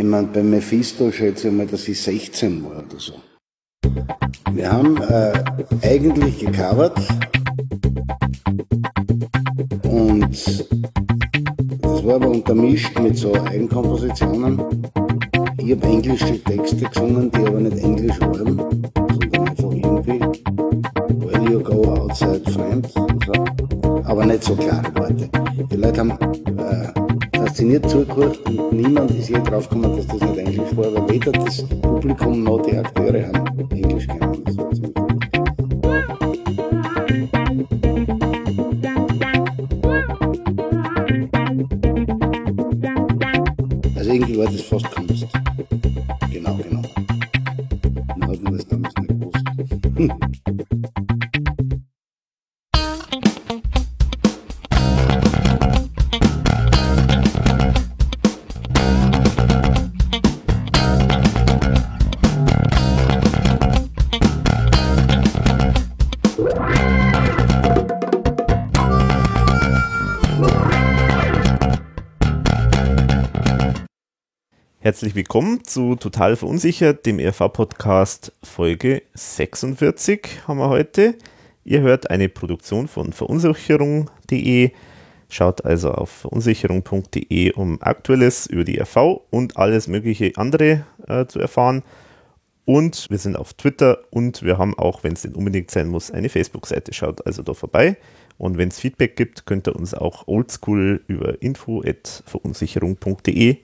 Ich meine, bei Mephisto schätze ich mal, dass ich 16 war oder so. Wir haben äh, eigentlich gecovert und das war aber untermischt mit so Eigenkompositionen. Ich habe englische Texte gesungen, die aber nicht englisch waren, sondern einfach irgendwie Where you go outside friend so. Aber nicht so klare Worte. Die Leute haben äh, fasziniert zugehört und niemand ist je draufgekommen, dass das nicht englisch war, weil weder das Publikum noch die Akteure haben englisch gelernt. Willkommen zu Total Verunsichert, dem ERV-Podcast Folge 46 haben wir heute. Ihr hört eine Produktion von verunsicherung.de. Schaut also auf verunsicherung.de, um Aktuelles über die ERV und alles mögliche andere äh, zu erfahren. Und wir sind auf Twitter und wir haben auch, wenn es denn unbedingt sein muss, eine Facebook-Seite. Schaut also da vorbei. Und wenn es Feedback gibt, könnt ihr uns auch oldschool über info.verunsicherung.de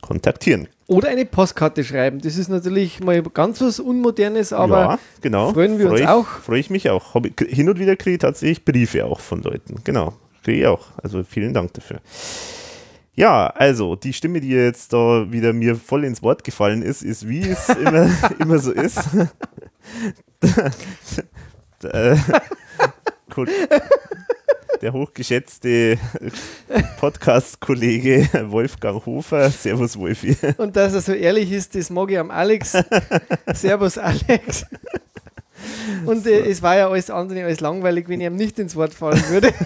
kontaktieren. Oder eine Postkarte schreiben. Das ist natürlich mal ganz was Unmodernes, aber ja, genau. freuen wir Freu uns ich, auch. Freue ich mich auch. Ich, hin und wieder kriege ich tatsächlich Briefe auch von Leuten. Genau. Kriege ich auch. Also vielen Dank dafür. Ja, also die Stimme, die jetzt da wieder mir voll ins Wort gefallen ist, ist wie es immer, immer so ist. Der hochgeschätzte Podcast-Kollege Wolfgang Hofer. Servus, Wolfi. Und dass er so ehrlich ist, das mag ich am Alex. Servus, Alex. Und äh, es war ja alles andere als langweilig, wenn ich ihm nicht ins Wort fallen würde.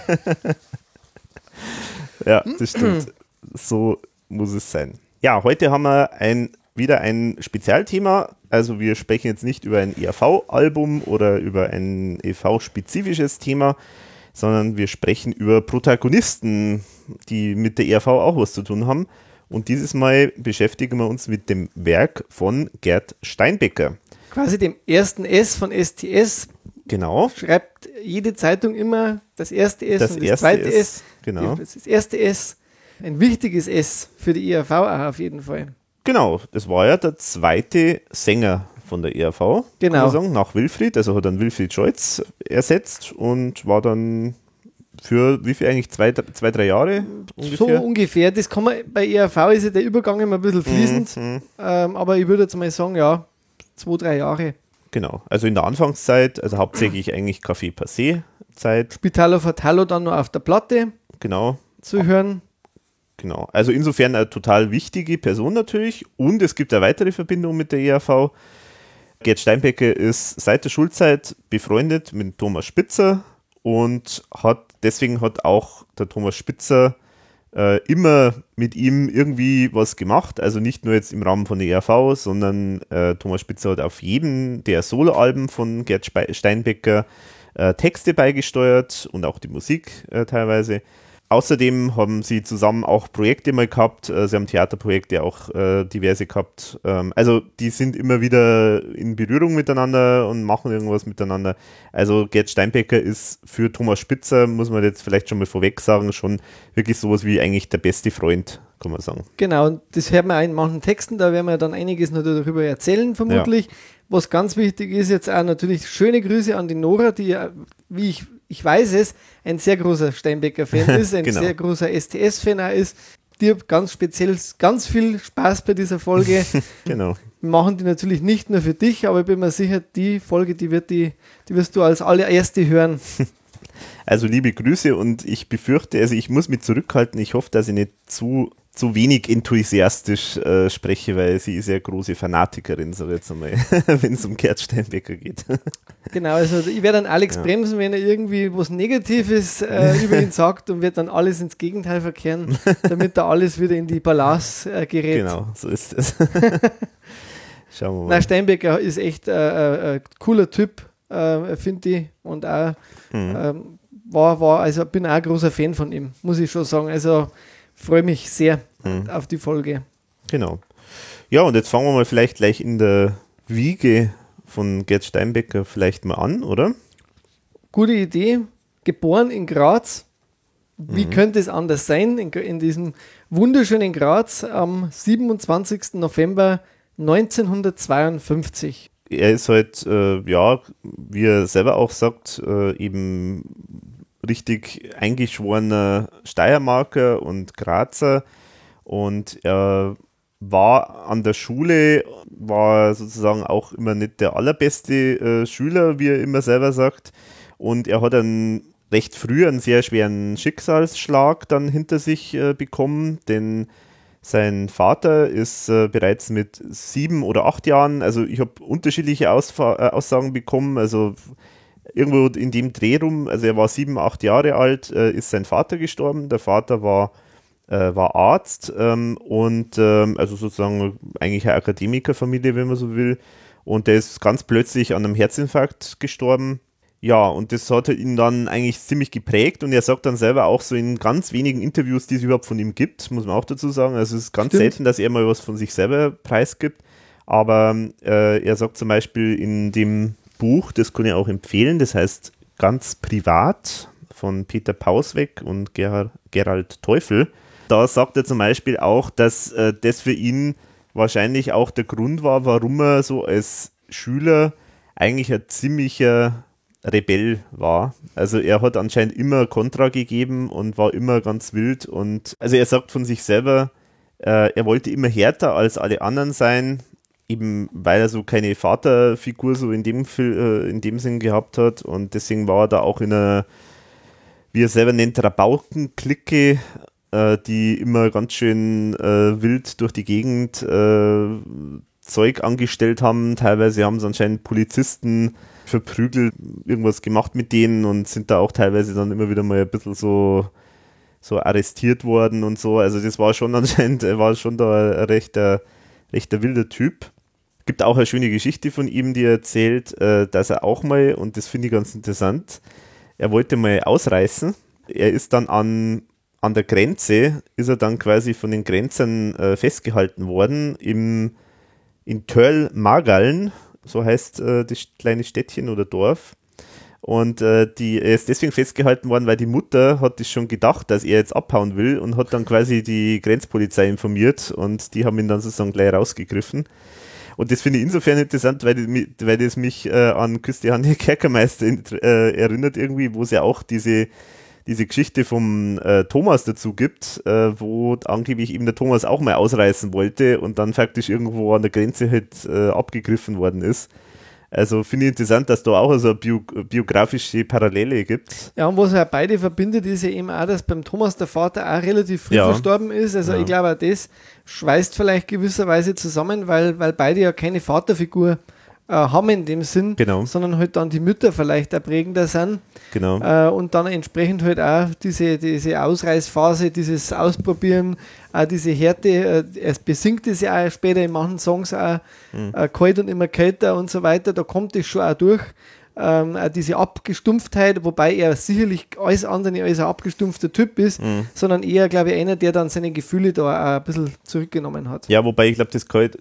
Ja, das stimmt. So muss es sein. Ja, heute haben wir ein, wieder ein Spezialthema. Also wir sprechen jetzt nicht über ein ERV-Album oder über ein EV-spezifisches Thema, sondern wir sprechen über Protagonisten, die mit der ERV auch was zu tun haben. Und dieses Mal beschäftigen wir uns mit dem Werk von Gerd Steinbecker. Quasi dem ersten S von STS Genau. schreibt jede Zeitung immer das erste S Das und das erste zweite S, S. genau. Das erste S. Ein wichtiges S für die IAV auch auf jeden Fall. Genau, das war ja der zweite Sänger von der ERV, Genau. sagen, nach Wilfried. Also hat dann Wilfried Scholz ersetzt und war dann für wie viel eigentlich? Zwei, zwei drei Jahre So ungefähr? ungefähr. Das kann man, bei ERV ist ja der Übergang immer ein bisschen fließend. Mhm, Ähm, aber ich würde jetzt mal sagen, ja, zwei, drei Jahre. genau, also in der Anfangszeit, also hauptsächlich eigentlich Café Passé Zeit, Spitalo Fatalo dann noch auf der Platte genau, zu hören. genau. Also insofern eine total wichtige Person natürlich und es gibt eine weitere Verbindung mit der ERV. Gerd Steinbecker ist seit der Schulzeit befreundet mit Thomas Spitzer und hat deswegen hat auch der Thomas Spitzer äh, immer mit ihm irgendwie was gemacht. Also nicht nur jetzt im Rahmen von der ERV, sondern äh, Thomas Spitzer hat auf jedem der Soloalben von Gerd Steinbecker äh, Texte beigesteuert und auch die Musik äh, teilweise. Außerdem haben sie zusammen auch Projekte mal gehabt. Äh, sie haben Theaterprojekte auch äh, diverse gehabt. Ähm, also die sind immer wieder in Berührung miteinander und machen irgendwas miteinander. Also Gerd Steinbecker ist für Thomas Spitzer, muss man jetzt vielleicht schon mal vorweg sagen, schon wirklich sowas wie eigentlich der beste Freund, kann man sagen. Genau, und das hört man auch in manchen Texten, da werden wir dann einiges noch darüber erzählen, vermutlich. Was ganz wichtig ist, jetzt auch natürlich schöne Grüße an die Nora, die ja, wie ich, ich weiß es, ein sehr großer Steinbecker-Fan ist, ein Genau. sehr großer STS-Fan ist. Dir ganz speziell ganz viel Spaß bei dieser Folge. Genau. Wir machen die natürlich nicht nur für dich, aber ich bin mir sicher, die Folge, die wird die, die wirst du als allererste hören. Also liebe Grüße und ich befürchte, also ich muss mich zurückhalten. Ich hoffe, dass ich nicht zu zu wenig enthusiastisch äh, spreche, weil sie ist ja große Fanatikerin, so jetzt einmal, wenn es um Gerd Steinbecker geht. Genau, also ich werde dann Alex ja. bremsen, wenn er irgendwie was Negatives äh, über ihn sagt und wird dann alles ins Gegenteil verkehren, damit da alles wieder in die Balance äh, gerät. Genau, so ist es. Schauen wir mal. Na, Steinbecker ist echt äh, äh, ein cooler Typ, äh, finde ich. Und auch mhm. ähm, war, war, also bin auch ein großer Fan von ihm, muss ich schon sagen. Also freue mich sehr mhm. auf die Folge. Genau. Ja, und jetzt fangen wir mal vielleicht gleich in der Wiege von Gerd Steinbecker vielleicht mal an, oder? Gute Idee. Geboren in Graz. Wie mhm. könnte es anders sein? In, in, diesem wunderschönen Graz am 27. November 1952. Er ist halt, äh, ja, wie er selber auch sagt, äh, eben richtig eingeschworener Steiermarker und Grazer und er war an der Schule, war sozusagen auch immer nicht der allerbeste äh, Schüler, wie er immer selber sagt. Und er hat dann recht früh einen sehr schweren Schicksalsschlag dann hinter sich äh, bekommen, denn sein Vater ist äh, bereits mit sieben oder acht Jahren, also ich habe unterschiedliche Ausfa äh, Aussagen bekommen, also irgendwo in dem Dreh rum, also er war sieben, acht Jahre alt, äh, ist sein Vater gestorben. Der Vater war, äh, war Arzt ähm, und ähm, also sozusagen eigentlich eine Akademikerfamilie, wenn man so will. Und der ist ganz plötzlich an einem Herzinfarkt gestorben. Ja, und das hat ihn dann eigentlich ziemlich geprägt und er sagt dann selber auch so in ganz wenigen Interviews, die es überhaupt von ihm gibt, muss man auch dazu sagen. Also es ist ganz Stimmt. selten, dass er mal was von sich selber preisgibt. Aber äh, er sagt zum Beispiel in dem Buch, das kann ich auch empfehlen, das heißt Ganz privat von Peter Pausweg und Ger Gerald Teufel. Da sagt er zum Beispiel auch, dass äh, das für ihn wahrscheinlich auch der Grund war, warum er so als Schüler eigentlich ein ziemlicher Rebell war. Also er hat anscheinend immer Kontra gegeben und war immer ganz wild und also er sagt von sich selber, äh, er wollte immer härter als alle anderen sein eben weil er so keine Vaterfigur so in dem, äh, in dem Sinn gehabt hat und deswegen war er da auch in einer, wie er selber nennt, Rabaukenklicke, äh, die immer ganz schön äh, wild durch die Gegend äh, Zeug angestellt haben. Teilweise haben sie anscheinend Polizisten verprügelt, irgendwas gemacht mit denen und sind da auch teilweise dann immer wieder mal ein bisschen so so arrestiert worden und so. Also das war schon anscheinend, war schon da ein rechter, rechter wilder Typ gibt auch eine schöne Geschichte von ihm, die er erzählt, äh, dass er auch mal, und das finde ich ganz interessant, er wollte mal ausreißen. Er ist dann an, an der Grenze, ist er dann quasi von den Grenzern äh, festgehalten worden im, in Törl-Magallen, so heißt äh, das kleine Städtchen oder Dorf. Und äh, die, er ist deswegen festgehalten worden, weil die Mutter hat das schon gedacht, dass er jetzt abhauen will und hat dann quasi die Grenzpolizei informiert und die haben ihn dann sozusagen gleich rausgegriffen. Und das finde ich insofern interessant, weil, weil das mich äh, an Christiane Kerkermeister äh, erinnert, irgendwie, wo es ja auch diese, diese Geschichte vom äh, Thomas dazu gibt, äh, wo angeblich eben der Thomas auch mal ausreißen wollte und dann faktisch irgendwo an der Grenze halt äh, abgegriffen worden ist. Also finde ich interessant, dass da auch so eine Bio biografische Parallele gibt. Ja, und was ja beide verbindet, ist ja eben auch, dass beim Thomas der Vater auch relativ früh ja. verstorben ist. Also ja. ich glaube, auch das schweißt vielleicht gewisserweise zusammen, weil, weil beide ja keine Vaterfigur äh, haben in dem Sinn, genau. sondern halt dann die Mütter vielleicht auch prägender sind. Genau. Äh, und dann entsprechend halt auch diese, diese Ausreißphase, dieses Ausprobieren, auch diese Härte, äh, es besingt es ja auch später in manchen Songs auch mhm. äh, kalt und immer kälter und so weiter, da kommt es schon auch durch. Ähm, auch diese Abgestumpftheit, wobei er sicherlich alles andere als ein abgestumpfter Typ ist, mhm. sondern eher, glaube ich, einer, der dann seine Gefühle da auch ein bisschen zurückgenommen hat. Ja, wobei ich glaube, das kalt,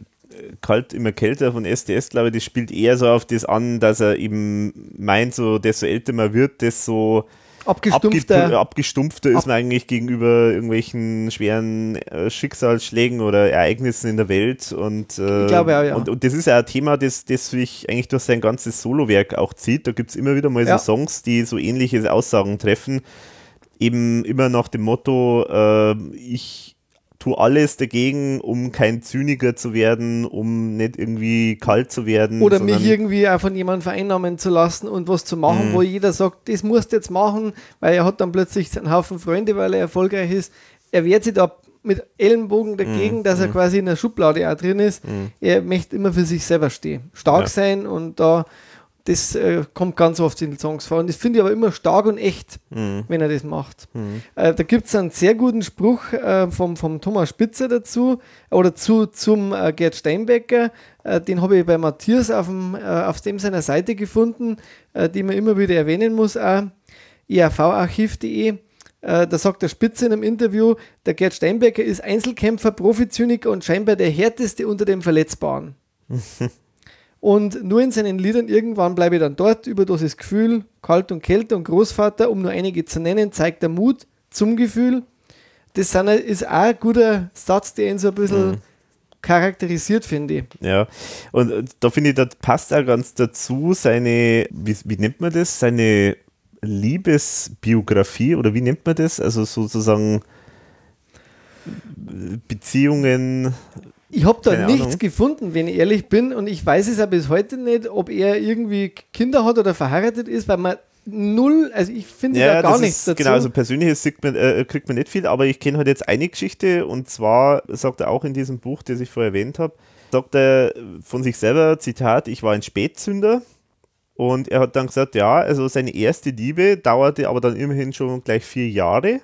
kalt immer kälter von SDS, glaube ich, das spielt eher so auf das an, dass er eben meint, so desto älter man wird, desto abgestumpfter, abgestumpfter ist man eigentlich gegenüber irgendwelchen schweren äh, Schicksalsschlägen oder Ereignissen in der Welt. Und, äh, glaube auch, ja. und, und das ist ja ein Thema, das, das sich eigentlich durch sein ganzes Solowerk auch zieht. Da gibt es immer wieder mal ja. so Songs, die so ähnliche Aussagen treffen. Eben immer nach dem Motto, äh, ich tue alles dagegen, um kein Zyniker zu werden, um nicht irgendwie kalt zu werden. Oder mich irgendwie auch von jemandem vereinnahmen zu lassen und was zu machen, mhm. wo jeder sagt, das musst du jetzt machen, weil er hat dann plötzlich einen Haufen Freunde, weil er erfolgreich ist. Er wehrt sich da mit Ellenbogen dagegen, Mhm, dass er mhm. quasi in der Schublade auch drin ist. Mhm. Er möchte immer für sich selber stehen, stark Ja. sein und da, das äh, kommt ganz oft in den Songs vor. Und das finde ich aber immer stark und echt, Mhm. wenn er das macht. Mhm. Äh, da gibt es einen sehr guten Spruch äh, vom, vom Thomas Spitzer dazu oder zu, zum äh, Gerd Steinbecker. Äh, den habe ich bei Matthias auf, dem, äh, auf dem seiner Seite gefunden, die man immer wieder erwähnen muss, auch. Äh, da sagt der Spitzer in einem Interview, der Gerd Steinbecker ist Einzelkämpfer, Profizyniker und scheinbar der härteste unter den Verletzbaren. Und nur in seinen Liedern irgendwann bleibe ich dann dort, Überdosis Gefühl, Kalt und Kälte und Großvater, um nur einige zu nennen, zeigt der Mut zum Gefühl. Das ist auch ein guter Satz, der ihn so ein bisschen charakterisiert, finde ich. Ja, und äh, da finde ich, das passt auch ganz dazu, seine, wie, wie nennt man das? Seine Liebesbiografie oder wie nennt man das? Also sozusagen äh, Beziehungen. Ich habe da Keine nichts Ahnung. gefunden, wenn ich ehrlich bin. Und ich weiß es auch bis heute nicht, ob er irgendwie Kinder hat oder verheiratet ist, weil man null, also ich finde da gar nichts dazu. Genau, also persönliches man, äh, kriegt man nicht viel, aber ich kenne halt jetzt eine Geschichte und zwar sagt er auch in diesem Buch, das ich vorher erwähnt habe, sagt er von sich selber, Zitat, ich war ein Spätzünder und er hat dann gesagt, ja, also seine erste Liebe dauerte aber dann immerhin schon gleich vier Jahre.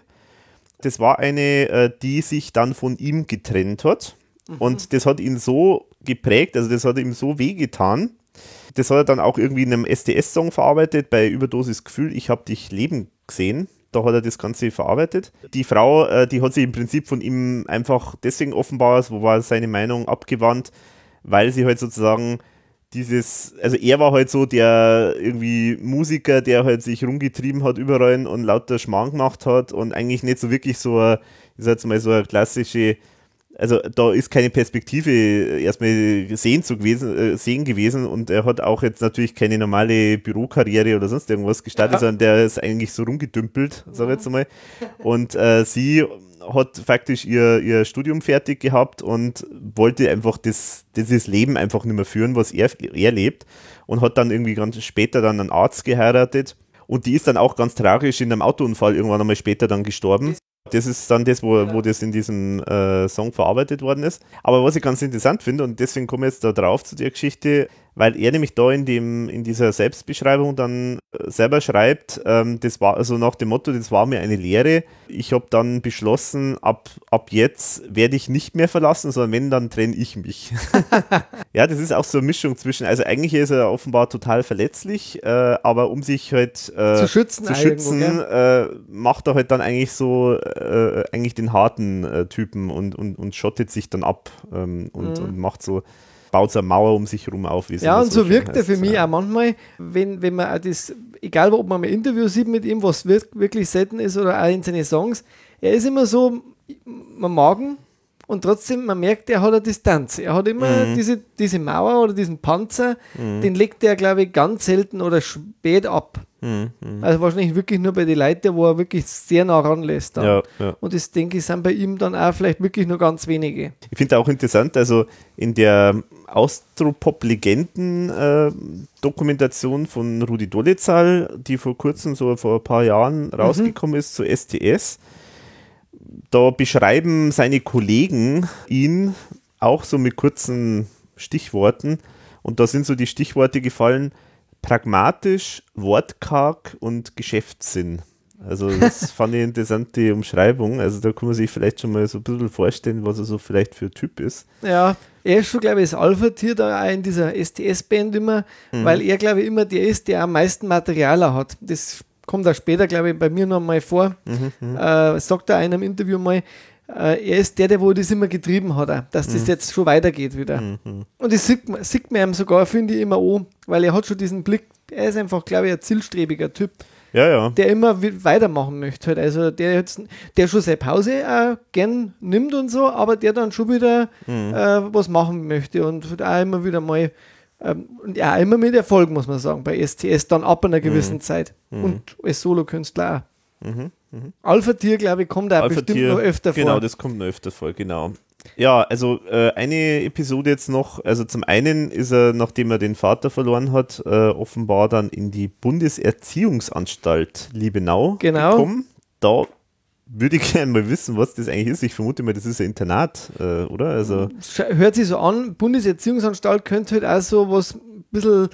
Das war eine, äh, die sich dann von ihm getrennt hat und das hat ihn so geprägt, also das hat ihm so wehgetan, das hat er dann auch irgendwie in einem SDS-Song verarbeitet, bei Überdosis Gefühl, ich habe dich leben gesehen. Da hat er das Ganze verarbeitet. Die Frau, äh, die hat sich im Prinzip von ihm einfach deswegen offenbar, so war seine Meinung, abgewandt, weil sie halt sozusagen dieses, also er war halt so der irgendwie Musiker, der halt sich rumgetrieben hat überall und lauter Schmarrn gemacht hat und eigentlich nicht so wirklich so, eine, ich sag jetzt mal so eine klassische also da ist keine Perspektive erstmal sehen, zu gewesen, äh, sehen gewesen und er hat auch jetzt natürlich keine normale Bürokarriere oder sonst irgendwas gestartet, Ja. sondern der ist eigentlich so rumgedümpelt, sag ich jetzt mal. Und äh, sie hat faktisch ihr, ihr Studium fertig gehabt und wollte einfach das, dieses Leben einfach nicht mehr führen, was er, er lebt und hat dann irgendwie ganz später dann einen Arzt geheiratet und die ist dann auch ganz tragisch in einem Autounfall irgendwann einmal später dann gestorben. Das ist dann das, wo, wo das in diesem äh, Song verarbeitet worden ist. Aber was ich ganz interessant finde, und deswegen komme ich jetzt da drauf zu der Geschichte, weil er nämlich da in, dem, in dieser Selbstbeschreibung dann äh, selber schreibt, ähm, das war also nach dem Motto, das war mir eine Lehre. Ich habe dann beschlossen, ab, ab jetzt werde ich nicht mehr verlassen, sondern wenn, dann trenne ich mich. ja, das ist auch so eine Mischung zwischen, also eigentlich ist er offenbar total verletzlich, äh, aber um sich halt äh, Zu schützen zu schützen äh, macht er halt dann eigentlich so äh, eigentlich den harten äh, Typen und, und, und schottet sich dann ab ähm, und, und macht so, baut so eine Mauer um sich rum auf. Ja, und so schön wirkt er für mich ja. auch manchmal, wenn, wenn man auch das, egal ob man ein Interview sieht mit ihm, was wir- wirklich selten ist oder auch in seine Songs, er ist immer so, man mag ihn und trotzdem, man merkt, er hat eine Distanz. Er hat immer Mhm. diese, diese Mauer oder diesen Panzer, den legt er, glaube ich, ganz selten oder spät ab. Mhm, mhm. Also wahrscheinlich wirklich nur bei den Leuten, wo er wirklich sehr nah ranlässt. Ja, ja. Und das, denke ich, sind bei ihm dann auch vielleicht wirklich nur ganz wenige. Ich finde auch interessant, also in der Austropop-Legenden-Dokumentation von Rudi Dolezal, die vor kurzem, so vor ein paar Jahren rausgekommen ist, zu STS, da beschreiben seine Kollegen ihn auch so mit kurzen Stichworten. Und da sind so die Stichworte gefallen: pragmatisch, wortkarg und Geschäftssinn. Also, das fand ich eine interessante Umschreibung. Also, da kann man sich vielleicht schon mal so ein bisschen vorstellen, was er so vielleicht für ein Typ ist. Ja, er ist schon, glaube ich, das Alpha-Tier da auch in dieser STS-Band immer, Mhm. weil er, glaube ich, immer der ist, der am meisten Material hat. Das kommt auch später, glaube ich, bei mir noch mal vor. Mhm, Äh, sagt er in einem Interview mal, äh, er ist der, der wo das immer getrieben hat, auch, dass Mhm. das jetzt schon weitergeht wieder. Und das sieht man, sieht man ihm sogar, finde ich, immer an, weil er hat schon diesen Blick, er ist einfach, glaube ich, ein zielstrebiger Typ, Ja, ja. der immer weitermachen möchte. Halt. Also der jetzt, der schon seine Pause auch gern nimmt und so, aber der dann schon wieder Mhm. äh, was machen möchte und auch immer wieder mal ja, immer mit Erfolg, muss man sagen, bei STS dann ab einer gewissen Mhm. Zeit. Und als Solokünstler auch. Alpha-Tier, glaube ich, kommt da bestimmt Alpha-Tier, noch öfter vor. Genau, das kommt noch öfter vor, genau. Ja, also äh, eine Episode jetzt noch. Also zum einen ist er, nachdem er den Vater verloren hat, äh, offenbar dann in die Bundeserziehungsanstalt Liebenau Genau. gekommen. Da würde ich gerne mal wissen, was das eigentlich ist. Ich vermute mal, das ist ein Internat, äh, oder? Also, Hört sich so an, Bundeserziehungsanstalt könnte halt auch so was ein bisschen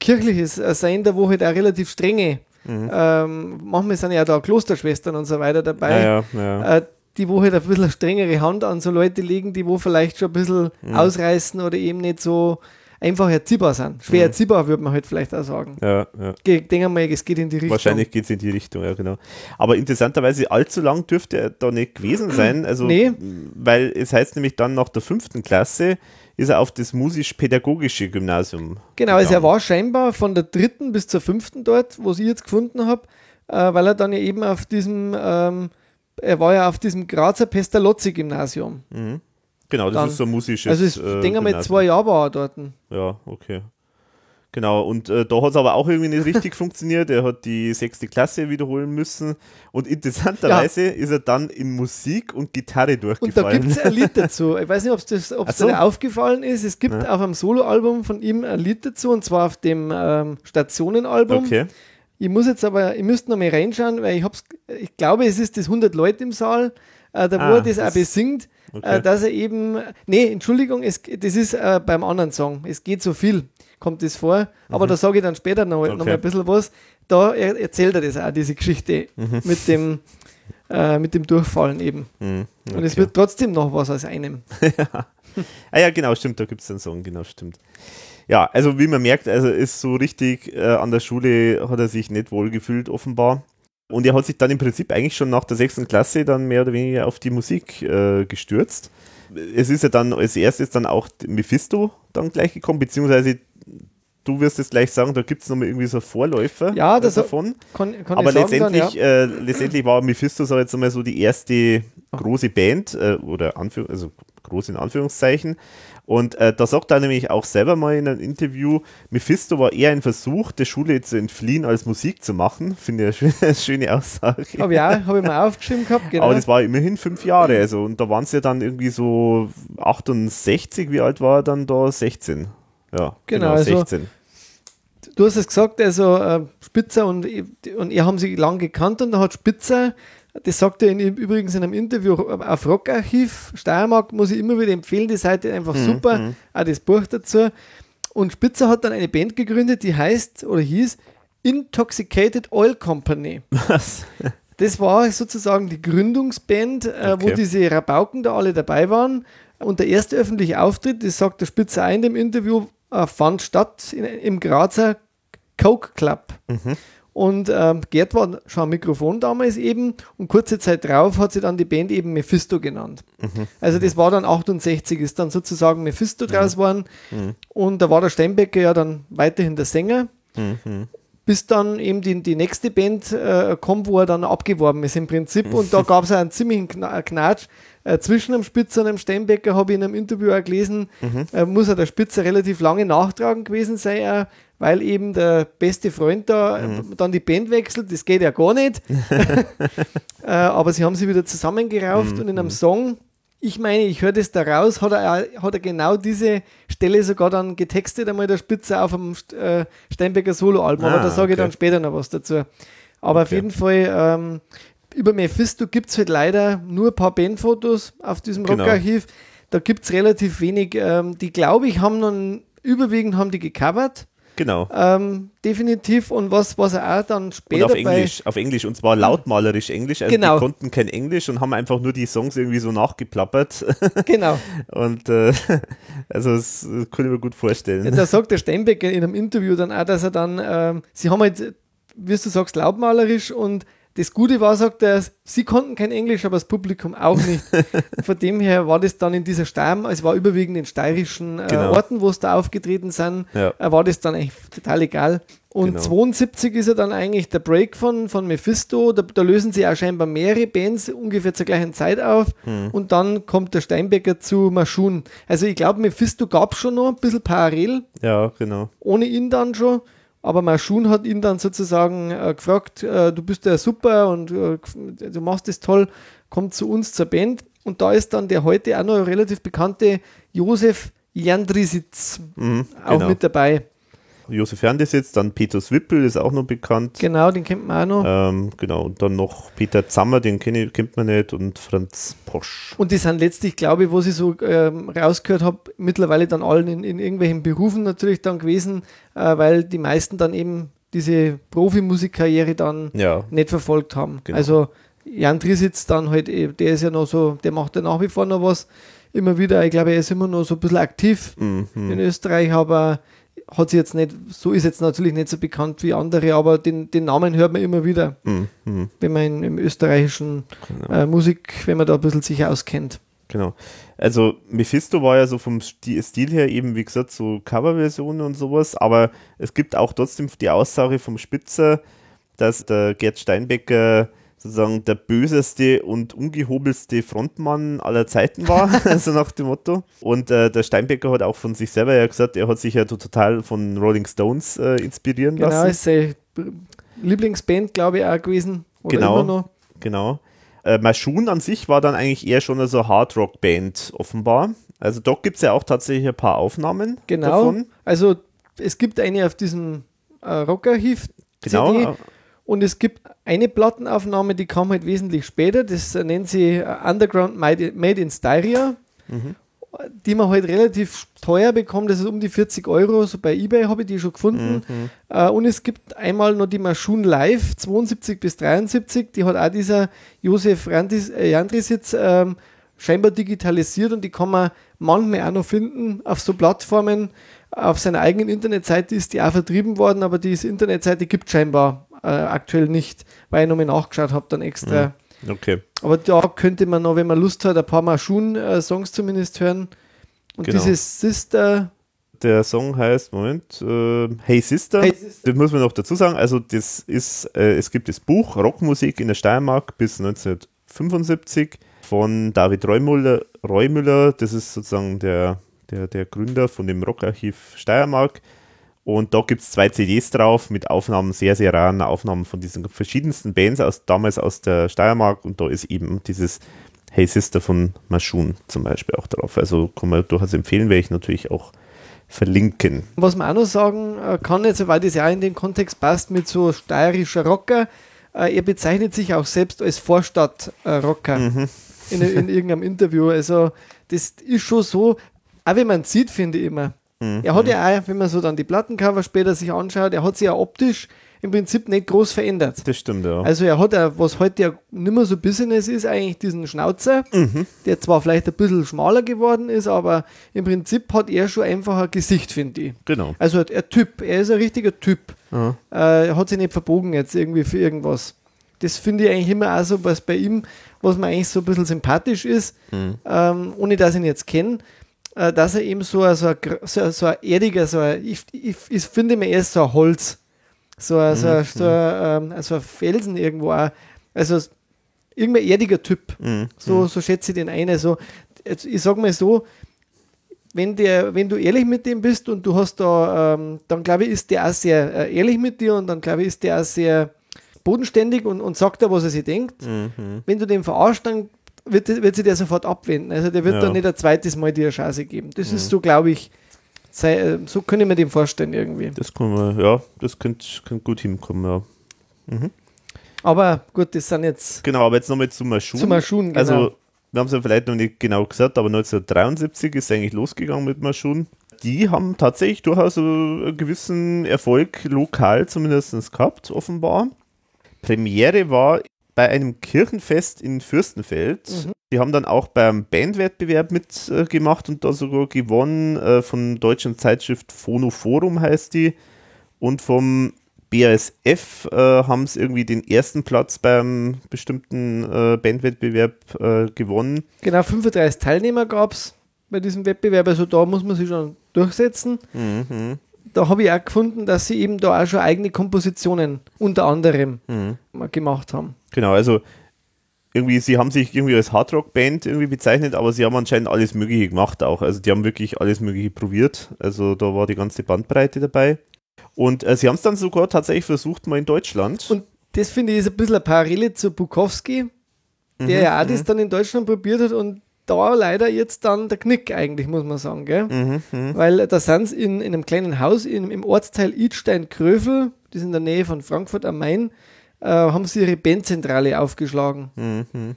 kirchliches äh, sein, da wo halt auch relativ strenge, ähm, manchmal sind ja da Klosterschwestern und so weiter dabei, ja, ja, ja. äh, die wo halt ein bisschen strengere Hand an so Leute legen, die wo vielleicht schon ein bisschen ausreißen oder eben nicht so einfach erziehbar sind. Schwer erziehbar, würde man halt vielleicht auch sagen. ja, ja. Ich denke mal, es geht in die Richtung. Wahrscheinlich geht es in die Richtung, ja, genau. Aber interessanterweise, allzu lang dürfte er da nicht gewesen sein. Also, Nee. weil es heißt nämlich dann nach der fünften Klasse ist er auf das musisch-pädagogische Gymnasium. Genau, also er war scheinbar von der dritten bis zur fünften dort, wo ich jetzt gefunden habe, äh, weil er dann ja eben auf diesem, ähm, er war ja auf diesem Grazer Pestalozzi-Gymnasium. Genau, das dann- ist so ein musisches. Also ich äh, denke mal, zwei Jahre war er dort. Ja, okay. Genau, und äh, da hat es aber auch irgendwie nicht richtig funktioniert. Er hat die sechste Klasse wiederholen müssen. Und interessanterweise ist er dann in Musik und Gitarre Und da durchgefallen. gibt es ein Lied dazu. Ich weiß nicht, ob es das, ob's Ach so. dir aufgefallen ist. Es gibt Ja. auf einem Soloalbum von ihm ein Lied dazu, und zwar auf dem ähm, Stationenalbum. okay. Ich muss jetzt aber, ihr müsst noch mal reinschauen, weil ich hab's, ich glaube, es ist das 100 Leute im Saal, äh, da wo Ah, er das, das- auch besingt, okay. äh, dass er eben, nee, Entschuldigung, es, das ist äh, beim anderen Song, es geht so viel, kommt das vor, aber da sage ich dann später noch, noch Mhm. Okay. mal ein bisschen was, da er, erzählt er das auch, diese Geschichte Mhm. mit dem äh, mit dem Durchfallen eben. Hm, Und es okay. wird trotzdem noch was aus einem. Ah ja, genau, stimmt, da gibt es einen Song, genau, stimmt. Ja, also wie man merkt, also ist so richtig äh, an der Schule hat er sich nicht wohl gefühlt, offenbar. Und er hat sich dann im Prinzip eigentlich schon nach der sechsten Klasse dann mehr oder weniger auf die Musik äh, gestürzt. Es ist ja dann als erstes dann auch Mephisto dann gleich gekommen, beziehungsweise du wirst es gleich sagen, da gibt es nochmal irgendwie so Vorläufer Ja, das- davon. Kann, kann Aber letztendlich, dann, ja. äh, letztendlich war Mephisto sag jetzt mal so die erste große Band äh, oder Anführ also groß in Anführungszeichen. Und äh, da sagt er nämlich auch selber mal in einem Interview, Mephisto war eher ein Versuch, der Schule zu entfliehen, als Musik zu machen. Finde ich eine schöne, schöne Aussage. Habe ich auch, habe ich mal aufgeschrieben gehabt, genau. Aber das war immerhin fünf Jahre. Also, und da waren sie ja dann irgendwie so 68, wie alt war er dann da? 16. Ja, Genau, also 16. du hast es gesagt, also äh, Spitzer und, und ihr haben sie lang gekannt und da hat Spitzer, das sagt er in, übrigens in einem Interview auf Rockarchiv, Steiermark, muss ich immer wieder empfehlen, die Seite einfach super, auch das Buch dazu. Und Spitzer hat dann eine Band gegründet, die heißt oder hieß Intoxicated Oil Company. Was? Das war sozusagen die Gründungsband, äh, wo Okay. diese Rabauken da alle dabei waren. Und der erste öffentliche Auftritt, das sagt der Spitzer ein in dem Interview, äh, fand statt in, im Grazer Coke Club. Und ähm, Gerd war schon am Mikrofon damals eben und kurze Zeit drauf hat sie dann die Band eben Mephisto genannt. Also das war dann 68, ist dann sozusagen Mephisto draus geworden. Und da war der Steinbecker ja dann weiterhin der Sänger. Bis dann eben die, die nächste Band äh, kommt, wo er dann abgeworben ist im Prinzip. Und da gab es einen ziemlichen Kna Knatsch. Äh, zwischen dem Spitzer und dem Steinbecker, habe ich in einem Interview auch gelesen, äh, muss er der Spitzer relativ lange nachtragen gewesen sein, weil eben der beste Freund da äh, dann die Band wechselt. Das geht ja gar nicht. äh, aber sie haben sie wieder zusammengerauft und in einem Song, ich meine, ich höre das da raus, hat er, hat er genau diese Stelle sogar dann getextet, einmal der Spitzer auf dem äh, Steinbecker Soloalbum, aber Ah, da sage ich okay. dann später noch was dazu. Aber auf Okay. jeden Fall, ähm, über Mephisto gibt es halt leider nur ein paar Bandfotos auf diesem Genau. Rockarchiv. Da gibt es relativ wenig, ähm, die glaube ich haben dann, überwiegend haben die gecovert, Genau. ähm, definitiv. Und was, was er auch dann Und später auf bei... Englisch, auf Englisch und zwar lautmalerisch Englisch. Also Genau. die konnten kein Englisch und haben einfach nur die Songs irgendwie so nachgeplappert. Genau. Und äh, also das kann ich mir gut vorstellen. Ja, da sagt der Steinbecker in einem Interview dann auch, dass er dann, ähm, sie haben halt, wie du sagst, lautmalerisch und das Gute war, sagt er, sie konnten kein Englisch, aber das Publikum auch nicht. Von dem her war das dann in dieser Steierm, es war überwiegend in steirischen äh, Genau. Orten, wo es da aufgetreten sind, Ja. äh, war das dann eigentlich total egal. Und Genau. 72 ist er dann eigentlich der Break von, von Mephisto, da, da lösen sie auch scheinbar mehrere Bands ungefähr zur gleichen Zeit auf Hm. und dann kommt der Steinbecker zu Maschun. Also ich glaube, Mephisto gab es schon noch ein bisschen parallel, Ja, genau. ohne ihn dann schon. Aber Maschun hat ihn dann sozusagen äh, gefragt, äh, du bist ja super und äh, du machst das toll, komm zu uns zur Band. Und da ist dann der heute auch noch relativ bekannte Josef Jandrisitz Mhm, auch genau. mit dabei. Josef Herndesitz, dann Petrus Wippel ist auch noch bekannt. Genau, den kennt man auch noch. Ähm, genau, und dann noch Peter Zammer, den kenn, kennt man nicht, und Franz Posch. Und die sind letztlich, glaube ich, was ich so ähm, rausgehört habe, mittlerweile dann allen in, in, irgendwelchen Berufen natürlich dann gewesen, äh, weil die meisten dann eben diese Profimusikkarriere dann ja. nicht verfolgt haben. Genau. Also Jan Trisitz dann halt, eh, der ist ja noch so, der macht ja nach wie vor noch was. Immer wieder, ich glaube, er ist immer noch so ein bisschen aktiv Mhm. in Österreich, aber hat sich jetzt nicht, so ist jetzt natürlich nicht so bekannt wie andere, aber den, den Namen hört man immer wieder, Mhm. Mhm. wenn man in, im österreichischen äh, Musik, wenn man da ein bisschen sich auskennt. Genau. Also Mephisto war ja so vom Sti- Stil her eben, wie gesagt, so Coverversionen und sowas, aber es gibt auch trotzdem die Aussage vom Spitzer, dass der Gerd Steinbecker sozusagen der böseste und ungehobelste Frontmann aller Zeiten war, also nach dem Motto. Und äh, der Steinbecker hat auch von sich selber ja gesagt, er hat sich ja total von Rolling Stones äh, inspirieren Genau, lassen. ist seine Lieblingsband, glaube ich, auch gewesen. Oder Genau. immer noch. Genau. Äh, Maschun an sich war dann eigentlich eher schon so eine Hardrock-Band, offenbar. Also dort gibt es ja auch tatsächlich ein paar Aufnahmen Genau. davon. Also es gibt eine auf diesem äh, Rockarchiv Genau. CD und es gibt eine Plattenaufnahme, die kam halt wesentlich später. Das nennt sie äh, Underground Made Made in Styria. Mhm. Die man halt relativ teuer bekommt, das ist um die 40 Euro, so bei Ebay habe ich die schon gefunden. Mhm. Äh, und es gibt einmal noch die Maschun Live 72 bis 73, die hat auch dieser Josef Randis, äh, Jandrisitz ähm, scheinbar digitalisiert und die kann man manchmal auch noch finden auf so Plattformen. Auf seiner eigenen Internetseite ist die auch vertrieben worden, aber diese Internetseite gibt scheinbar äh, aktuell nicht, weil ich nochmal nachgeschaut habe dann extra. Okay. Aber da könnte man noch, wenn man Lust hat, ein paar Maschun-Songs zumindest hören. Und Genau. dieses Sister, Der Song heißt, Moment, äh, Hey Sister. Hey Sister. Das muss man noch dazu sagen. Also das ist, äh, es gibt das Buch Rockmusik in der Steiermark bis 1975 von David Reumüller. Reumüller das ist sozusagen der, der, der Gründer von dem Rockarchiv Steiermark. Und da gibt es zwei CDs drauf mit Aufnahmen, sehr, sehr raren Aufnahmen von diesen verschiedensten Bands, aus, damals aus der Steiermark. Und da ist eben dieses Hey Sister von Maschun zum Beispiel auch drauf. Also kann man durchaus empfehlen, werde ich natürlich auch verlinken. was man auch noch sagen äh, kann, jetzt, weil das ja auch in den Kontext passt mit so steirischer Rocker, äh, er bezeichnet sich auch selbst als Vorstadtrocker Mhm. in, in irgendeinem Interview. Also das ist schon so, auch wenn man sieht, finde ich immer. Mhm. Er hat ja auch, wenn man so dann die Plattencover später sich anschaut, er hat sich ja optisch im Prinzip nicht groß verändert. Das stimmt, ja. Also er hat ja, was heute ja nicht mehr so Business ist, eigentlich diesen Schnauzer, Mhm. der zwar vielleicht ein bisschen schmaler geworden ist, aber im Prinzip hat er schon einfach ein Gesicht, finde ich. genau. Also ein Typ, er ist ein richtiger Typ. Äh, er hat sich nicht verbogen jetzt irgendwie für irgendwas. Das finde ich eigentlich immer auch so, was bei ihm, was mir eigentlich so ein bisschen sympathisch ist, Mhm. ähm, ohne dass ich ihn jetzt kenne, äh, dass er eben so ein, so so ein, so ein erdiger, so ein, ich, ich, ich finde mir erst so ein Holz, so ein, so ein, so ein, ähm, so ein Felsen irgendwo auch. Also irgendein erdiger Typ. Mhm. So, so schätze ich den ein. Also, ich sag mal so, wenn, der, wenn du ehrlich mit dem bist und du hast da, ähm, dann glaube ich, ist der auch sehr äh, ehrlich mit dir und dann glaube ich, ist der auch sehr bodenständig und, und sagt da, was er sich denkt. Mhm. Wenn du den verarschst, dann wird, wird sich der sofort abwenden. Also der wird Ja. dann nicht ein zweites Mal dir eine Chance geben. Das ist so, glaube ich, äh, so kann ich mir dem vorstellen irgendwie. Das kann man, ja, das könnte, könnte gut hinkommen, ja. Aber gut, das sind jetzt Genau, aber jetzt nochmal zu Maschun. zu Maschun, genau. Also, wir haben es ja vielleicht noch nicht genau gesagt, aber 1973 ist es eigentlich losgegangen mit Maschun. Die haben tatsächlich durchaus so einen gewissen Erfolg lokal zumindest gehabt, offenbar. Premiere war bei einem Kirchenfest in Fürstenfeld. Mhm. Die haben dann auch beim Bandwettbewerb mitgemacht und da sogar gewonnen äh, von der deutschen Zeitschrift Phono Forum heißt die. Und vom BASF äh, haben es irgendwie den ersten Platz beim bestimmten äh, Bandwettbewerb äh, gewonnen. Genau, 35 Teilnehmer gab es bei diesem Wettbewerb, also da muss man sich schon durchsetzen. Mhm. Da habe ich auch gefunden, dass sie eben da auch schon eigene Kompositionen unter anderem Mhm. gemacht haben. Genau, also irgendwie, sie haben sich irgendwie als Hardrock-Band irgendwie bezeichnet, aber sie haben anscheinend alles Mögliche gemacht auch. Also die haben wirklich alles Mögliche probiert. Also da war die ganze Bandbreite dabei. Und äh, sie haben es dann sogar tatsächlich versucht, mal in Deutschland. Und das finde ich ist ein bisschen eine Parallele zu Bukowski, der Mhm, ja auch das dann in Deutschland probiert hat und da leider jetzt dann der Knick eigentlich, muss man sagen, gell? Mhm, mhm. Weil da sind sie in, in einem kleinen Haus in, im Ortsteil Idstein-Krövel, das ist in der Nähe von Frankfurt am Main, äh, haben sie ihre Bandzentrale aufgeschlagen. Mhm.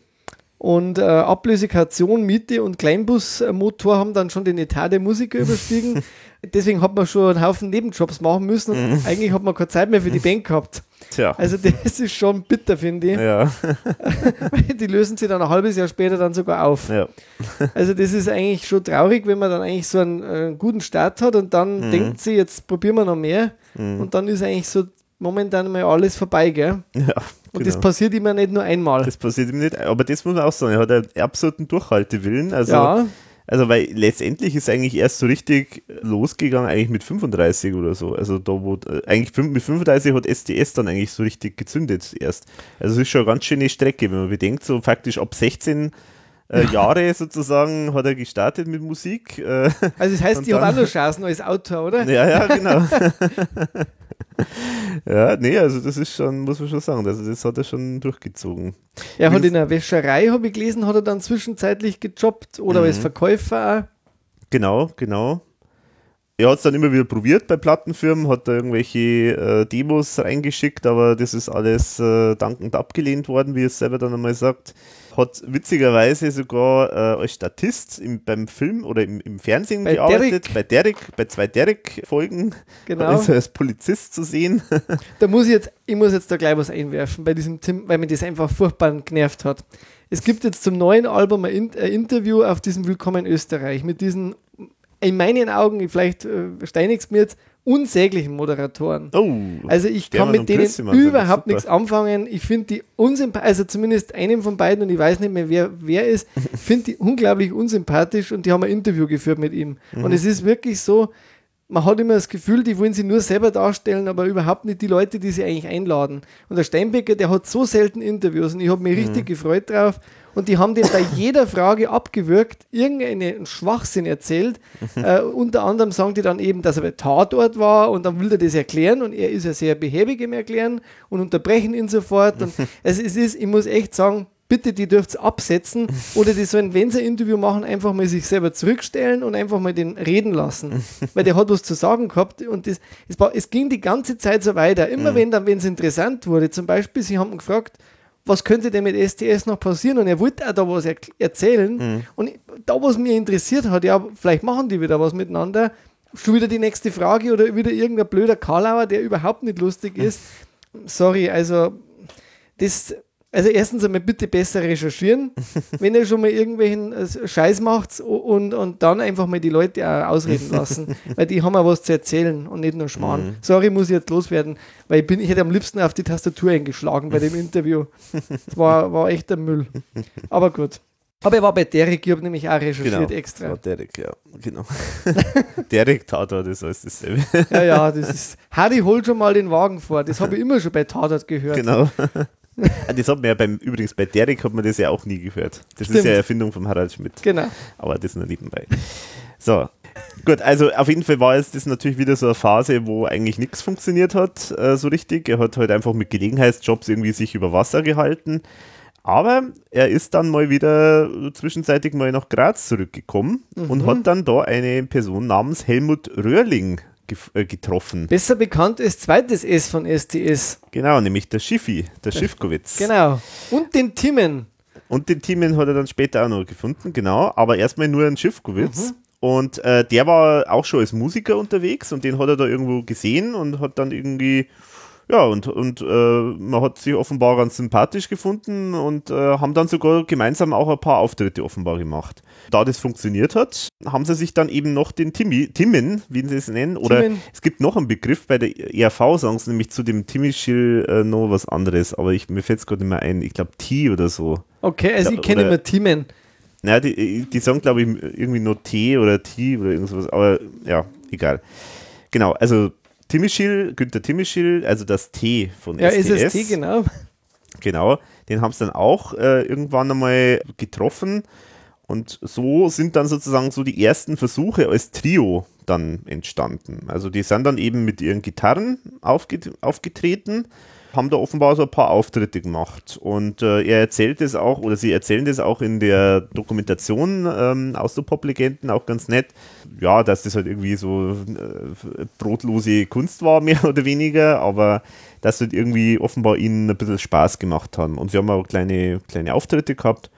Und äh, Ablöse, Kaution, Miete und Kleinbusmotor haben dann schon den Etat der Musiker überstiegen. Deswegen hat man schon einen Haufen Nebenjobs machen müssen und eigentlich hat man keine Zeit mehr für die Band gehabt. Tja. Also das ist schon bitter, finde ich. ja. Die lösen sie dann ein halbes Jahr später dann sogar auf. ja. Also das ist eigentlich schon traurig, wenn man dann eigentlich so einen, äh, guten Start hat und dann Mhm. denkt sie, jetzt probieren wir noch mehr und dann ist eigentlich so momentan mal alles vorbei, gell? ja. Und das genau. passiert immer nicht nur einmal. Das passiert ihm nicht, aber das muss man auch sagen, er hat einen absoluten Durchhaltewillen. Also, ja, also weil letztendlich ist eigentlich erst so richtig losgegangen, eigentlich mit 35 oder so. Also da wo, äh, eigentlich mit 35 hat SDS dann eigentlich so richtig gezündet erst. Also es ist schon eine ganz schöne Strecke, wenn man bedenkt, so faktisch ab 16 äh, Jahre sozusagen hat er gestartet mit Musik. Äh, also das heißt, Und ich habe auch noch Chancen als Autor, oder? ja, ja, genau. ja, nee, also das ist schon, muss man schon sagen, also das hat er schon durchgezogen. Er hat in einer Wäscherei, habe ich gelesen, hat er dann zwischenzeitlich gejobbt oder Mhm. als Verkäufer auch. Genau, genau. Er hat es dann immer wieder probiert bei Plattenfirmen, hat da irgendwelche äh, Demos reingeschickt, aber das ist alles äh, dankend abgelehnt worden, wie er es selber dann einmal sagt. Hat witzigerweise sogar äh, als Statist im, beim Film oder im, im Fernsehen Bei gearbeitet, Derrick. bei Derek, bei zwei Derek-Folgen. Genau. Er als Polizist zu sehen. Da muss ich jetzt, ich muss jetzt da gleich was einwerfen bei diesem Tim, weil mir das einfach furchtbar genervt hat. Es gibt jetzt zum neuen Album ein, In ein Interview auf diesem Willkommen Österreich mit diesen, in meinen Augen, vielleicht äh, steinigst mir jetzt, unsäglichen Moderatoren. Oh, Also ich kann mit denen überhaupt nichts anfangen. Ich finde die unsympathisch, also zumindest einem von beiden und ich weiß nicht mehr, wer wer ist, finde die unglaublich unsympathisch und die haben ein Interview geführt mit ihm. Mhm. Und es ist wirklich so, man hat immer das Gefühl, die wollen sie nur selber darstellen, aber überhaupt nicht die Leute, die sie eigentlich einladen. Und der Steinbecker, der hat so selten Interviews und ich habe mich Mhm. richtig gefreut drauf. Und die haben den bei jeder Frage abgewürgt, irgendeinen Schwachsinn erzählt. äh, unter anderem sagen die dann eben, dass er bei Tatort war und dann will er das erklären und er ist ja sehr behäbig im Erklären und unterbrechen ihn sofort. Und also es ist, ich muss echt sagen, bitte, die dürft absetzen oder die sollen, wenn sie ein Interview machen, einfach mal sich selber zurückstellen und einfach mal den reden lassen. Weil der hat was zu sagen gehabt und das, es, war, es ging die ganze Zeit so weiter. Immer wenn dann, wenn es interessant wurde, zum Beispiel, sie haben ihn gefragt, was könnte denn mit STS noch passieren? Und er wollte auch da was er erzählen. Und da, was mich interessiert hat, ja, vielleicht machen die wieder was miteinander. Schon wieder die nächste Frage oder wieder irgendein blöder Karlauer, der überhaupt nicht lustig ist. Sorry, also das, also erstens einmal bitte besser recherchieren, wenn ihr schon mal irgendwelchen äh, Scheiß macht und, und dann einfach mal die Leute auch ausreden lassen, weil die haben auch was zu erzählen und nicht nur Schmarrn. Sorry, muss ich jetzt loswerden, weil ich, bin, ich hätte am liebsten auf die Tastatur eingeschlagen bei dem Interview. Das war, war echt der Müll. Aber gut. Aber er war bei Derek, ich habe nämlich auch recherchiert genau. extra. Ja, Derek, ja, genau. Derek Tatort ist alles dasselbe. Ja, ja, das ist. Harry, hol schon mal den Wagen vor. Das habe ich immer schon bei Tatort gehört. Genau. Ah, das hat man ja beim, übrigens bei Derek hat man das ja auch nie gehört. Das ist Stimmt. ja eine Erfindung von Harald Schmidt. Genau. Aber das nur nebenbei. So. Gut, also auf jeden Fall war jetzt das natürlich wieder so eine Phase, wo eigentlich nichts funktioniert hat, äh, so richtig. Er hat halt einfach mit Gelegenheitsjobs irgendwie sich über Wasser gehalten. Aber er ist dann mal wieder zwischenzeitig mal nach Graz zurückgekommen und hat dann da eine Person namens Helmut Röhrling getroffen. Besser bekannt als zweites S von STS. Genau, nämlich der Schiffi, der Schiffkowitz. Genau. Und den Timmen. Und den Timen hat er dann später auch noch gefunden, genau. Aber erstmal nur ein Schiffkowitz. Mhm. Und äh, der war auch schon als Musiker unterwegs und den hat er da irgendwo gesehen und hat dann irgendwie, ja, und, und äh, man hat sich offenbar ganz sympathisch gefunden und äh, haben dann sogar gemeinsam auch ein paar Auftritte offenbar gemacht. Da das funktioniert hat, haben sie sich dann eben noch den Timmy, Timmen, wie sie es nennen, oder Timmen. es gibt noch einen Begriff bei der ERV, sagen sie nämlich zu dem Timmy-Schill äh, noch was anderes, aber ich, mir fällt es gerade nicht mehr ein, ich glaube T oder so. Okay, also Ja, ich kenne immer Timmen. Naja, die, die sagen, glaube ich, irgendwie nur T oder T oder irgendwas, aber ja, egal. Genau, also Timischil, Günther Timischil, also das T von Ja, STS. ist es T, genau. Genau, den haben sie dann auch äh, irgendwann einmal getroffen und so sind dann sozusagen so die ersten Versuche als Trio dann entstanden. Also die sind dann eben mit ihren Gitarren aufget aufgetreten haben da offenbar so ein paar Auftritte gemacht. Und äh, er erzählt es auch, oder sie erzählen das auch in der Dokumentation ähm, aus der Pop-Legenden auch ganz nett. Ja, dass das halt irgendwie so äh, brotlose Kunst war, mehr oder weniger, aber dass halt irgendwie offenbar ihnen ein bisschen Spaß gemacht haben. Und sie haben auch kleine, kleine Auftritte gehabt.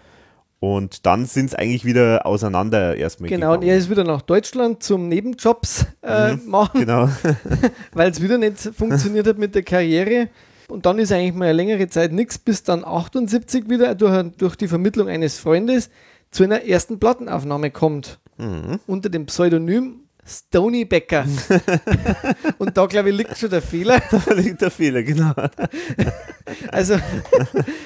Und dann sind es eigentlich wieder auseinander erstmal Genau, und gegangen. er ist wieder nach Deutschland zum Nebenjobs äh, Mhm. machen, Genau. weil es wieder nicht funktioniert hat mit der Karriere. Und dann ist eigentlich mal eine längere Zeit nichts, bis dann 78 wieder durch, durch die Vermittlung eines Freundes zu einer ersten Plattenaufnahme kommt. Mhm. Unter dem Pseudonym Stony Becker. und da, glaube ich, liegt schon der Fehler. Da liegt der Fehler, genau. Also,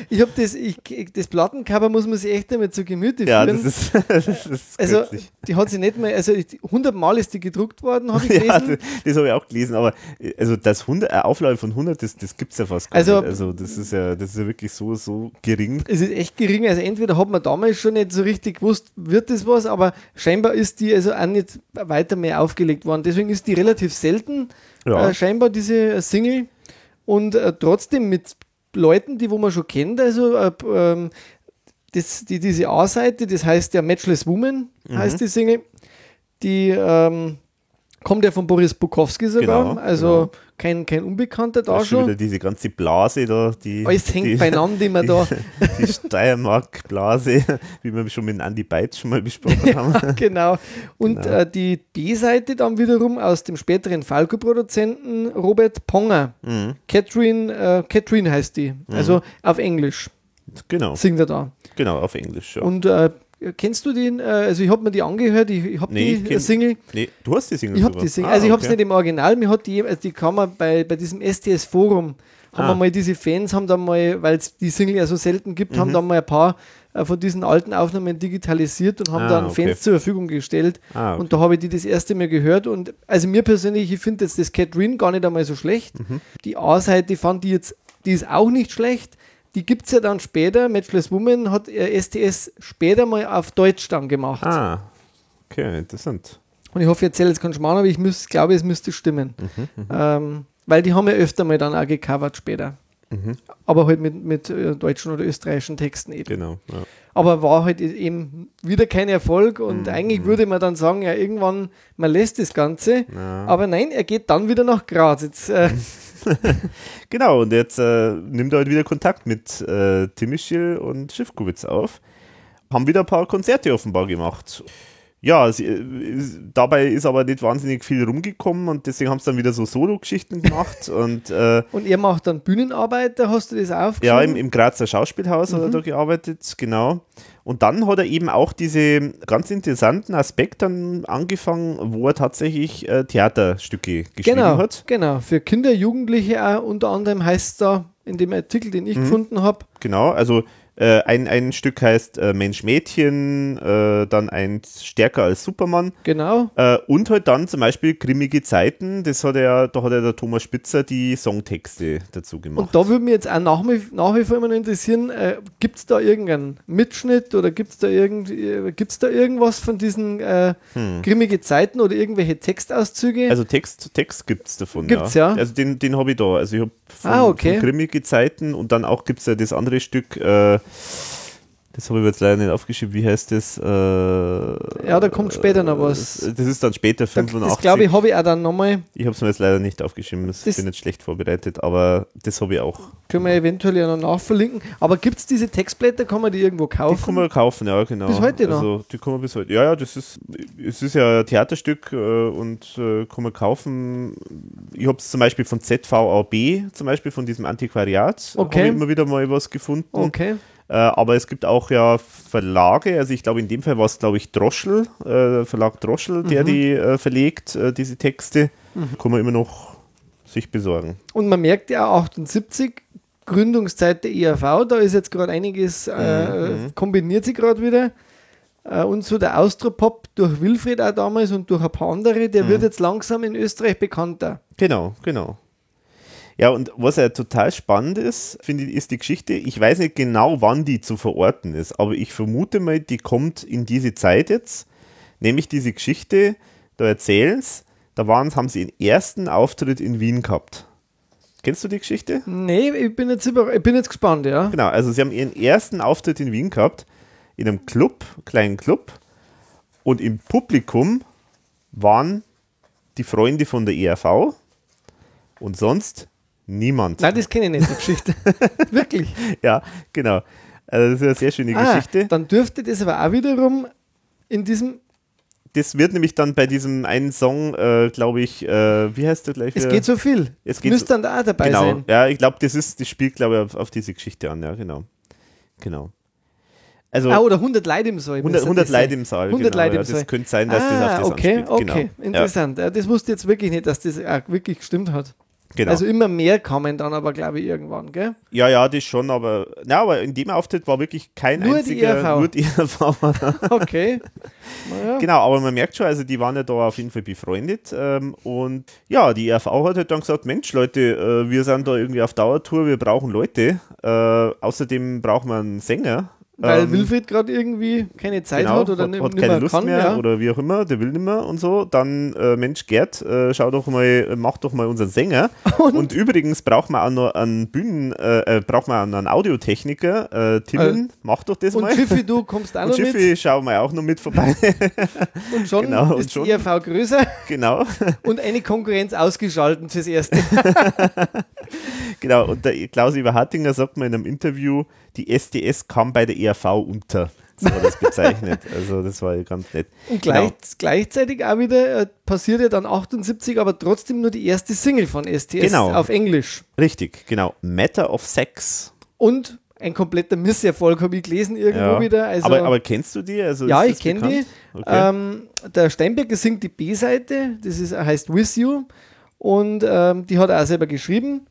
ich habe das, ich, das Plattencover muss man sich echt einmal zu Gemüte Ja, führen. das ist, das ist also, göttlich. die hat sie nicht mehr, also 100 Mal ist die gedruckt worden, habe ich gelesen. Ja, das, das habe ich auch gelesen, aber also das 100, eine Auflage von 100, das, das gibt es ja fast gar Also- nicht. Also das ist ja, das ist ja wirklich so, so gering. es ist echt gering. Also entweder hat man damals schon nicht so richtig gewusst, wird das was, aber scheinbar ist die also auch nicht weiter mehr aufgelegt worden. Deswegen ist die relativ selten, Ja. äh, scheinbar diese äh, Single. Und äh, trotzdem mit Leuten, die wo man schon kennt, also äh, ähm, das, die, diese A-Seite, das heißt ja Matchless Woman, Mhm. heißt die Single, die ähm, kommt ja von Boris Bukowski sogar, Genau, also genau. kein, kein Unbekannter Da da schon wieder diese ganze Blase da, die, Alles hängt die, beieinander, die man da die Steiermark-Blase, wie wir schon mit Andy Beitz schon mal besprochen haben. genau. Und Genau. äh, die B-Seite dann wiederum aus dem späteren Falco-Produzenten Robert Ponger. Mhm. Catherine, äh, Catherine heißt die. Also auf Englisch Genau, singt er da. genau, auf Englisch. Ja. Und äh, kennst du den? Äh, also ich habe mir die angehört, ich, ich habe Nee, die kenn- Single. nee, du hast die Single Ich habe die Single. Ah, also ich habe es okay. nicht im Original, mir hat die, also die kann man bei, bei diesem STS-Forum, haben Ah. wir mal diese Fans, haben dann mal, weil es die Single ja so selten gibt, Mhm. haben dann mal ein paar äh, von diesen alten Aufnahmen digitalisiert und haben Ah, dann okay. Fans zur Verfügung gestellt. Ah, okay. Und da habe ich die das erste Mal gehört. Und also mir persönlich, ich finde jetzt das Catherine gar nicht einmal so schlecht. Mhm. Die A-Seite fand die jetzt, die ist auch nicht schlecht. Die gibt es ja dann später. Matchless Woman hat äh, STS später mal auf Deutsch dann gemacht. Ah, okay, interessant. Und ich hoffe, ich erzähle jetzt keinen Schmarrn, aber ich müß, glaube, es müsste stimmen. Ähm, weil die haben ja öfter mal dann auch gecovert später. Mhm. Aber halt mit, mit äh, deutschen oder österreichischen Texten eben. Genau. Ja. Aber war halt eben wieder kein Erfolg und Mhm. eigentlich würde man dann sagen, ja, irgendwann, man lässt das Ganze. Ja. Aber nein, er geht dann wieder nach Graz. Jetzt, äh, Genau, und jetzt äh, nimmt er halt wieder Kontakt mit äh, Timischil und Schiffkowitz auf. Haben wieder ein paar Konzerte offenbar gemacht. Ja, sie, äh, ist- dabei ist aber nicht wahnsinnig viel rumgekommen und deswegen haben sie dann wieder so Solo-Geschichten gemacht. und äh, und er macht dann Bühnenarbeit, da hast du das aufgeschrieben? ja, im, im Grazer Schauspielhaus hat er da gearbeitet, genau. Und dann hat er eben auch diese ganz interessanten Aspekt dann angefangen, wo er tatsächlich äh, Theaterstücke geschrieben genau, hat. genau. Für Kinder, Jugendliche auch unter anderem heißt es da in dem Artikel, den ich Mhm. gefunden habe. Genau, also äh, ein, ein Stück heißt äh, Mensch Mädchen, äh, dann ein Stärker als Superman Genau. äh, und halt dann zum Beispiel Grimmige Zeiten, das hat er, da hat er der Thomas Spitzer die Songtexte dazu gemacht. Und da würde mich jetzt auch nach, wie- nach wie vor immer interessieren, äh, gibt es da irgendeinen Mitschnitt oder gibt es da, irgend, äh, gibt's da irgendwas von diesen äh, grimmige Zeiten oder irgendwelche Textauszüge? Hm. also Text, Text gibt es davon, Gibt's, ja. ja? Also den, den habe ich da. Also ich habe von, Ah, okay. von Grimmige Zeiten und dann auch gibt es ja das andere Stück, äh, das habe ich jetzt leider nicht aufgeschrieben, wie heißt das? Äh, ja, da kommt später noch was. Das, ist dann später, Da- 85. das glaube ich, habe ich auch dann nochmal. Ich habe es mir jetzt leider nicht aufgeschrieben, das, Das- bin jetzt schlecht vorbereitet, aber das habe ich auch. Können wir eventuell ja noch nachverlinken. Aber gibt es diese Textblätter, kann man die irgendwo Die kaufen? kann man kaufen, ja, genau. Bis heute noch? Also, die kann man bis heute. Ja, ja, das ist, es ist ja ein Theaterstück äh, und äh, kann man kaufen. Ich habe es zum Beispiel von ZVAB, zum Beispiel von diesem Antiquariat, Okay. habe ich immer wieder mal was gefunden. okay. Äh, aber es gibt auch ja Verlage, also ich glaube in dem Fall war es glaube ich Droschel, äh, Verlag Droschel, Mhm. der die äh, verlegt, äh, diese Texte. Kann man immer noch sich besorgen. Und man merkt ja auch 78, Gründungszeit der ERV, da ist jetzt gerade einiges, Mhm, äh, kombiniert sich gerade wieder. Und so der Austropop durch Wilfried auch damals und durch ein paar andere, Mhm. der wird jetzt langsam in Österreich bekannter. Genau, genau. Ja, und was ja total spannend ist, finde ich, ist die Geschichte. Ich weiß nicht genau, wann die zu verorten ist, aber ich vermute mal, die kommt in diese Zeit jetzt. Nämlich diese Geschichte, da erzählen sie, da waren, haben sie den ersten Auftritt in Wien gehabt. Kennst du die Geschichte? Nee, ich bin jetzt, über, ich bin jetzt gespannt, ja. Genau, also sie haben ihren ersten Auftritt in Wien gehabt, in einem Club, kleinen Club. Und im Publikum waren die Freunde von der ERV und sonst niemand. Nein, das kenne ich nicht, die Geschichte. Wirklich. Ja, genau. Also das ist eine sehr schöne Ah, Geschichte. dann dürfte das aber auch wiederum in diesem, Das wird nämlich dann bei diesem einen Song, äh, glaube ich, äh, wie heißt der gleich? es wieder? geht so viel. Es geht Müsste so- dann da auch dabei genau. sein. Ja, ich glaube, das ist, das spielt, glaube ich, auf, auf diese Geschichte an, ja, genau. Genau. Also Ah, oder 100 Leute im Saal. 100, müsste 100 das sein. Leute im Saal. 100 genau, Leute ja, im Das Saal. könnte sein, dass das auf Ah, das okay, anspielt. okay, Genau. interessant. Ja. Das wusste ich jetzt wirklich nicht, dass das auch wirklich gestimmt hat. Genau. Also immer mehr kamen dann aber, glaube ich, irgendwann, gell? ja, ja, das schon, aber, na, aber in dem Auftritt war wirklich kein Nur die einziger, ERV. nur die ERV. Okay. naja. genau, aber man merkt schon, also die waren ja da auf jeden Fall befreundet ähm, und ja, die ERV hat halt dann gesagt, Mensch Leute, äh, wir sind da irgendwie auf Dauertour, wir brauchen Leute, äh, außerdem brauchen wir einen Sänger. Weil Ähm, Wilfried gerade irgendwie keine Zeit genau, hat oder hat nicht keine Lust kann. mehr ja. oder wie auch immer, der will nicht mehr und so, dann äh, Mensch Gerd, äh, schau doch mal, äh, mach doch mal unseren Sänger. Und, übrigens braucht man auch noch einen Bühnen, äh, äh, braucht man einen Audiotechniker, äh, Timon, mach doch das und mal. Schiffi, du kommst auch Und noch mit. Schiffi, schauen wir auch noch mit vorbei. Und schon genau, und ist schon. die ERV größer genau, und eine Konkurrenz ausgeschalten fürs Erste. genau. Und der Klaus Überhartinger sagt mal in einem Interview, die SDS kam bei der ERV unter. So war das bezeichnet. Also das war ja ganz nett. Und Genau. gleich, gleichzeitig auch wieder äh, passiert ja dann 78, aber trotzdem nur die erste Single von STS Genau. auf Englisch. Richtig, genau. Matter of Sex. Und ein kompletter Misserfolg habe ich gelesen irgendwo Ja. wieder. Also, aber, aber kennst du die? Also ja, ich kenne die. Okay. Ähm, der Steinbecker singt die B-Seite, das ist, heißt With You. Und ähm, die hat er auch selber geschrieben.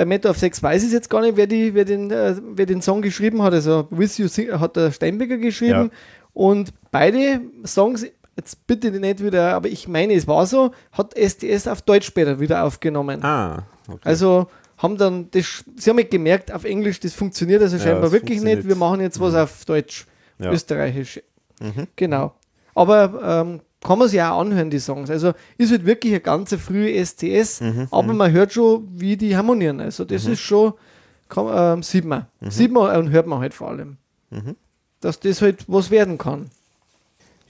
Bei Matter of Sex weiß ich jetzt gar nicht, wer, die, wer, den, äh, wer den Song geschrieben hat. Also With You sing- hat der Steinbecker geschrieben. Ja. Und beide Songs, jetzt bitte nicht wieder, aber ich meine, es war so, hat STS auf Deutsch später wieder aufgenommen. ah, okay. Also haben dann, das, sie haben nicht gemerkt, auf Englisch, das funktioniert also Ja, scheinbar wirklich nicht. Wir machen jetzt was auf Deutsch, Ja. Mhm. Österreichisch. Genau. Aber ähm, kann man sich auch anhören, die Songs. Also ist halt wirklich eine ganze frühe STS, Mhm, aber man hört schon, wie die harmonieren. Also das ist schon, kann, ähm, sieht man. Mhm. Sieht man und hört man halt vor allem. Dass das halt was werden kann.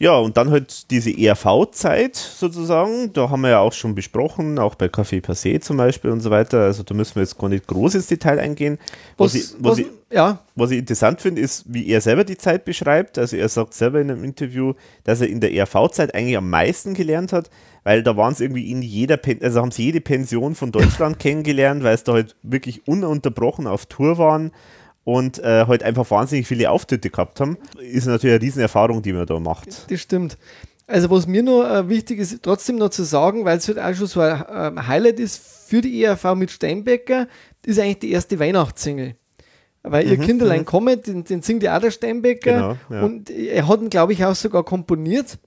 Ja, und dann halt diese ERV-Zeit sozusagen, da haben wir ja auch schon besprochen, auch bei Café Passé zum Beispiel und so weiter. Also da müssen wir jetzt gar nicht groß ins Detail eingehen. Was, ich, was, was, ich, ja, was ich interessant finde, ist, wie er selber die Zeit beschreibt. Also er sagt selber in einem Interview, dass er in der ERV-Zeit eigentlich am meisten gelernt hat, weil da waren es irgendwie in jeder, Pen also haben sie jede Pension von Deutschland kennengelernt, weil es da halt wirklich ununterbrochen auf Tour waren und äh, halt einfach wahnsinnig viele Auftritte gehabt haben. Ist natürlich eine Riesenerfahrung, die man da macht. Das stimmt. Also was mir nur äh, wichtig ist, trotzdem noch zu sagen, weil es halt auch schon so ein ähm, Highlight ist für die ERV mit Steinbecker, ist eigentlich die erste Weihnachtssingle. Weil ihr Kinderlein kommt, den, den singt ja auch der Steinbecker Mhm, Genau, ja. und er hat ihn, glaube ich, auch sogar komponiert.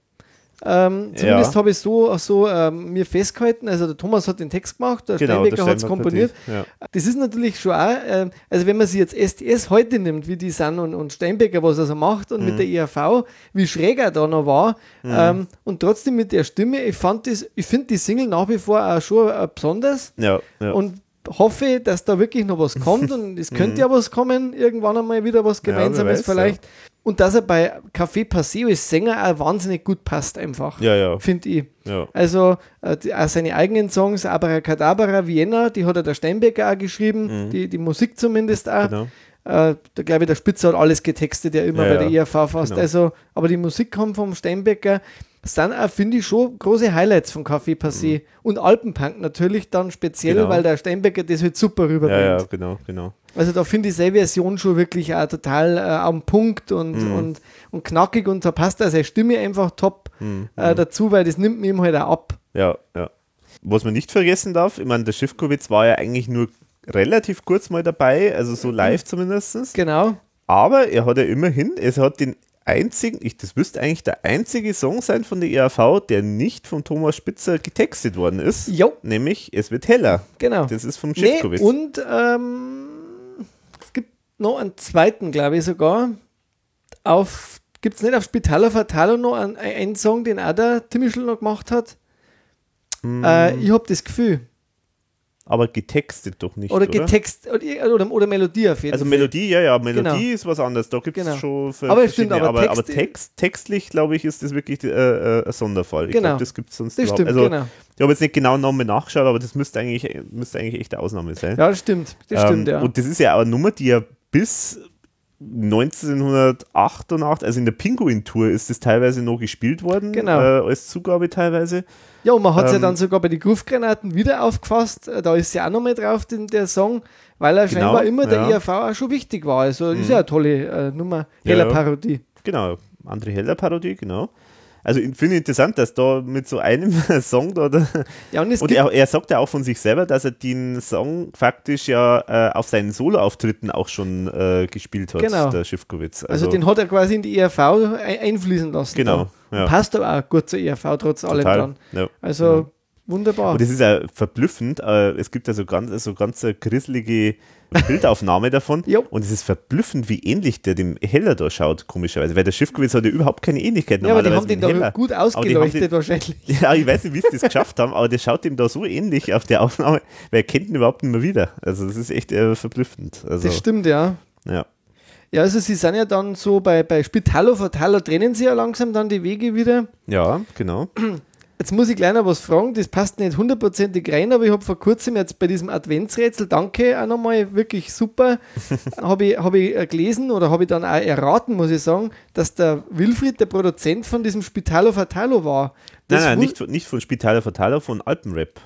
Ähm, zumindest Ja. habe ich so, so ähm, mir festgehalten. Also der Thomas hat den Text gemacht, der Genau, Steinbecker hat es komponiert. ja. Das ist natürlich schon auch, ähm, also wenn man sich jetzt STS heute nimmt, wie die sind und, und Steinbecker, was er so macht und Mhm. mit der ERV, wie schräg er da noch war ähm, und trotzdem mit der Stimme, ich fand das, ich finde die Single nach wie vor auch schon äh, besonders Ja, und hoffe, dass da wirklich noch was kommt und es könnte ja was kommen, irgendwann einmal wieder was Mhm. Gemeinsames weiß, vielleicht. Und dass er bei Café Passé als Sänger auch wahnsinnig gut passt einfach, ja, ja, finde ich. ja. Also äh, die, auch seine eigenen Songs, Abracadabra, Vienna, die hat er der Steinbecker auch geschrieben, die, die Musik zumindest auch. Mhm. Genau. Äh, da glaube ich, der Spitzer hat alles getextet, der immer Ja, bei der. ERV fast. Genau. Also, aber die Musik kommt vom Steinbecker. Das sind auch, finde ich, schon große Highlights von Café Passé. Und Alpenpunk natürlich dann speziell, Mhm. Genau. weil der Steinbecker das halt super rüberbringt. Ja, ja, genau, genau. Also da finde ich seine Version schon wirklich auch total äh, am Punkt und, Mhm. und, und knackig und da passt auch seine Stimme einfach top Mhm. äh, dazu, weil das nimmt mir ihm halt auch ab. Ja, ja. Was man nicht vergessen darf, ich meine, der Schiffkowitz war ja eigentlich nur relativ kurz mal dabei, also so live zumindest. Genau. Aber er hat ja immerhin, es hat den einzigen, ich, das müsste eigentlich der einzige Song sein von der ERV, der nicht von Thomas Spitzer getextet worden ist. Jo. Nämlich Es wird heller. Genau. Das ist vom Nee, Schiffkowitz. und ähm, noch einen zweiten, glaube ich sogar. Auf, gibt es nicht auf Spitaler Fatalo noch einen, einen Song, den auch der Timischl noch gemacht hat? Hm. Äh, ich habe das Gefühl. aber getextet doch nicht. Oder getext oder, oder, oder Melodie auf jeden Also Fall. Melodie, ja, ja, Melodie Genau. ist was anderes. Da gibt es Genau. schon für Aber stimmt, aber aber, aber Text- Text, textlich, glaube ich, ist das wirklich äh, äh, ein Sonderfall. Ich Genau. glaube, das gibt es sonst Das stimmt, Also, genau. ich habe jetzt nicht genau nochmal nachgeschaut, aber das müsste eigentlich, müsste eigentlich echt eine Ausnahme sein. Ja, das stimmt. Das Ähm, stimmt, ja. Und das ist ja auch eine Nummer, die ja bis 1988, also in der Pinguin-Tour ist das teilweise noch gespielt worden, Genau. äh, als Zugabe teilweise. Ja, und man hat es ja Ähm, dann sogar bei den Groove-Granaten wieder aufgefasst. Äh, Da ist ja auch nochmal drauf, den, der Song, weil er Genau, scheinbar immer der ja. Mhm. ERV auch schon wichtig war. Also ist ja eine tolle äh, Nummer, Ja, heller ja. Parodie. Genau, André Heller Parodie, genau. Also ich finde interessant, dass da mit so einem Song da, da Ja, und und er, er sagt ja auch von sich selber, dass er den Song faktisch ja äh, auf seinen Soloauftritten auch schon äh, gespielt hat, Genau. der Schiffkowitz. also, den hat er quasi in die ERV ein, einfließen lassen. Genau, ja. Passt aber auch gut zur ERV, trotz allem total. dann. Ja. Also wunderbar. Und das ist ja verblüffend. Äh, es gibt ja so ganz, so ganz eine grisslige Bildaufnahme davon. Und es ist verblüffend, wie ähnlich der dem Heller da schaut, komischerweise. Weil der Schiffkowitz hat ja überhaupt keine Ähnlichkeit ja, aber die haben den dem da Heller. gut ausgeleuchtet den- wahrscheinlich. Ja, ich weiß nicht, wie sie das geschafft haben, aber der schaut ihm da so ähnlich auf der Aufnahme, weil er kennt ihn überhaupt nicht mehr wieder. Also das ist echt äh, verblüffend. Also, Das stimmt, ja. ja. Ja, also sie sind ja dann so bei, bei Spitalo Fatalo trennen sie ja langsam dann die Wege wieder. ja, genau. Jetzt muss ich gleich noch was fragen, das passt nicht hundertprozentig rein, aber ich habe vor kurzem jetzt bei diesem Adventsrätsel, danke auch nochmal, wirklich super, habe ich, hab ich äh, gelesen oder habe ich dann auch erraten, muss ich sagen, dass der Wilfried der Produzent von diesem Spitalo Fatalo war. Nein, Das nein, wu- nicht, von- nicht von Spitaler Verteiler, von Alpenrap.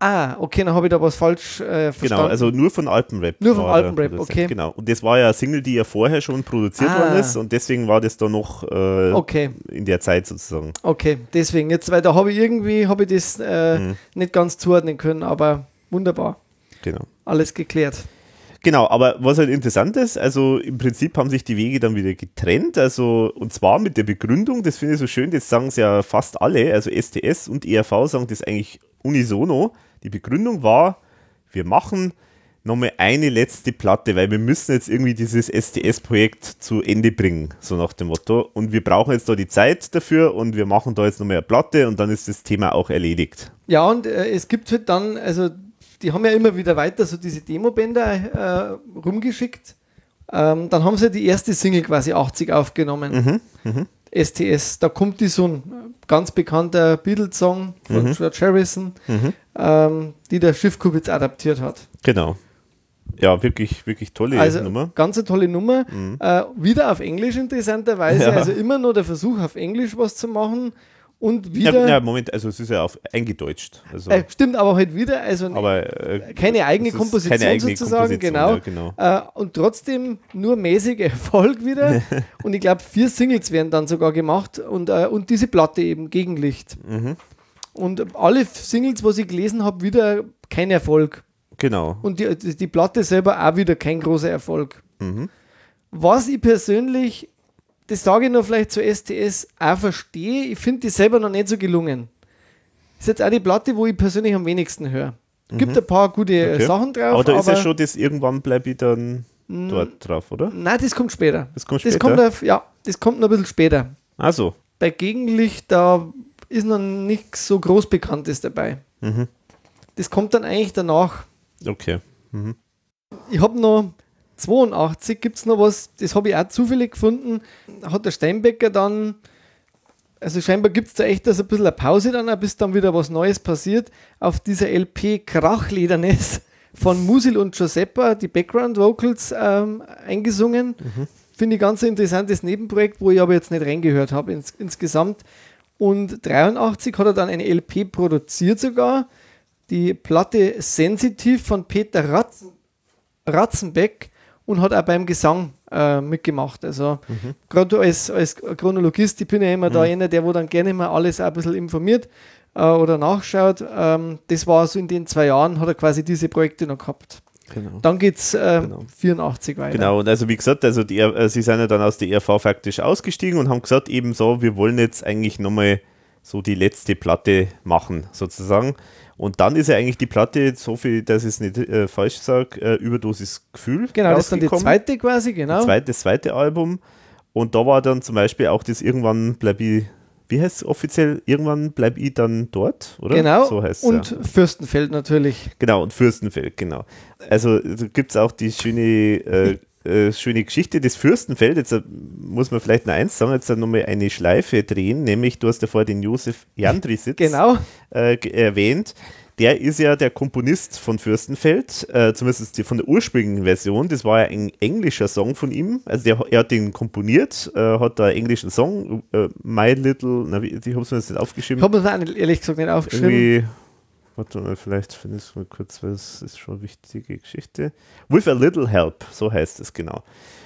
Ah, okay, dann habe ich da was falsch äh, verstanden. Genau, also nur von Alpenrap. Nur der Alpenrap, okay. Genau. Und das war ja eine Single, die ja vorher schon produziert Ah. worden ist und deswegen war das da noch äh, Okay. in der Zeit sozusagen. Okay, deswegen, jetzt, weil da habe ich irgendwie, habe ich das äh, Mhm. nicht ganz zuordnen können, aber wunderbar, Genau. alles geklärt. Genau, aber was halt interessant ist, also im Prinzip haben sich die Wege dann wieder getrennt, also und zwar mit der Begründung, das finde ich so schön, das sagen es ja fast alle, also STS und ERV sagen das eigentlich unisono. Die Begründung war, wir machen nochmal eine letzte Platte, weil wir müssen jetzt irgendwie dieses STS-Projekt zu Ende bringen, so nach dem Motto. Und wir brauchen jetzt da die Zeit dafür und wir machen da jetzt nochmal eine Platte und dann ist das Thema auch erledigt. Ja, und äh, es gibt halt dann, also die haben ja immer wieder weiter so diese Demobänder äh, rumgeschickt. Ähm, dann haben sie die erste Single quasi 80 aufgenommen. STS, da kommt die so ein ganz bekannter Beatles-Song von George Harrison, ähm, die der Schiffkubitz adaptiert hat. Genau. Ja, wirklich, wirklich tolle Also Nummer. ganz eine tolle Nummer. Äh, wieder auf Englisch interessanterweise. Ja. Also immer nur der Versuch, auf Englisch was zu machen. Und wieder. ja, Moment, also es ist ja auf eingedeutscht. Also, äh, stimmt aber halt wieder. Also aber äh, keine eigene Komposition keine eigene sozusagen, Komposition, genau. ja, genau. Äh, und trotzdem nur mäßiger Erfolg wieder. und ich glaube, vier Singles werden dann sogar gemacht und, äh, und diese Platte eben Gegenlicht. Mhm. Und alle Singles, was ich gelesen habe, wieder kein Erfolg. Genau. Und die, die die Platte selber auch wieder kein großer Erfolg. Mhm. Was ich persönlich, das sage ich noch vielleicht zu STS, auch verstehe, ich finde die selber noch nicht so gelungen. Ist jetzt auch die Platte, wo ich persönlich am wenigsten höre. Gibt ein paar gute äh, Mhm. Okay. Sachen drauf, Aber da ist ja schon das, irgendwann bleibe ich dann dort drauf, oder? Nein, das kommt später. Das kommt Das später? kommt auf, ja, das kommt noch ein bisschen später. Also, Bei Gegenlicht, da ist noch nichts so groß Bekanntes dabei. Mhm. Das kommt dann eigentlich danach. okay. Ich habe noch 82, gibt es noch was, das habe ich auch zufällig gefunden. Hat der Steinbecker dann, also scheinbar gibt es da echt also ein bisschen eine Pause dann, bis dann wieder was Neues passiert. Auf dieser LP Krachledernes von Musil und Giuseppa, die Background Vocals ähm, eingesungen. Finde ich ganz ein interessantes Nebenprojekt, wo ich aber jetzt nicht reingehört habe ins, insgesamt. Und 83 hat er dann eine LP produziert sogar. Die Platte Sensitiv von Peter Ratzen, Ratzenbeck und hat auch beim Gesang äh, mitgemacht. Also gerade als, als Chronologist, ich bin ja immer da einer, der wo dann gerne mal alles ein bisschen informiert äh, oder nachschaut. Ähm, das war so in den zwei Jahren, hat er quasi diese Projekte noch gehabt. Genau. Dann geht es äh, Genau. 84 weiter. Genau, und also wie gesagt, also die, äh, sie sind ja dann aus der ERV faktisch ausgestiegen und haben gesagt, eben so, wir wollen jetzt eigentlich nochmal so die letzte Platte machen, sozusagen. Und dann ist ja eigentlich die Platte, so viel, dass ich es nicht äh, falsch sage, äh, Überdosis Gefühl. Genau, das ist dann die zweite quasi, genau. Das zweite, das zweite Album. Und da war dann zum Beispiel auch das Irgendwann bleib ich wie heißt es offiziell? Irgendwann bleibe ich dann dort, oder? Genau. So heißt und ja. Fürstenfeld natürlich. Genau, und Fürstenfeld, genau. Also gibt es auch die schöne, äh, äh, schöne Geschichte des Fürstenfeld. Jetzt äh, muss man vielleicht noch eins sagen, jetzt nochmal eine Schleife drehen, nämlich du hast ja vorher den Josef Jandrisitz Genau. äh, erwähnt. Der ist ja der Komponist von Fürstenfeld, äh, zumindest von der ursprünglichen Version. Das war ja ein englischer Song von ihm. Also der, er hat den komponiert, äh, hat da einen englischen Song, äh, My Little, na, wie, ich habe es mir jetzt nicht aufgeschrieben. Ich habe mir das ehrlich gesagt nicht aufgeschrieben. Irgendwie, warte mal, vielleicht finde ich es mal kurz, weil es ist schon eine wichtige Geschichte. With a Little Help, so heißt es genau.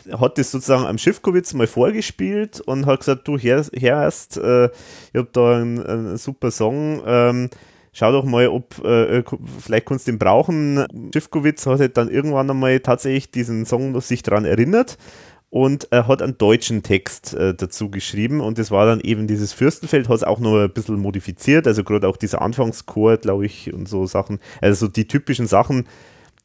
Er hat das sozusagen am Schiffkowitz mal vorgespielt und hat gesagt, du her, herrst, äh, ich habe da einen, einen, super Song, ähm, schau doch mal, ob, äh, vielleicht kannst du den brauchen. Schiffkowitz hat halt dann irgendwann einmal tatsächlich diesen Song sich daran erinnert und er hat einen deutschen Text äh, dazu geschrieben. Und das war dann eben dieses Fürstenfeld, hat es auch noch ein bisschen modifiziert, also gerade auch dieser Anfangschor, glaube ich, und so Sachen, also die typischen Sachen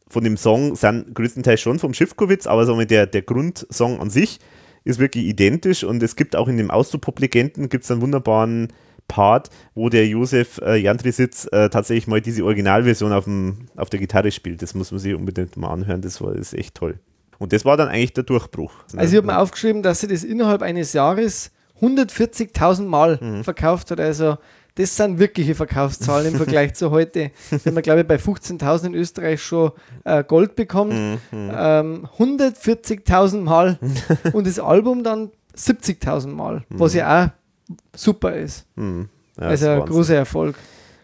von dem Song sind größtenteils schon vom Schiffkowitz, aber so mit der, der Grundsong an sich ist wirklich identisch. Und es gibt auch in dem Austropop-Legenden gibt es einen wunderbaren Part, wo der Josef äh, Jandrisitz äh, tatsächlich mal diese Originalversion auf, dem, auf der Gitarre spielt. Das muss man sich unbedingt mal anhören, das war das ist echt toll. Und das war dann eigentlich der Durchbruch. Also ich habe mir aufgeschrieben, dass sie das innerhalb eines Jahres 140.000 Mal mhm. verkauft hat. Also das sind wirkliche Verkaufszahlen im Vergleich zu heute. Wenn man, glaube ich, bei 15.000 in Österreich schon äh, Gold bekommt. Mhm. Ähm, 140.000 Mal und das Album dann 70.000 Mal, mhm. was ja auch super ist. Mhm. Ja, also ein großer Erfolg.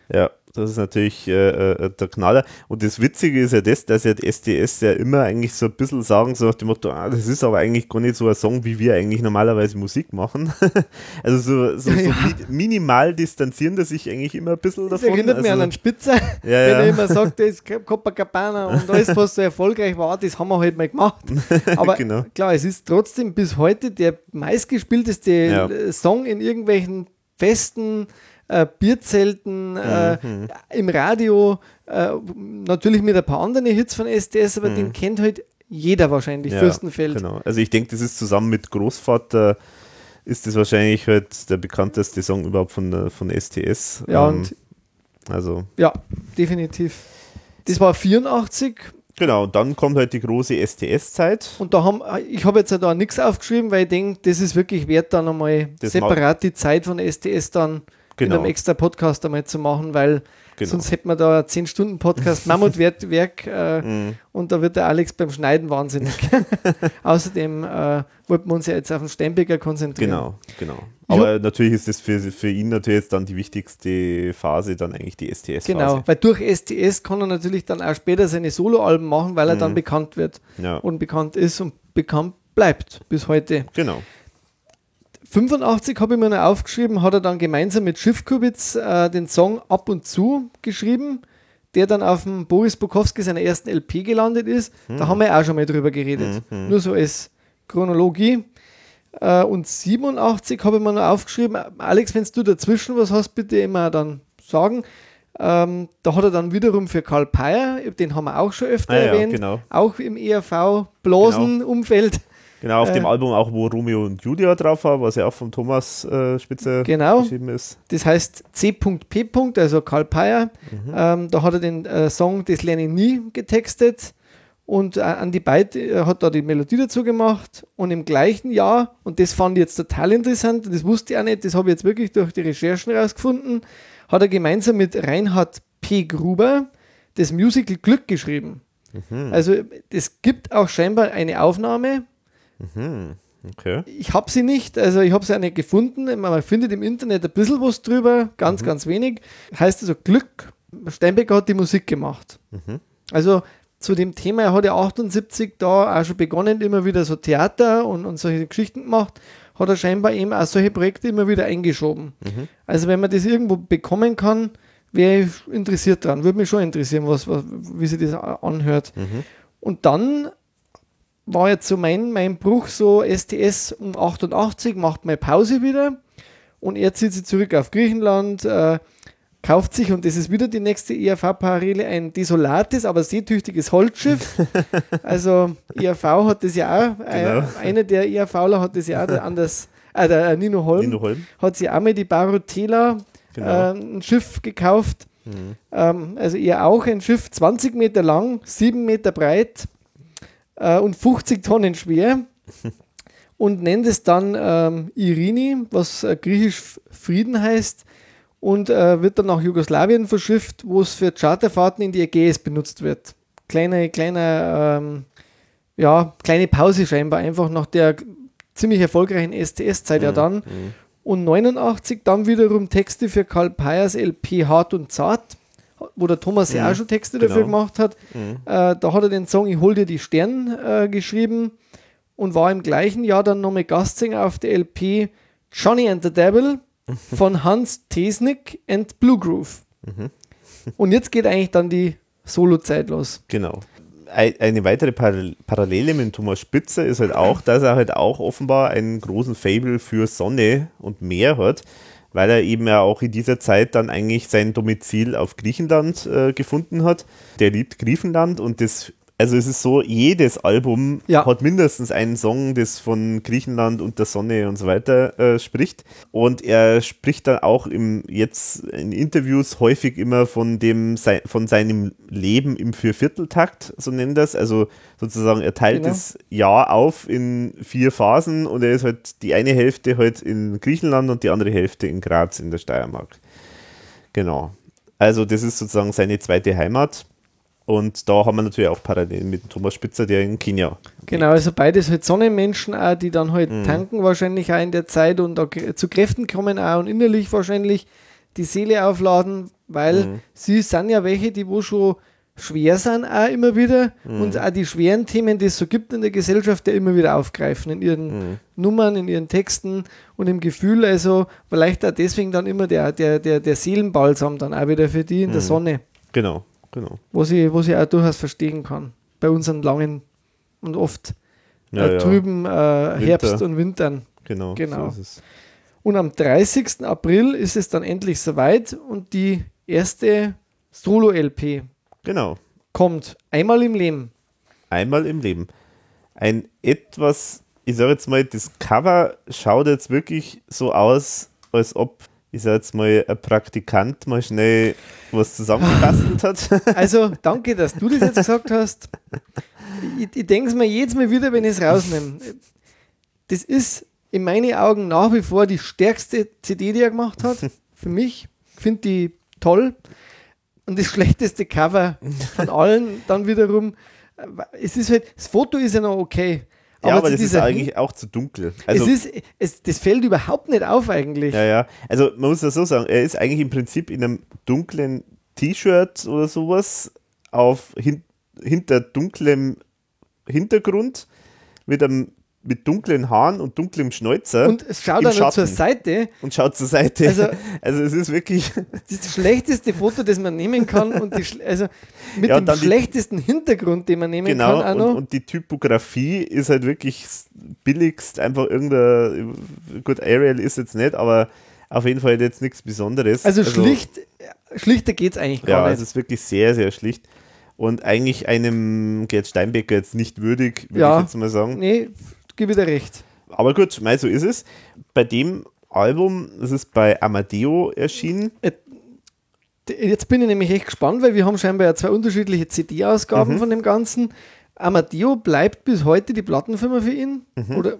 Ja, das ist natürlich äh, äh, der Knaller. Und das Witzige ist ja das, dass ja die STS ja immer eigentlich so ein bisschen sagen, so nach dem Motto, ah, das ist aber eigentlich gar nicht so ein Song, wie wir eigentlich normalerweise Musik machen. also so, so, ja. so minimal distanzieren das sich eigentlich immer ein bisschen davon. Das erinnert also, mich an einen Spitzer, ja, wenn ja. er immer sagt, das ist Copacabana und alles, was so erfolgreich war, das haben wir halt mal gemacht. Aber genau. klar, es ist trotzdem bis heute der meistgespielteste Song in irgendwelchen festen äh, Bierzelten, äh, Mhm. im Radio, äh, natürlich mit ein paar anderen Hits von SDS, aber den kennt halt jeder wahrscheinlich, Ja, Fürstenfeld. Genau. Also ich denke, das ist zusammen mit Großvater ist das wahrscheinlich halt der bekannteste Song überhaupt von, der- von STS. Ja, Ähm, und also ja, definitiv. Das war 84 genau, und dann kommt halt die große STS-Zeit. und da haben, ich habe jetzt da nichts aufgeschrieben, weil ich denke, das ist wirklich wert, dann einmal Das separat die Zeit von SDS dann Genau. einem extra Podcast einmal zu machen, weil Genau. sonst hätten wir da 10 Stunden Podcast Mammutwerk äh, Mhm. und da wird der Alex beim Schneiden wahnsinnig. Außerdem äh, wollten wir uns ja jetzt auf den Steinbecker konzentrieren. Genau, genau. Aber natürlich ist das für, für ihn natürlich jetzt dann die wichtigste Phase, dann eigentlich die STS-Phase. Genau, weil durch STS kann er natürlich dann auch später seine Soloalben machen, weil er dann bekannt wird Ja, und bekannt ist und bekannt bleibt bis heute. genau. 85 habe ich mir noch aufgeschrieben, hat er dann gemeinsam mit Schiffkubitz äh, den Song Ab und zu geschrieben, der dann auf dem Boris Bukowski seiner ersten LP gelandet ist. Da haben wir auch schon mal drüber geredet. Nur so als Chronologie. Äh, und 87 habe ich mir noch aufgeschrieben. Alex, wenn du dazwischen was hast, bitte immer dann sagen. Ähm, da hat er dann wiederum für Karl Peyer, den haben wir auch schon öfter Ah, ja, erwähnt, genau. auch im ERV-Blasen-Umfeld. Genau, auf Äh, dem Album auch, wo Romeo und Julia drauf war, was ja auch von Thomas äh, Spitzer Genau. geschrieben ist. Das heißt C.P. also Karl Peyer. Mhm. Ähm, da hat er den äh, Song Das lerne ich nie getextet und äh, Andy Byte äh, hat da die Melodie dazu gemacht. Und im gleichen Jahr, und das fand ich jetzt total interessant, das wusste ich auch nicht, das habe ich jetzt wirklich durch die Recherchen rausgefunden, hat er gemeinsam mit Reinhard P. Gruber das Musical Glück geschrieben. Mhm. Also es gibt auch scheinbar eine Aufnahme, Mhm. Okay. ich habe sie nicht, also ich habe sie auch nicht gefunden. Man findet im Internet ein bisschen was drüber, ganz, ganz wenig. Heißt also Glück. Steinbecker hat die Musik gemacht. Mhm. Also zu dem Thema, er hat ja 78 da auch schon begonnen, immer wieder so Theater und, und solche Geschichten gemacht, hat er scheinbar eben auch solche Projekte immer wieder eingeschoben. Mhm. Also wenn man das irgendwo bekommen kann, wäre ich interessiert dran. Würde mich schon interessieren, was, was, wie sich das anhört. Mhm. Und dann war jetzt so mein, mein Bruch, so STS um 88, macht mal Pause wieder und er zieht sich zurück auf Griechenland, äh, kauft sich, und das ist wieder die nächste ERV-Parallele, ein desolates, aber seetüchtiges Holzschiff. also ERV hat das ja auch, äh, Genau. einer der ERVler hat das ja auch an das äh, der, äh, Nino Holm, Nino Holm. hat sich auch mal die Barotela Genau. äh, ein Schiff gekauft. Mhm. Ähm, also ihr auch ein Schiff 20 Meter lang, 7 Meter breit äh, und 50 Tonnen schwer. und nennt es dann ähm, Irini, was äh, griechisch Frieden heißt. Und äh, wird dann nach Jugoslawien verschifft, wo es für Charterfahrten in die Ägäis benutzt wird. Kleine, kleine, ähm, ja, kleine Pause scheinbar, einfach nach der ziemlich erfolgreichen STS-Zeit ja dann. Und 89 dann wiederum Texte für Karl Peyers LP Hart und Zart, wo der Thomas ja Mhm, auch schon Texte genau. dafür gemacht hat. Mhm. Äh, da hat er den Song Ich hol dir die Stern äh, geschrieben und war im gleichen Jahr dann nochmal Gastsänger auf der LP Johnny and the Devil von Hans Tesnick and Blue Groove. Mhm. Und jetzt geht eigentlich dann die Solo-Zeit los. Genau. Ei- Eine weitere Paral- Parallele mit Thomas Spitzer ist halt auch, dass er halt auch offenbar einen großen Fable für Sonne und Meer hat, weil er eben ja auch in dieser Zeit dann eigentlich sein Domizil auf Griechenland äh, gefunden hat. Der liebt Griechenland und das, also es ist so, jedes Album Ja. hat mindestens einen Song, das von Griechenland und der Sonne und so weiter äh, spricht. Und er spricht dann auch im, jetzt in Interviews häufig immer von dem von seinem Leben im Viervierteltakt, so nennt er es. Also sozusagen, er teilt Genau. das Jahr auf in vier Phasen und er ist halt die eine Hälfte halt in Griechenland und die andere Hälfte in Graz in der Steiermark. Genau. Also das ist sozusagen seine zweite Heimat. Und da haben wir natürlich auch Parallelen mit Thomas Spitzer, der in Kenia. Genau, also beides halt Sonnenmenschen auch, die dann halt Mhm. tanken wahrscheinlich auch in der Zeit und auch zu Kräften kommen auch und innerlich wahrscheinlich die Seele aufladen, weil Mhm. sie sind ja welche, die wo schon schwer sind auch immer wieder Mhm. und auch die schweren Themen, die es so gibt in der Gesellschaft, ja immer wieder aufgreifen in ihren Mhm. Nummern, in ihren Texten und im Gefühl, also vielleicht auch deswegen dann immer der, der, der, der Seelenbalsam dann auch wieder für die in der Mhm. Sonne, Genau, genau. wo sie, wo sie auch durchaus verstehen kann. Bei unseren langen und oft Ja, äh, ja, trüben äh, Herbst und Wintern. genau. genau. So. Und am 30. April ist es dann endlich soweit und die erste Solo-LP Genau. kommt. Einmal im Leben. Einmal im Leben. Ein etwas, ich sage jetzt mal, das Cover schaut jetzt wirklich so aus, als ob, ich sage jetzt mal, ein Praktikant mal schnell was zusammengebastelt hat. Also danke, dass du das jetzt gesagt hast. Ich, ich denke es mir jedes Mal wieder, wenn ich es rausnehme. Das ist in meinen Augen nach wie vor die stärkste CD, die er gemacht hat. Für mich. Ich finde die toll. Und das schlechteste Cover von allen dann wiederum. Es ist halt, das Foto ist ja noch okay. Ja, aber das ist eigentlich auch zu dunkel. Also, es ist, es, das fällt überhaupt nicht auf eigentlich. ja, ja. Also, man muss das so sagen, er ist eigentlich im Prinzip in einem dunklen T-Shirt oder sowas auf hin, hinter dunklem Hintergrund mit einem mit dunklen Haaren und dunklem Schnäuzer Und es schaut dann zur. Seite. und schaut zur Seite. Also- Also, es ist wirklich, Das schlechteste Foto, das man nehmen kann. Und die, also mit Ja, dem dann die- schlechtesten Hintergrund, den man nehmen genau, kann. Auch und, und die Typografie ist halt wirklich billigst, einfach irgendein, gut, Arial ist jetzt nicht, aber auf jeden Fall jetzt nichts Besonderes. also, schlicht, schlichter geht es eigentlich Ja, gar es nicht. ist wirklich sehr, sehr schlicht. Und eigentlich einem Gerd Steinbecker jetzt nicht würdig, würde Ja. ich jetzt mal sagen. Nee, gebe dir recht. Aber gut, mei, so ist es. Bei dem Album, das ist bei Amadeo erschienen. D- Jetzt bin ich nämlich echt gespannt, weil wir haben scheinbar ja zwei unterschiedliche CD-Ausgaben Mhm. von dem Ganzen. Amadeo bleibt bis heute die Plattenfirma für ihn. Mhm. Oder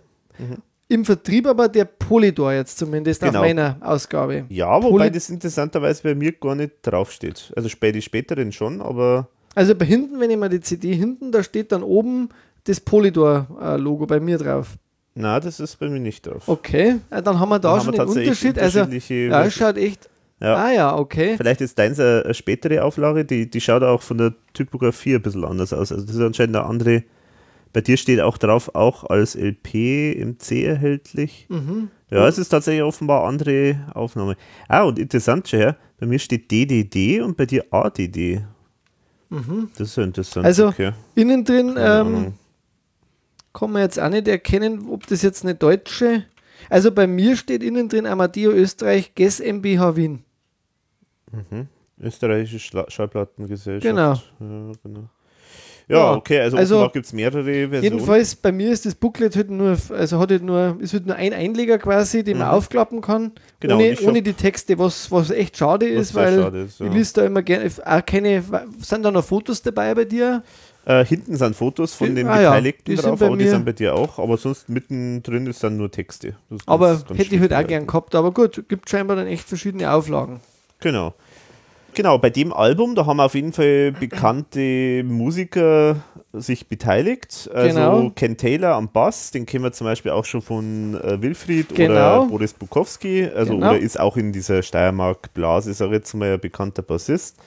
im Vertrieb aber der Polydor jetzt zumindest Genau. auf meiner Ausgabe. Ja, wobei Poly- das interessanterweise bei mir gar nicht draufsteht. Also spä- die späteren schon, aber Also bei hinten, wenn ich mal die CD hinten, da steht dann oben das Polydor-Logo bei mir drauf. na, das ist bei mir nicht drauf. Okay, äh, dann haben wir da Dann schon wir den Unterschied. Also, ja, schaut echt. Ja. Ah ja, okay. Vielleicht ist deins eine, eine spätere Auflage, die, die schaut auch von der Typografie ein bisschen anders aus. Also das ist anscheinend eine andere. Bei dir steht auch drauf, auch als LP im C erhältlich. Mhm. Ja, es ist tatsächlich offenbar andere Aufnahme. Ah, und interessant, schon her, bei mir steht DDD und bei dir ADD. Das ist ja interessant. Mhm. Also, okay. Innen drin ähm. Kann man jetzt auch nicht erkennen, ob das jetzt eine deutsche. Also bei mir steht innen drin Amadeo Österreich, GES MBH Wien. Österreichische Schla Schallplattengesellschaft. Genau. Ja, genau. Ja, Ja, okay, also, also gibt es mehrere Versionen. Jedenfalls bei mir ist das Booklet halt nur, also hat halt nur, ist halt nur ein Einleger quasi, den man aufklappen kann, Genau, ohne, ohne die Texte, was, was echt schade Was ist, weil schade ist, ja. ich lese da immer gerne, auch keine, sind da noch Fotos dabei bei dir? Äh, hinten sind Fotos von den ah ja, Beteiligten die sind drauf, aber die sind bei dir auch. Aber sonst mittendrin ist dann nur Texte. Ist Aber ganz- ganz hätte ich halt schlicht auch gern gehabt, aber gut, gibt scheinbar dann echt verschiedene Auflagen. Genau. Genau, bei dem Album, da haben auf jeden Fall bekannte Musiker sich beteiligt. Also Genau. Ken Taylor am Bass, den kennen wir zum Beispiel auch schon von äh, Wilfried Genau. oder Boris Bukowski. Also Genau. oder ist auch in dieser Steiermark-Blase, sag ich jetzt mal, ein bekannter Bassist.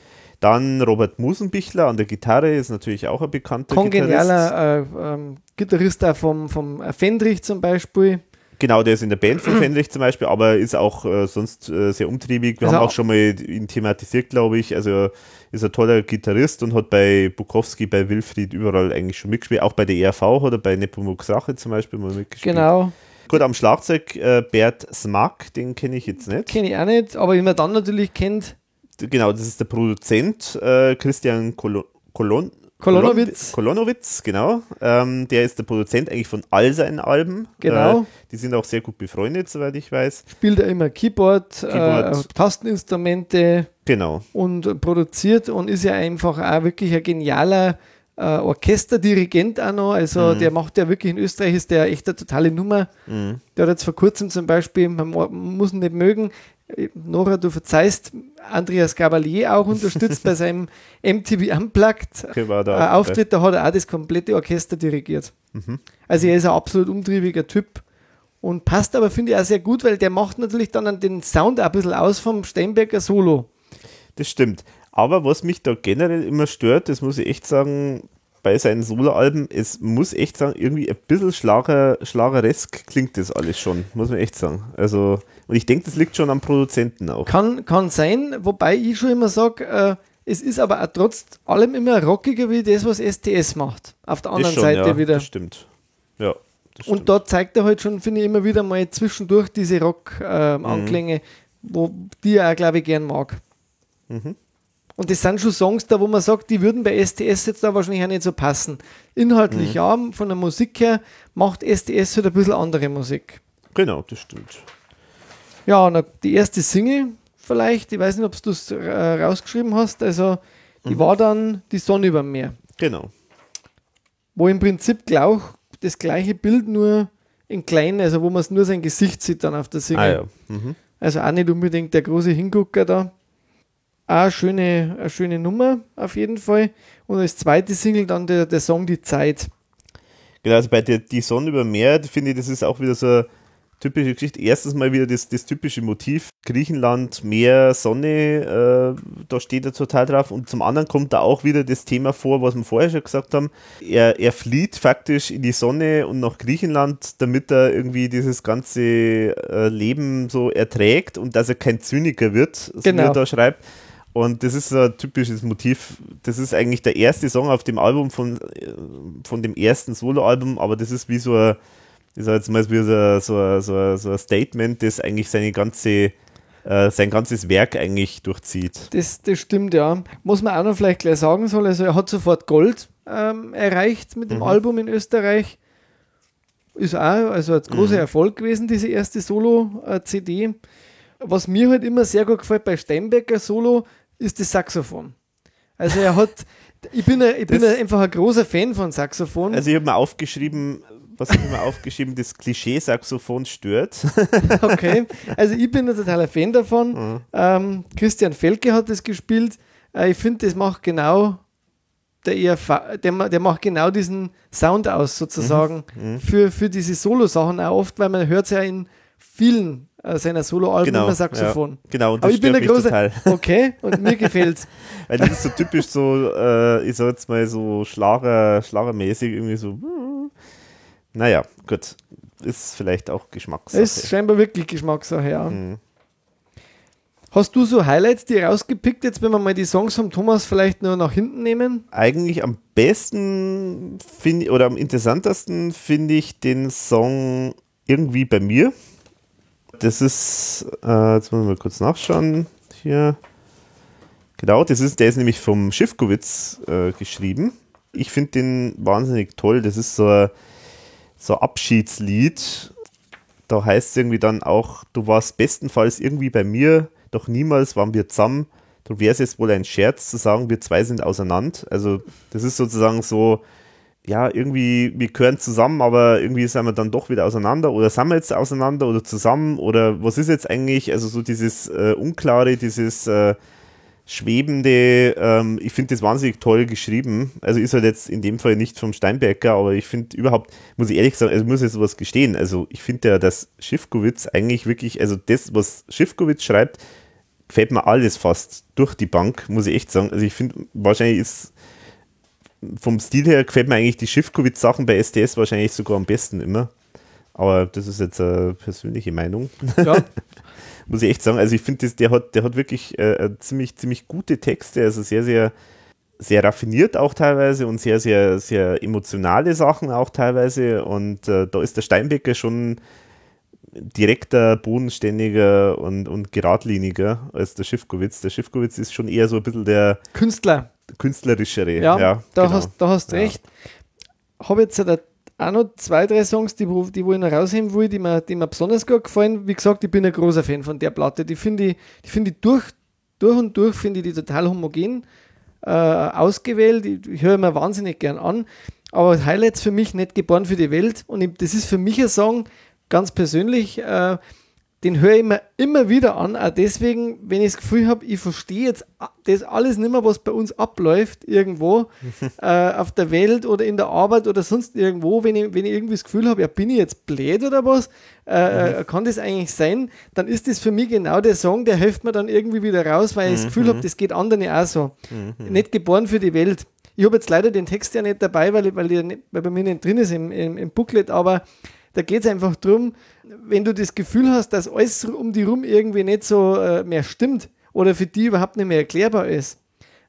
Dann Robert Musenbichler an der Gitarre, ist natürlich auch ein bekannter Gitarrist. Kongenialer äh, ähm, Gitarrist auch vom, vom Fendrich zum Beispiel. Genau, der ist in der Band von Fendrich zum Beispiel, aber ist auch äh, sonst äh, sehr umtriebig. Wir Also haben auch schon mal ihn thematisiert, glaube ich. Also ist ein toller Gitarrist und hat bei Bukowski, bei Wilfried überall eigentlich schon mitgespielt. Auch bei der ERV hat er bei Nepomuk Sache zum Beispiel mal mitgespielt. Genau, Gut, am Schlagzeug äh, Bert Smack, den kenne ich jetzt nicht. kenne ich auch nicht, aber wie man dann natürlich kennt, Genau, das ist der Produzent äh, Christian Kolo Kolon Kolonowitz. Kolonowitz, genau. Ähm, der ist der Produzent eigentlich von all seinen Alben. Genau. Äh, die sind auch sehr gut befreundet, soweit ich weiß. spielt er immer Keyboard, Keyboard. Äh, Tasteninstrumente Genau. und produziert und ist ja einfach auch wirklich ein genialer äh, Orchesterdirigent auch noch. Also der macht ja wirklich in Österreich ist der echt eine totale Nummer. Der hat jetzt vor kurzem zum Beispiel, man muss ihn nicht mögen, Nora, du verzeihst, Andreas Gabalier auch unterstützt bei seinem MTV Unplugged war äh, da Auftritt, da hat er auch das komplette Orchester dirigiert. Also er ist ein absolut umtriebiger Typ und passt aber, finde ich, auch sehr gut, weil der macht natürlich dann den Sound ein bisschen aus vom Steinberger Solo. Das stimmt. Aber was mich da generell immer stört, das muss ich echt sagen, bei seinen Soloalben, es muss echt sagen, irgendwie ein bisschen Schlager, Schlageresk klingt das alles schon, muss man echt sagen. Also, und ich denke, das liegt schon am Produzenten auch. Kann, kann sein, wobei ich schon immer sage, äh, es ist aber auch trotz allem immer rockiger wie das, was STS macht. Auf der anderen schon, Seite ja, wieder. Das stimmt. Ja. Das Und stimmt. da zeigt er halt schon, finde ich, immer wieder mal zwischendurch diese Rock-Anklänge, wo die er auch, glaube ich, gern mag. Mhm. Und das sind schon Songs da, wo man sagt, die würden bei STS jetzt da wahrscheinlich auch nicht so passen. Inhaltlich Mhm. ja, von der Musik her macht STS halt ein bisschen andere Musik. Genau, das stimmt. Ja, und die erste Single vielleicht, ich weiß nicht, ob du es äh, rausgeschrieben hast, also Mhm. die war dann Die Sonne über dem Meer, Genau. wo im Prinzip gleich das gleiche Bild nur in klein, also wo man nur sein Gesicht sieht dann auf der Single. Ah ja. Mhm. Also auch nicht unbedingt der große Hingucker da. Eine schöne, eine schöne Nummer auf jeden Fall. Und als zweite Single dann der, der Song Die Zeit. Genau, also bei der Die Sonne über Meer, finde ich, das ist auch wieder so eine typische Geschichte. Erstens mal wieder das, das typische Motiv, Griechenland, Meer, Sonne, äh, da steht er total drauf. Und zum anderen kommt da auch wieder das Thema vor, was wir vorher schon gesagt haben. Er, er flieht faktisch in die Sonne und nach Griechenland, damit er irgendwie dieses ganze äh, Leben so erträgt und dass er kein Zyniker wird, so wie Genau. er da schreibt. Und das ist so ein typisches Motiv. Das ist eigentlich der erste Song auf dem Album von, äh, von dem ersten Soloalbum, aber das ist wie so ein, ich sag jetzt mal, wie so ein, so ein, so ein, so ein Statement, das eigentlich seine ganze, äh, sein ganzes Werk eigentlich durchzieht. Das, das stimmt, ja. Was man auch noch vielleicht gleich sagen soll, also er hat sofort Gold ähm, erreicht mit dem Mhm. Album in Österreich. Ist auch also ein großer Mhm. Erfolg gewesen, diese erste Solo-CD. Was mir halt immer sehr gut gefällt bei Steinbecker Solo, ist das Saxophon. Also er hat, ich bin, ich bin Das- einfach ein großer Fan von Saxophon. Also ich habe mir aufgeschrieben, was habe ich mir aufgeschrieben, das Klischee-Saxophon stört. Okay, also ich bin ein totaler Fan davon. Mhm. Ähm, Christian Felke hat das gespielt. Äh, ich finde, das macht genau der ERV, der, der macht genau diesen Sound aus, sozusagen, Mhm. für, für diese Solo-Sachen auch oft, weil man hört es ja in vielen äh, seiner Solo-Alben Genau, immer Saxophon. Ja, genau, und Aber das ich bin mich großer, total. okay, und mir gefällt's. Weil das ist so typisch so, äh, ich sag jetzt mal so Schlager, Schlagermäßig, irgendwie so. hm. Naja, gut. Ist vielleicht auch Geschmackssache. Ist scheinbar wirklich Geschmackssache, ja. Mhm. Hast du so Highlights, die rausgepickt, jetzt wenn wir mal die Songs vom Thomas vielleicht nur nach hinten nehmen? Eigentlich am besten finde oder am interessantesten finde ich den Song irgendwie bei mir. Das ist, äh, jetzt müssen wir mal kurz nachschauen. Hier. Genau, das ist, der ist nämlich vom Schiffkowitz äh, geschrieben. Ich finde den wahnsinnig toll. Das ist so so ein Abschiedslied. Da heißt es irgendwie dann auch, du warst bestenfalls irgendwie bei mir, doch niemals waren wir zusammen. Du wärst jetzt wohl ein Scherz zu sagen, wir zwei sind auseinander. Also das ist sozusagen so, ja, irgendwie, wir gehören zusammen, aber irgendwie sind wir dann doch wieder auseinander oder sind wir jetzt auseinander oder zusammen oder was ist jetzt eigentlich, also so dieses äh, Unklare, dieses äh, Schwebende, ähm, ich finde das wahnsinnig toll geschrieben. Also ist halt jetzt in dem Fall nicht vom Steinbecker, aber ich finde überhaupt, muss ich ehrlich sagen, also muss jetzt was gestehen, also ich finde ja, dass Schiffkowitz eigentlich wirklich, also das, was Schiffkowitz schreibt, gefällt mir alles fast durch die Bank, muss ich echt sagen. Also ich finde, wahrscheinlich ist vom Stil her gefällt mir eigentlich die Schiffkowitz-Sachen bei SDS wahrscheinlich sogar am besten immer. Aber das ist jetzt eine persönliche Meinung. Ja. Muss ich echt sagen. Also ich finde, der hat, der hat wirklich äh, ziemlich, ziemlich gute Texte, also sehr, sehr, sehr raffiniert auch teilweise und sehr, sehr, sehr emotionale Sachen auch teilweise. Und äh, da ist der Steinbecker schon direkter, bodenständiger und, und geradliniger als der Schiffkowitz. Der Schiffkowitz ist schon eher so ein bisschen der Künstler künstlerischere. Ja, ja da, genau. hast, da hast ja. recht. Habe jetzt auch noch zwei, drei Songs, die, die wo ich noch rausheben will, die mir, die mir besonders gut gefallen. Wie gesagt, ich bin ein großer Fan von der Platte. Die finde ich, die find ich durch, durch und durch, finde ich die total homogen äh, ausgewählt. Ich, ich höre mir wahnsinnig gern an. Aber Highlights für mich nicht geboren für die Welt. Und ich, das ist für mich ein Song, ganz persönlich, äh, den höre ich mir immer wieder an, auch deswegen, wenn ich das Gefühl habe, ich verstehe jetzt das alles nicht mehr, was bei uns abläuft, irgendwo äh, auf der Welt oder in der Arbeit oder sonst irgendwo, wenn ich, wenn ich irgendwie das Gefühl habe, ja, bin ich jetzt blöd oder was, äh, mhm. kann das eigentlich sein, dann ist das für mich genau der Song, der hilft mir dann irgendwie wieder raus, weil ich das Gefühl habe, mhm. das geht anderen auch so. Mhm. Nicht geboren für die Welt. Ich habe jetzt leider den Text ja nicht dabei, weil, weil, nicht, weil bei mir nicht drin ist im, im, im Booklet, aber da geht es einfach darum, wenn du das Gefühl hast, dass alles um die rum irgendwie nicht so äh, mehr stimmt oder für die überhaupt nicht mehr erklärbar ist,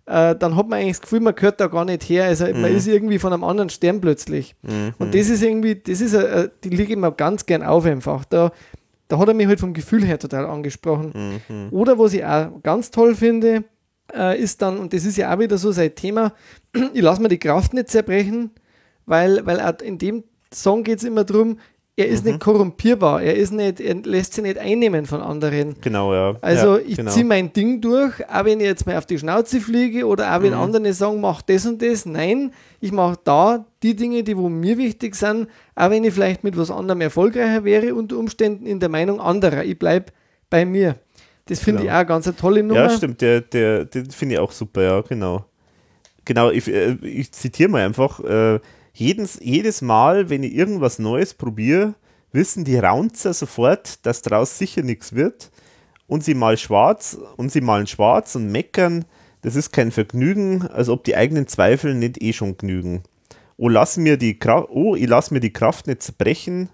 äh, dann hat man eigentlich das Gefühl, man gehört da gar nicht her. Also mhm. man ist irgendwie von einem anderen Stern plötzlich. Mhm. Und das ist irgendwie, das ist, äh, die liege ich mir ganz gern auf einfach. Da, da hat er mich halt vom Gefühl her total angesprochen. Mhm. Oder was ich auch ganz toll finde, äh, ist dann, und das ist ja auch wieder so sein Thema, ich lasse mir die Kraft nicht zerbrechen, weil, weil auch in dem Song geht es immer darum, er ist mhm. nicht korrumpierbar, er ist nicht, er lässt sich nicht einnehmen von anderen. Genau, ja. Also ja, ich genau. ziehe mein Ding durch, auch wenn ich jetzt mal auf die Schnauze fliege oder auch wenn mhm. andere sagen, mach das und das. Nein, ich mache da die Dinge, die wo mir wichtig sind, auch wenn ich vielleicht mit was anderem erfolgreicher wäre, unter Umständen in der Meinung anderer. Ich bleibe bei mir. Das finde genau. ich auch eine ganz eine tolle Nummer. Ja, stimmt, der, der, den finde ich auch super, ja, genau. Genau, ich, äh, ich zitiere mal einfach. Äh, jedes, jedes Mal, wenn ich irgendwas Neues probiere, wissen die Raunzer sofort, dass daraus sicher nichts wird. Und sie malen schwarz und sie malen schwarz und meckern, das ist kein Vergnügen, als ob die eigenen Zweifel nicht eh schon genügen. Oh, lass mir die Kraft, oh, ich lass mir die Kraft nicht zerbrechen,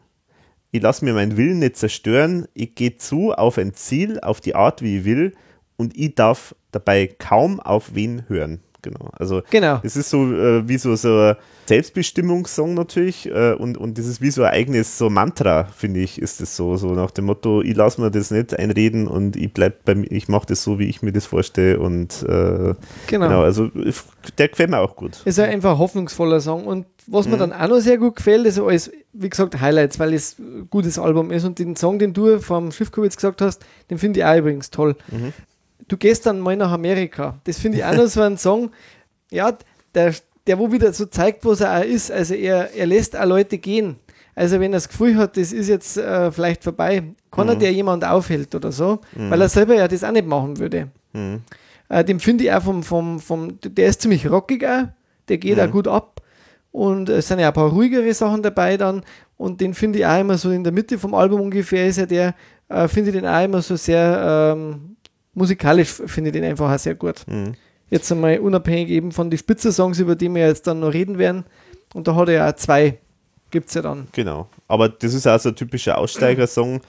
ich lass mir meinen Willen nicht zerstören, ich gehe zu auf ein Ziel, auf die Art, wie ich will, und ich darf dabei kaum auf wen hören genau. Also genau. es ist so äh, wie so, so ein Selbstbestimmungssong natürlich äh, und, und das ist wie so ein eigenes so Mantra, finde ich, ist es so, so nach dem Motto, ich lasse mir das nicht einreden und ich bleib bei mir, ich mache das so, wie ich mir das vorstelle und äh, genau. genau. also der gefällt mir auch gut. Es ist einfach ein hoffnungsvoller Song und was mir mhm. dann auch noch sehr gut gefällt, ist alles, wie gesagt, Highlights, weil es ein gutes Album ist und den Song, den du vom Schiffkowitz gesagt hast, den finde ich auch übrigens toll. Mhm du gehst dann mal nach Amerika. Das finde ich auch noch so ein Song, ja, der, der wo wieder so zeigt, was er auch ist. Also er, er lässt auch Leute gehen. Also wenn er das Gefühl hat, das ist jetzt äh, vielleicht vorbei, kann mhm. er der jemand aufhält oder so, mhm. weil er selber ja das auch nicht machen würde. Mhm. Äh, den finde ich auch vom, vom, vom, der ist ziemlich rockig auch, der geht auch mhm. gut ab und es sind ja ein paar ruhigere Sachen dabei dann und den finde ich auch immer so in der Mitte vom Album ungefähr ist ja der, äh, finde ich den auch immer so sehr ähm, musikalisch finde ich den einfach auch sehr gut. Mhm. Jetzt einmal unabhängig eben von den Spitze-Songs, über die wir jetzt dann noch reden werden. Und da hat er ja zwei, gibt es ja dann. Genau. Aber das ist auch so ein typischer Aussteiger-Song.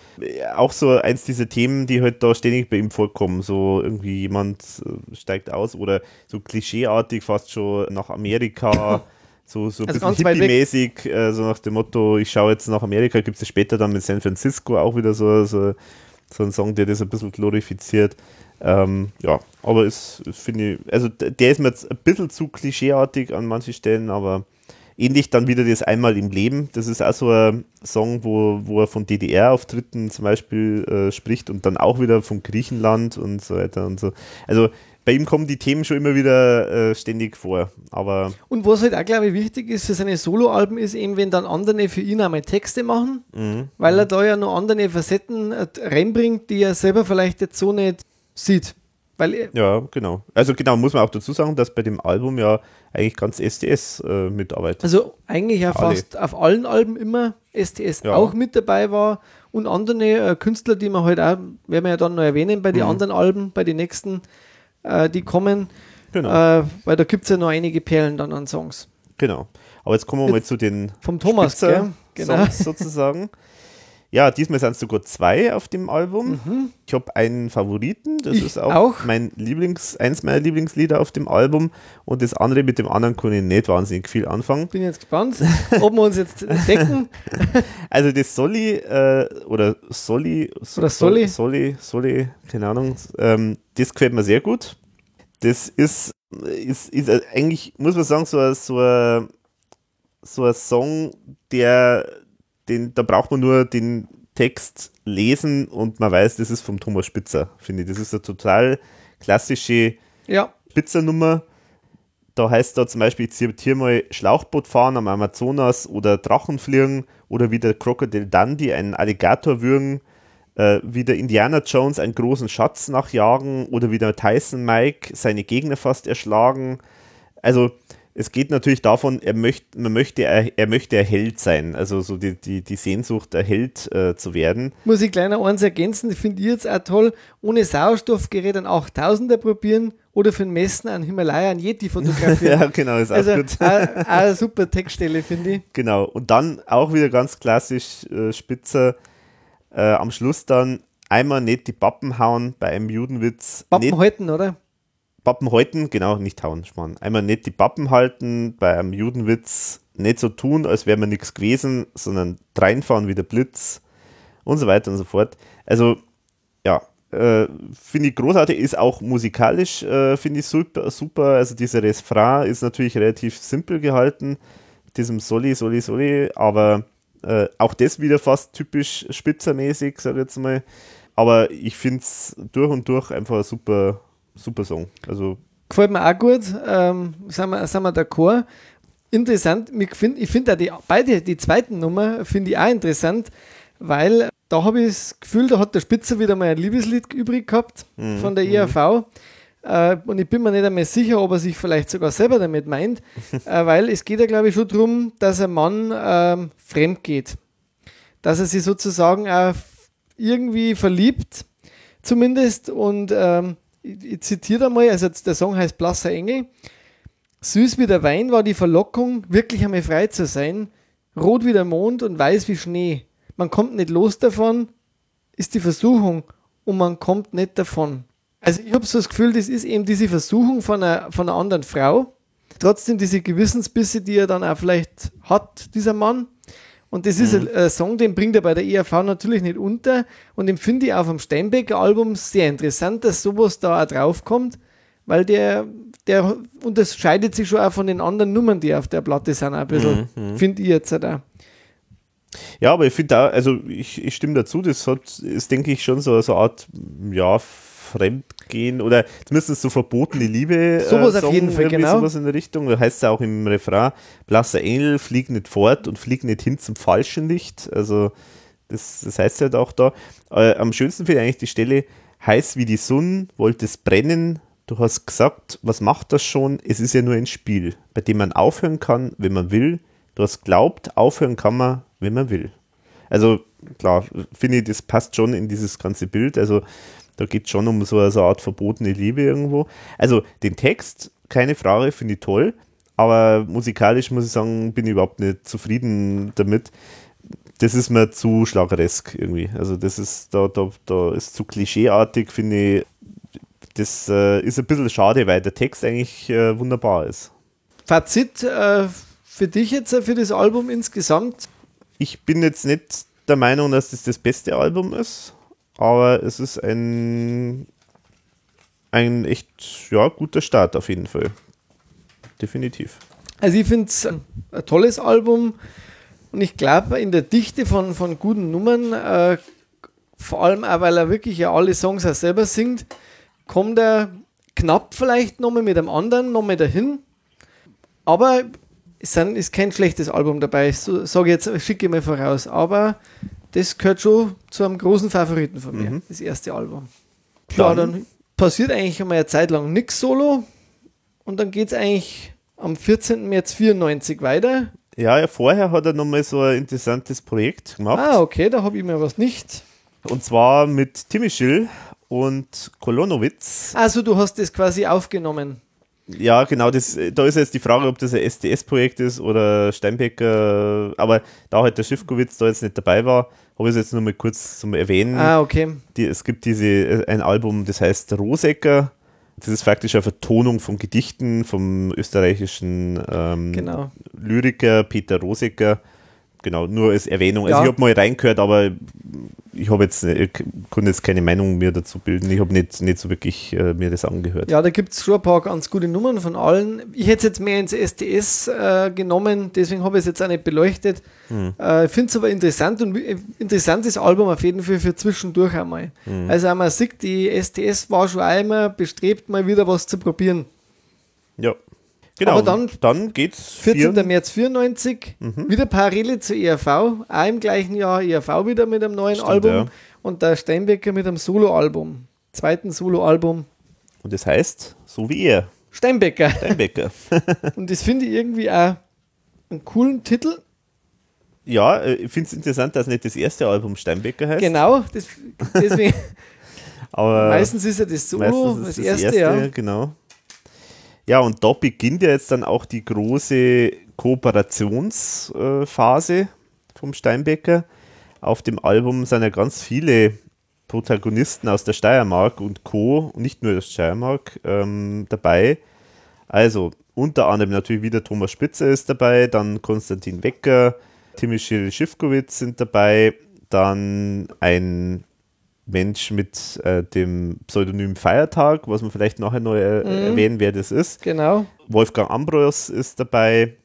Auch so eins dieser Themen, die halt da ständig bei ihm vorkommen. So irgendwie jemand äh, steigt aus oder so klischeeartig fast schon nach Amerika. so, so ein also bisschen hippie-mäßig, äh, so nach dem Motto, ich schaue jetzt nach Amerika, gibt es später dann mit San Francisco auch wieder so, so so ein Song, der das ein bisschen glorifiziert. Ähm, ja, aber ist, finde ich, also der ist mir jetzt ein bisschen zu klischeeartig an manchen Stellen, aber ähnlich dann wieder das Einmal im Leben. Das ist auch so ein Song, wo, wo er von DDR-Auftritten zum Beispiel äh, spricht und dann auch wieder von Griechenland und so weiter und so. Also bei ihm kommen die Themen schon immer wieder äh, ständig vor. Aber und was halt auch, glaube ich, wichtig ist für seine Soloalben, ist eben, wenn dann andere für ihn einmal Texte machen, mhm. weil er da ja noch andere Facetten äh, reinbringt, die er selber vielleicht jetzt so nicht sieht. Weil ja, genau. Also genau, muss man auch dazu sagen, dass bei dem Album ja eigentlich ganz STS äh, mitarbeitet. Also eigentlich ja fast auf allen Alben immer STS ja. auch mit dabei war und andere äh, Künstler, die man halt auch, werden wir ja dann noch erwähnen bei den mhm. anderen Alben, bei den nächsten, äh, die kommen. Genau. Äh, weil da gibt es ja noch einige Perlen dann an Songs. Genau. Aber jetzt kommen wir jetzt mal zu den vom Thomas, gell? Genau. Songs sozusagen. Ja, diesmal sind es sogar zwei auf dem Album. Mhm. Ich habe einen Favoriten, das ich ist auch, auch, mein Lieblings, eins meiner Lieblingslieder auf dem Album und das andere mit dem anderen kann ich nicht wahnsinnig viel anfangen. Bin jetzt gespannt, ob wir uns jetzt decken. also das Solli äh, oder Solli oder Solli, Solli, Solli, keine Ahnung, ähm, das gefällt mir sehr gut. Das ist, ist, ist eigentlich, muss man sagen, so, so, ein, so ein Song, der den, da braucht man nur den Text lesen und man weiß, das ist vom Thomas Spitzer, finde ich. Das ist eine total klassische ja. Spitzernummer. Da heißt da zum Beispiel, ich zitiere mal Schlauchboot fahren am Amazonas oder Drachenfliegen oder wie der Crocodile Dundee einen Alligator würgen, äh, wie der Indiana Jones einen großen Schatz nachjagen oder wie der Tyson Mike seine Gegner fast erschlagen. Also es geht natürlich davon, er möchte, man möchte, er, er möchte ein Held sein, also so die, die, die Sehnsucht, ein Held äh, zu werden. Muss ich kleiner eins ergänzen, finde ich jetzt auch toll, ohne Sauerstoffgerät ein 8000er probieren oder für ein Messen an Himalaya ein Yeti fotografieren. ja, genau, ist also, auch gut. auch eine super Textstelle, finde ich. Genau, und dann auch wieder ganz klassisch äh, Spitzer, äh, am Schluss dann einmal nicht die Pappen hauen bei einem Judenwitz. Pappen nicht, halten, oder? Pappen halten, genau, nicht hauen, Schmarrn. Einmal nicht die Pappen halten, bei einem Judenwitz nicht so tun, als wäre man nichts gewesen, sondern reinfahren wie der Blitz und so weiter und so fort. Also, ja, äh, finde ich großartig, ist auch musikalisch, äh, finde ich super, super. Also, dieser Refrain ist natürlich relativ simpel gehalten, mit diesem Soli, Soli, Soli, aber äh, auch das wieder fast typisch spitzermäßig, sag ich jetzt mal. Aber ich finde es durch und durch einfach super super Song. Also Gefällt mir auch gut, ähm, sind, wir, sind wir d'accord. Interessant, ich finde ich find die, beide, die zweiten Nummer finde ich auch interessant, weil da habe ich das Gefühl, da hat der Spitzer wieder mal ein Liebeslied übrig gehabt mhm. von der IAV. Mhm. Äh, und ich bin mir nicht einmal sicher, ob er sich vielleicht sogar selber damit meint, äh, weil es geht ja, glaube ich, schon darum, dass ein Mann äh, fremd geht. Dass er sich sozusagen auch irgendwie verliebt, zumindest, und ähm, ich, ich zitiere einmal, also der Song heißt Blasser Engel. Süß wie der Wein war die Verlockung, wirklich einmal frei zu sein. Rot wie der Mond und weiß wie Schnee. Man kommt nicht los davon, ist die Versuchung und man kommt nicht davon. Also ich habe so das Gefühl, das ist eben diese Versuchung von einer, von einer anderen Frau. Trotzdem diese Gewissensbisse, die er dann auch vielleicht hat, dieser Mann. Und das ist mhm. ein, ein, Song, den bringt er bei der ERV natürlich nicht unter. Und den finde ich auf dem Steinbecker Album sehr interessant, dass sowas da auch draufkommt, weil der, der unterscheidet sich schon auch von den anderen Nummern, die auf der Platte sind, ein bisschen. Mhm. mhm. Finde ich jetzt auch. Ja, aber ich finde auch, also ich, ich stimme dazu, das hat, ist, denke ich, schon so, so eine Art, ja, Fremdgehen oder zumindest so verbotene Liebe. Äh, sowas äh, auf jeden Fall, genau. Sowas in der Richtung. Da heißt es auch im Refrain, blasser Engel, flieg nicht fort und flieg nicht hin zum falschen Licht. Also das, das heißt halt auch da. Äh, am schönsten finde ich eigentlich die Stelle, heiß wie die Sonne, wollte es brennen, du hast gesagt, was macht das schon? Es ist ja nur ein Spiel, bei dem man aufhören kann, wenn man will. Du hast glaubt, aufhören kann man, wenn man will. Also klar, finde ich, das passt schon in dieses ganze Bild. Also da geht es schon um so eine Art verbotene Liebe irgendwo. Also den Text, keine Frage, finde ich toll, aber musikalisch muss ich sagen, bin ich überhaupt nicht zufrieden damit. Das ist mir zu schlageresk irgendwie. Also das ist, da, da, da ist zu klischeeartig, finde ich. Das äh, ist ein bisschen schade, weil der Text eigentlich äh, wunderbar ist. Fazit äh, für dich jetzt, äh, für das Album insgesamt? Ich bin jetzt nicht der Meinung, dass das das beste Album ist aber es ist ein, ein echt ja, guter Start auf jeden Fall. Definitiv. Also ich finde es ein, ein tolles Album und ich glaube in der Dichte von, von guten Nummern, äh, vor allem auch weil er wirklich ja alle Songs auch selber singt, kommt er knapp vielleicht nochmal mit einem anderen nochmal dahin. Aber es sind, ist kein schlechtes Album dabei, so, sage ich jetzt, schicke mal voraus. Aber das gehört schon zu einem großen Favoriten von mir, Mhm. das erste Album. Klar, Dann- dann passiert eigentlich einmal eine Zeit lang nichts solo und dann geht es eigentlich am 14. März 94 weiter. Ja, ja, vorher hat er nochmal so ein interessantes Projekt gemacht. Ah, okay, da habe ich mir was nicht. Und zwar mit Timmy Schill und Kolonowitz. Also du hast das quasi aufgenommen. Ja, genau, das, da ist jetzt die Frage, ob das ein SDS-Projekt ist oder Steinbecker. Aber da halt der Schiffkowitz da jetzt nicht dabei war, habe ich es jetzt nur mal kurz zum Erwähnen. Ah, okay. Die, es gibt diese, ein Album, das heißt Rosecker. Das ist faktisch eine Vertonung von Gedichten vom österreichischen ähm, Genau. Lyriker Peter Rosecker. Genau, nur als Erwähnung. Also Ja. ich habe mal reingehört, aber ich habe jetzt, ich konnte jetzt keine Meinung mehr dazu bilden. Ich habe nicht, nicht so wirklich äh, mir das angehört. Ja, da gibt es schon ein paar ganz gute Nummern von allen. Ich hätte es jetzt mehr ins SDS äh, genommen, deswegen habe ich es jetzt auch nicht beleuchtet. Äh, ich finde es aber interessant und interessantes Album auf jeden Fall für zwischendurch einmal. Also auch man sieht, die SDS war schon einmal bestrebt, mal wieder was zu probieren. Ja. Genau. Aber dann- dann geht's 14. vier- März 94, wieder Parallele zur ERV, auch im gleichen Jahr ERV wieder mit einem neuen Stimmt, Album ja. und der Steinbecker mit einem Soloalbum, zweiten Soloalbum. Und das heißt, so wie er, Steinbecker. Steinbecker. Und das finde ich irgendwie auch einen coolen Titel. ja, äh, ich finde es interessant, dass nicht das erste Album Steinbecker heißt. Genau, das, deswegen, Aber meistens ist ja das Solo, meistens das, ist erste, ja. Genau. Ja, und da beginnt ja jetzt dann auch die große Kooperationsphase vom Steinbecker. Auf dem Album sind ja ganz viele Protagonisten aus der Steiermark und Co., nicht nur aus Steiermark, ähm, dabei. Also unter anderem natürlich wieder Thomas Spitzer ist dabei, dann Konstantin Wecker, Timmy Schiffkowitz sind dabei, dann ein Mensch mit äh, dem Pseudonym Feiertag, was man vielleicht nachher noch äh, erwähnen, wer das ist. Genau. Wolfgang Ambros ist dabei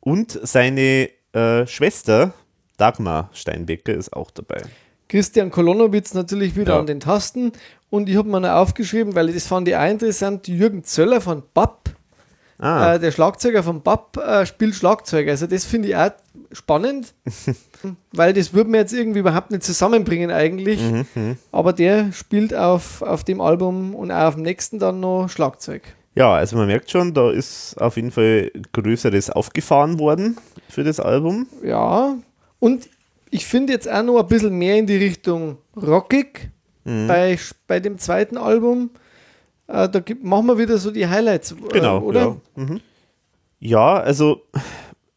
und seine äh, Schwester Dagmar Steinbecker ist auch dabei. Christian Kolonowitz natürlich wieder Ja. an den Tasten. Und ich habe mir noch aufgeschrieben, weil das fand ich auch interessant, Jürgen Zöller von BAP, Ah, äh, der Schlagzeuger von BAP, äh, spielt Schlagzeug. Also das finde ich auch spannend, weil das würde man jetzt irgendwie überhaupt nicht zusammenbringen eigentlich. Mhm, Aber der spielt auf, auf dem Album und auch auf dem nächsten dann noch Schlagzeug. ja, also man merkt schon, da ist auf jeden Fall Größeres aufgefahren worden für das Album. Ja, und ich finde jetzt auch noch ein bisschen mehr in die Richtung rockig bei, bei dem zweiten Album. Äh, da gibt, machen wir wieder so die Highlights, Genau, äh, oder? Ja, mhm. ja also,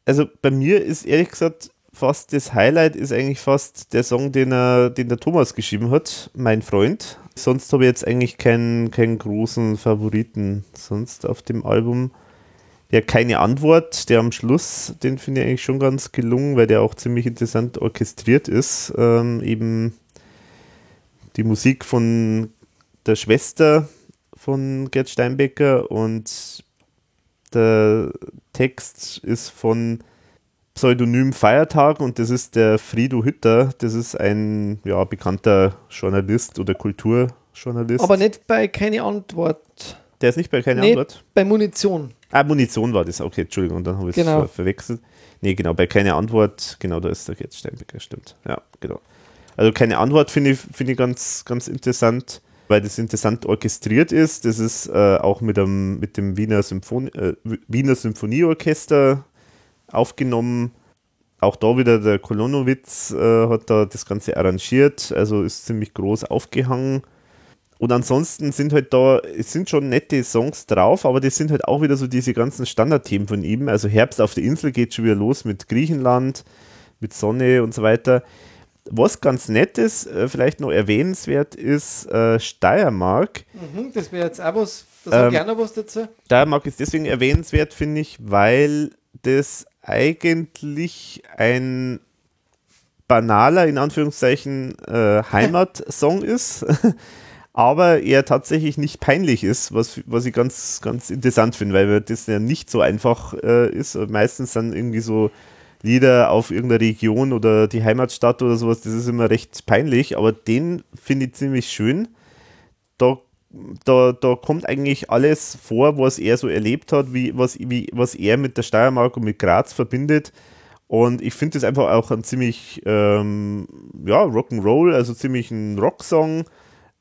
also bei mir ist ehrlich gesagt fast das Highlight ist eigentlich fast der Song, den, er, den der Thomas geschrieben hat, mein Freund. Sonst habe ich jetzt eigentlich keinen, keinen großen Favoriten sonst auf dem Album. Der keine Antwort, der am Schluss, den finde ich eigentlich schon ganz gelungen, weil der auch ziemlich interessant orchestriert ist. Ähm, eben die Musik von der Schwester von Gerd Steinbecker und der Text ist von Pseudonym Feiertag und das ist der Friedo Hütter. Das ist ein ja, bekannter Journalist oder Kulturjournalist. Aber nicht bei keine Antwort. der ist nicht bei keine Nee. Antwort. Bei Munition. Ah, Munition war das. Okay, Entschuldigung, dann habe ich es Genau. ver verwechselt. Nee, genau, bei keine Antwort, genau, da ist der Gerd Steinbecker, stimmt. Ja, genau. Also keine Antwort finde ich, finde ich ganz, ganz interessant, weil das interessant orchestriert ist. Das ist äh, auch mit dem, mit dem Wiener, Symphon äh, Wiener Symphonieorchester aufgenommen. Auch da wieder der Kolonowitz äh, hat da das Ganze arrangiert, also ist ziemlich groß aufgehangen. Und ansonsten sind halt da, es sind schon nette Songs drauf, aber das sind halt auch wieder so diese ganzen Standardthemen von ihm. Also Herbst auf der Insel geht schon wieder los mit Griechenland, mit Sonne und so weiter. Was ganz nett ist, äh, vielleicht noch erwähnenswert, ist äh, Steiermark. Mhm, das wäre jetzt auch was. Da sag Ähm, gerne was dazu. Steiermark ist deswegen erwähnenswert, finde ich, weil das eigentlich ein banaler, in Anführungszeichen, äh, Heimatsong ist, aber er tatsächlich nicht peinlich ist, was, was ich ganz, ganz interessant finde, weil das ja nicht so einfach äh, ist. Meistens dann irgendwie so Lieder auf irgendeine Region oder die Heimatstadt oder sowas, das ist immer recht peinlich, aber den finde ich ziemlich schön. Da, da, da kommt eigentlich alles vor, was er so erlebt hat, wie, was, wie, was er mit der Steiermark und mit Graz verbindet. Und ich finde das einfach auch ein ziemlich, ähm, ja, Rock'n'Roll, also ziemlich ein Rocksong,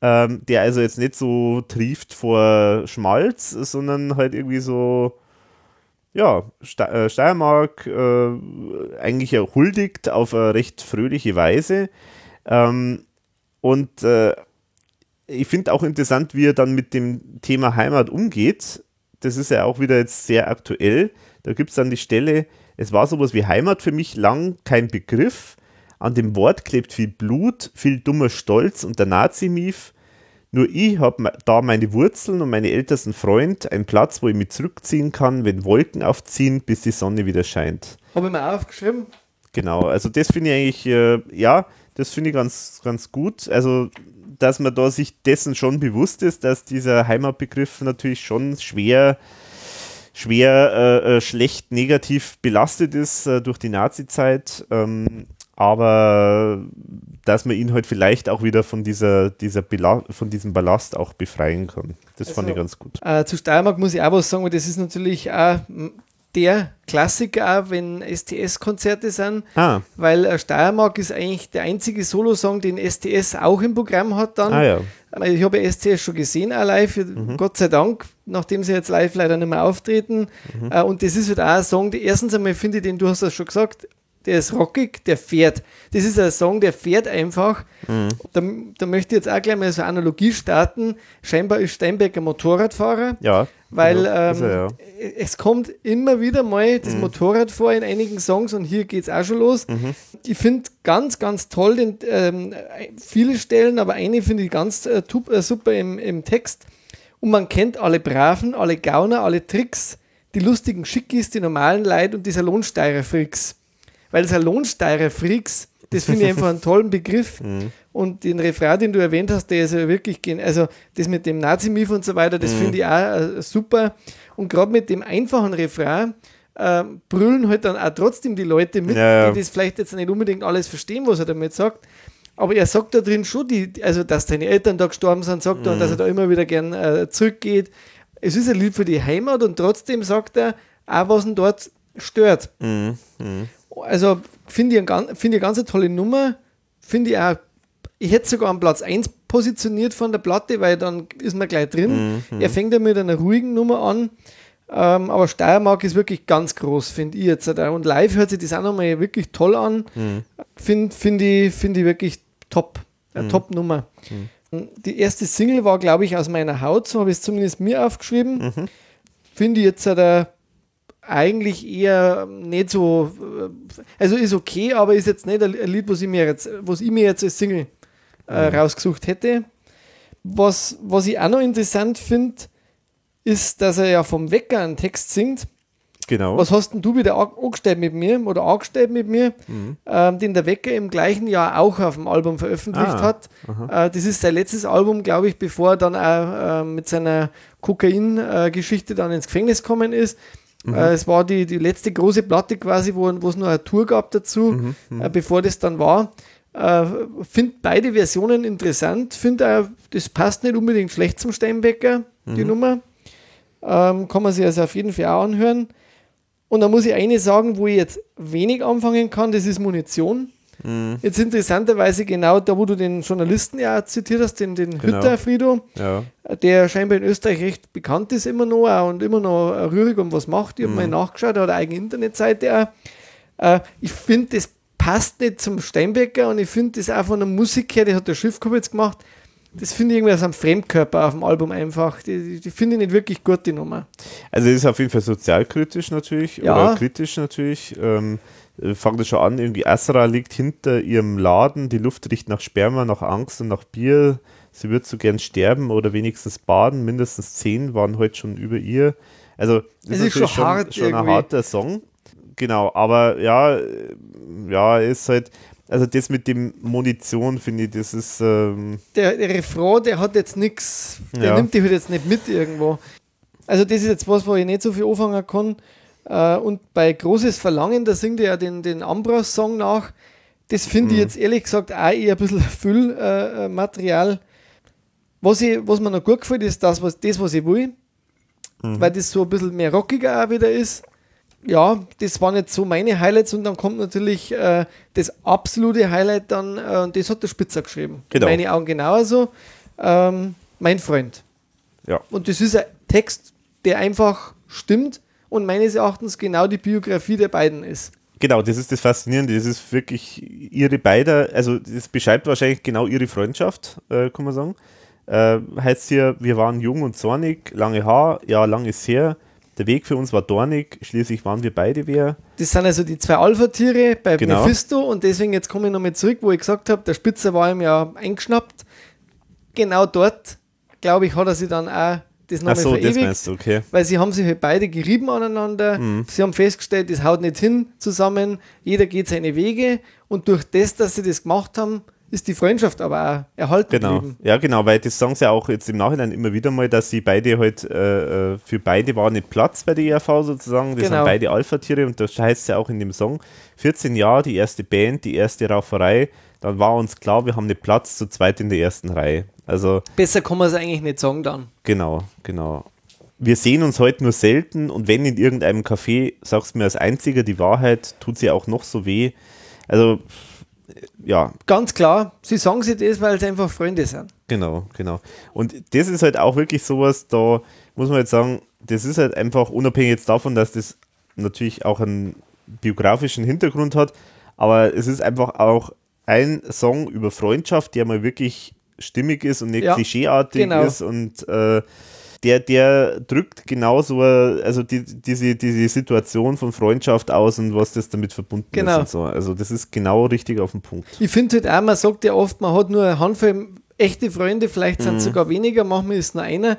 ähm, der also jetzt nicht so trieft vor Schmalz, sondern halt irgendwie so, ja, äh, Steiermark äh, eigentlich huldigt auf eine recht fröhliche Weise. Ähm, und äh, ich finde auch interessant, wie er dann mit dem Thema Heimat umgeht. Das ist ja auch wieder jetzt sehr aktuell. Da gibt es dann die Stelle, es war sowas wie Heimat für mich lang kein Begriff. An dem Wort klebt viel Blut, viel dummer Stolz und der Nazi-Mief. Nur ich habe da meine Wurzeln und meine ältesten Freund, einen Platz, wo ich mich zurückziehen kann, wenn Wolken aufziehen, bis die Sonne wieder scheint. Habe ich mir aufgeschrieben. Genau, also das finde ich eigentlich, äh, ja, das finde ich ganz, ganz gut. Also, dass man da sich dessen schon bewusst ist, dass dieser Heimatbegriff natürlich schon schwer, schwer äh, äh schlecht negativ belastet ist äh, durch die Nazi-Zeit. Ähm, aber dass man ihn halt vielleicht auch wieder von, dieser, dieser von diesem Ballast auch befreien kann. Das also, fand ich ganz gut. Äh, zu Steiermark muss ich auch was sagen, weil das ist natürlich auch der Klassiker, auch wenn STS-Konzerte sind, ah. weil äh, Steiermark ist eigentlich der einzige Solo-Song, den STS auch im Programm hat dann. Ah, ja. Ich habe ja STS schon gesehen, auch live, mhm. Gott sei Dank, nachdem sie jetzt live leider nicht mehr auftreten. Mhm. Äh, und das ist halt auch ein Song, der erstens einmal finde ich, den du hast das schon gesagt, der ist rockig, der fährt. Das ist ein Song, der fährt einfach. Mhm. Da, da, möchte ich jetzt auch gleich mal so eine Analogie starten. Scheinbar ist Steinbecker Motorradfahrer. Ja. Weil ja, ähm, er, ja. es kommt immer wieder mal das mhm. Motorrad vor in einigen Songs und hier geht es auch schon los. Mhm. Ich finde ganz, ganz toll den, ähm, viele Stellen, aber eine finde ich ganz äh, äh, super im, im Text. Und man kennt alle Braven, alle Gauner, alle Tricks, die lustigen Schickis, die normalen Leid und die Salonsteirer-Freaks weil Salonsteirer-Freaks, das finde ich einfach einen tollen Begriff. Mhm. Und den Refrain, den du erwähnt hast, der ist ja wirklich, also das mit dem Nazi-Mief und so weiter, das mhm. finde ich auch äh, super. Und gerade mit dem einfachen Refrain äh, brüllen halt dann auch trotzdem die Leute mit, ja, ja. die das vielleicht jetzt nicht unbedingt alles verstehen, was er damit sagt. Aber er sagt da drin schon, die, also dass deine Eltern da gestorben sind, sagt mhm. er, und dass er da immer wieder gern äh, zurückgeht. Es ist ein Lied für die Heimat und trotzdem sagt er auch, was ihn dort stört. Mhm. Mhm. Also finde ich, ein, find ich eine ganz tolle Nummer. Finde ich auch, ich hätte sogar am Platz 1 positioniert von der Platte, weil dann ist man gleich drin. Mhm. Er fängt ja mit einer ruhigen Nummer an. Ähm, aber Steiermark ist wirklich ganz groß, finde ich jetzt. Und live hört sich das auch nochmal wirklich toll an. Mhm. Finde find ich, find ich wirklich top. Eine mhm. Top-Nummer. Mhm. Die erste Single war, glaube ich, aus meiner Haut, so habe ich es zumindest mir aufgeschrieben. Mhm. Finde ich jetzt der eigentlich eher nicht so, also ist okay, aber ist jetzt nicht ein Lied, was ich mir jetzt, was ich mir jetzt als Single äh, mhm. rausgesucht hätte. Was, was ich auch noch interessant finde, ist, dass er ja vom Wecker einen Text singt. Genau. Was hast denn du wieder angestellt mit mir oder angestellt mit mir, mhm. ähm, den der Wecker im gleichen Jahr auch auf dem Album veröffentlicht ah, hat. Äh, das ist sein letztes Album, glaube ich, bevor er dann auch äh, mit seiner Kokain-Geschichte dann ins Gefängnis gekommen ist. Mhm. Äh, es war die, die letzte große Platte quasi, wo, es nur eine Tour gab dazu, mhm. Mhm. Äh, bevor das dann war. Äh, finde beide Versionen interessant. Finde auch, das passt nicht unbedingt schlecht zum Steinbecker, die mhm. Nummer. Ähm, kann man sich also auf jeden Fall auch anhören. Und da muss ich eine sagen, wo ich jetzt wenig anfangen kann, das ist Munition. Mhm. Jetzt interessanterweise genau da, wo du den Journalisten ja zitiert hast, den, den genau. Hütter Frido, ja. der scheinbar in Österreich recht bekannt ist immer noch und immer noch rührig um was macht. Ich habe mhm. mal nachgeschaut, er hat eine eigene Internetseite auch. Äh, ich finde, das passt nicht zum Steinbecker und ich finde das auch von der Musik her, die hat der Schiffkopf jetzt gemacht, das finde ich irgendwie aus einem Fremdkörper auf dem Album einfach. Die, die finde ich nicht wirklich gut, die Nummer. Also es ist auf jeden Fall sozialkritisch natürlich ja. oder kritisch natürlich. Ähm, äh, fangt es schon an, irgendwie Asra liegt hinter ihrem Laden, die Luft riecht nach Sperma, nach Angst und nach Bier. Sie wird so gern sterben oder wenigstens baden. Mindestens zehn waren heute schon über ihr. Also das ist, ist schon, hart schon ein harter Song. Genau, aber ja, ja, ist halt, Also das mit dem Munition, finde ich, das ist. Ähm, der, der Refrain, der hat jetzt nichts, der Ja. nimmt dich halt jetzt nicht mit irgendwo. Also das ist jetzt was, wo ich nicht so viel anfangen kann. Äh, und bei Großes Verlangen, da singt er ja den, den Ambros-Song nach. Das finde ich Mhm. jetzt ehrlich gesagt auch eher ein bisschen Füllmaterial. Äh, Material. was, ich, was mir noch gut gefällt, ist das, was, das, was ich will. Mhm. Weil das so ein bisschen mehr rockiger auch wieder ist. Ja, das waren jetzt so meine Highlights und dann kommt natürlich äh, das absolute Highlight dann, äh, und das hat der Spitzer geschrieben. Genau. In meine Augen genauso. Ähm, mein Freund. ja. Und das ist ein Text, der einfach stimmt und meines Erachtens genau die Biografie der beiden ist. Genau, das ist das Faszinierende. Das ist wirklich ihre beide, also das beschreibt wahrscheinlich genau ihre Freundschaft, äh, kann man sagen. Äh, heißt hier, wir waren jung und zornig, lange Haar, ja, lang ist her. Der Weg für uns war dornig, schließlich waren wir beide wer. Das sind also die zwei Alpha-Tiere bei Genau. Mephisto und deswegen jetzt komme ich nochmal zurück, wo ich gesagt habe, der Spitzer war ihm ja eingeschnappt. Genau dort, glaube ich, hat er sich dann auch das nochmal so, verewigt. du, okay. weil sie haben sich halt beide gerieben aneinander. Mhm. Sie haben festgestellt, das haut nicht hin zusammen. Jeder geht seine Wege und durch das, dass sie das gemacht haben, ist die Freundschaft aber auch erhalten Genau, geblieben. ja genau, weil das sagen sie auch jetzt im Nachhinein immer wieder mal, dass sie beide halt, äh, äh, für beide war nicht Platz bei der ERV sozusagen, das Genau. sind beide Alpha-Tiere und das heißt ja auch in dem Song, 14 Jahre, die erste Band, die erste Rauferei, dann war uns klar, wir haben nicht Platz zu zweit in der ersten Reihe. Also Besser kann man es eigentlich nicht sagen dann. genau, genau. Wir sehen uns heute nur selten und wenn in irgendeinem Café, sagst du mir als einziger die Wahrheit, tut sie auch noch so weh. Also, ja, Ganz klar, sie sagen sich das, weil sie einfach Freunde sind. Genau, genau. Und das ist halt auch wirklich sowas, da muss man jetzt sagen, das ist halt einfach unabhängig jetzt davon, dass das natürlich auch einen biografischen Hintergrund hat, aber es ist einfach auch ein Song über Freundschaft, der mal wirklich stimmig ist und nicht Ja, klischeeartig genau. ist und äh, der, der drückt genauso, also die, diese, diese Situation von Freundschaft aus und was das damit verbunden Genau. ist und so. Also das ist genau richtig auf den Punkt. Ich finde halt auch, man sagt ja oft, man hat nur eine Handvoll echte Freunde, vielleicht sind es sogar weniger, manchmal ist nur einer.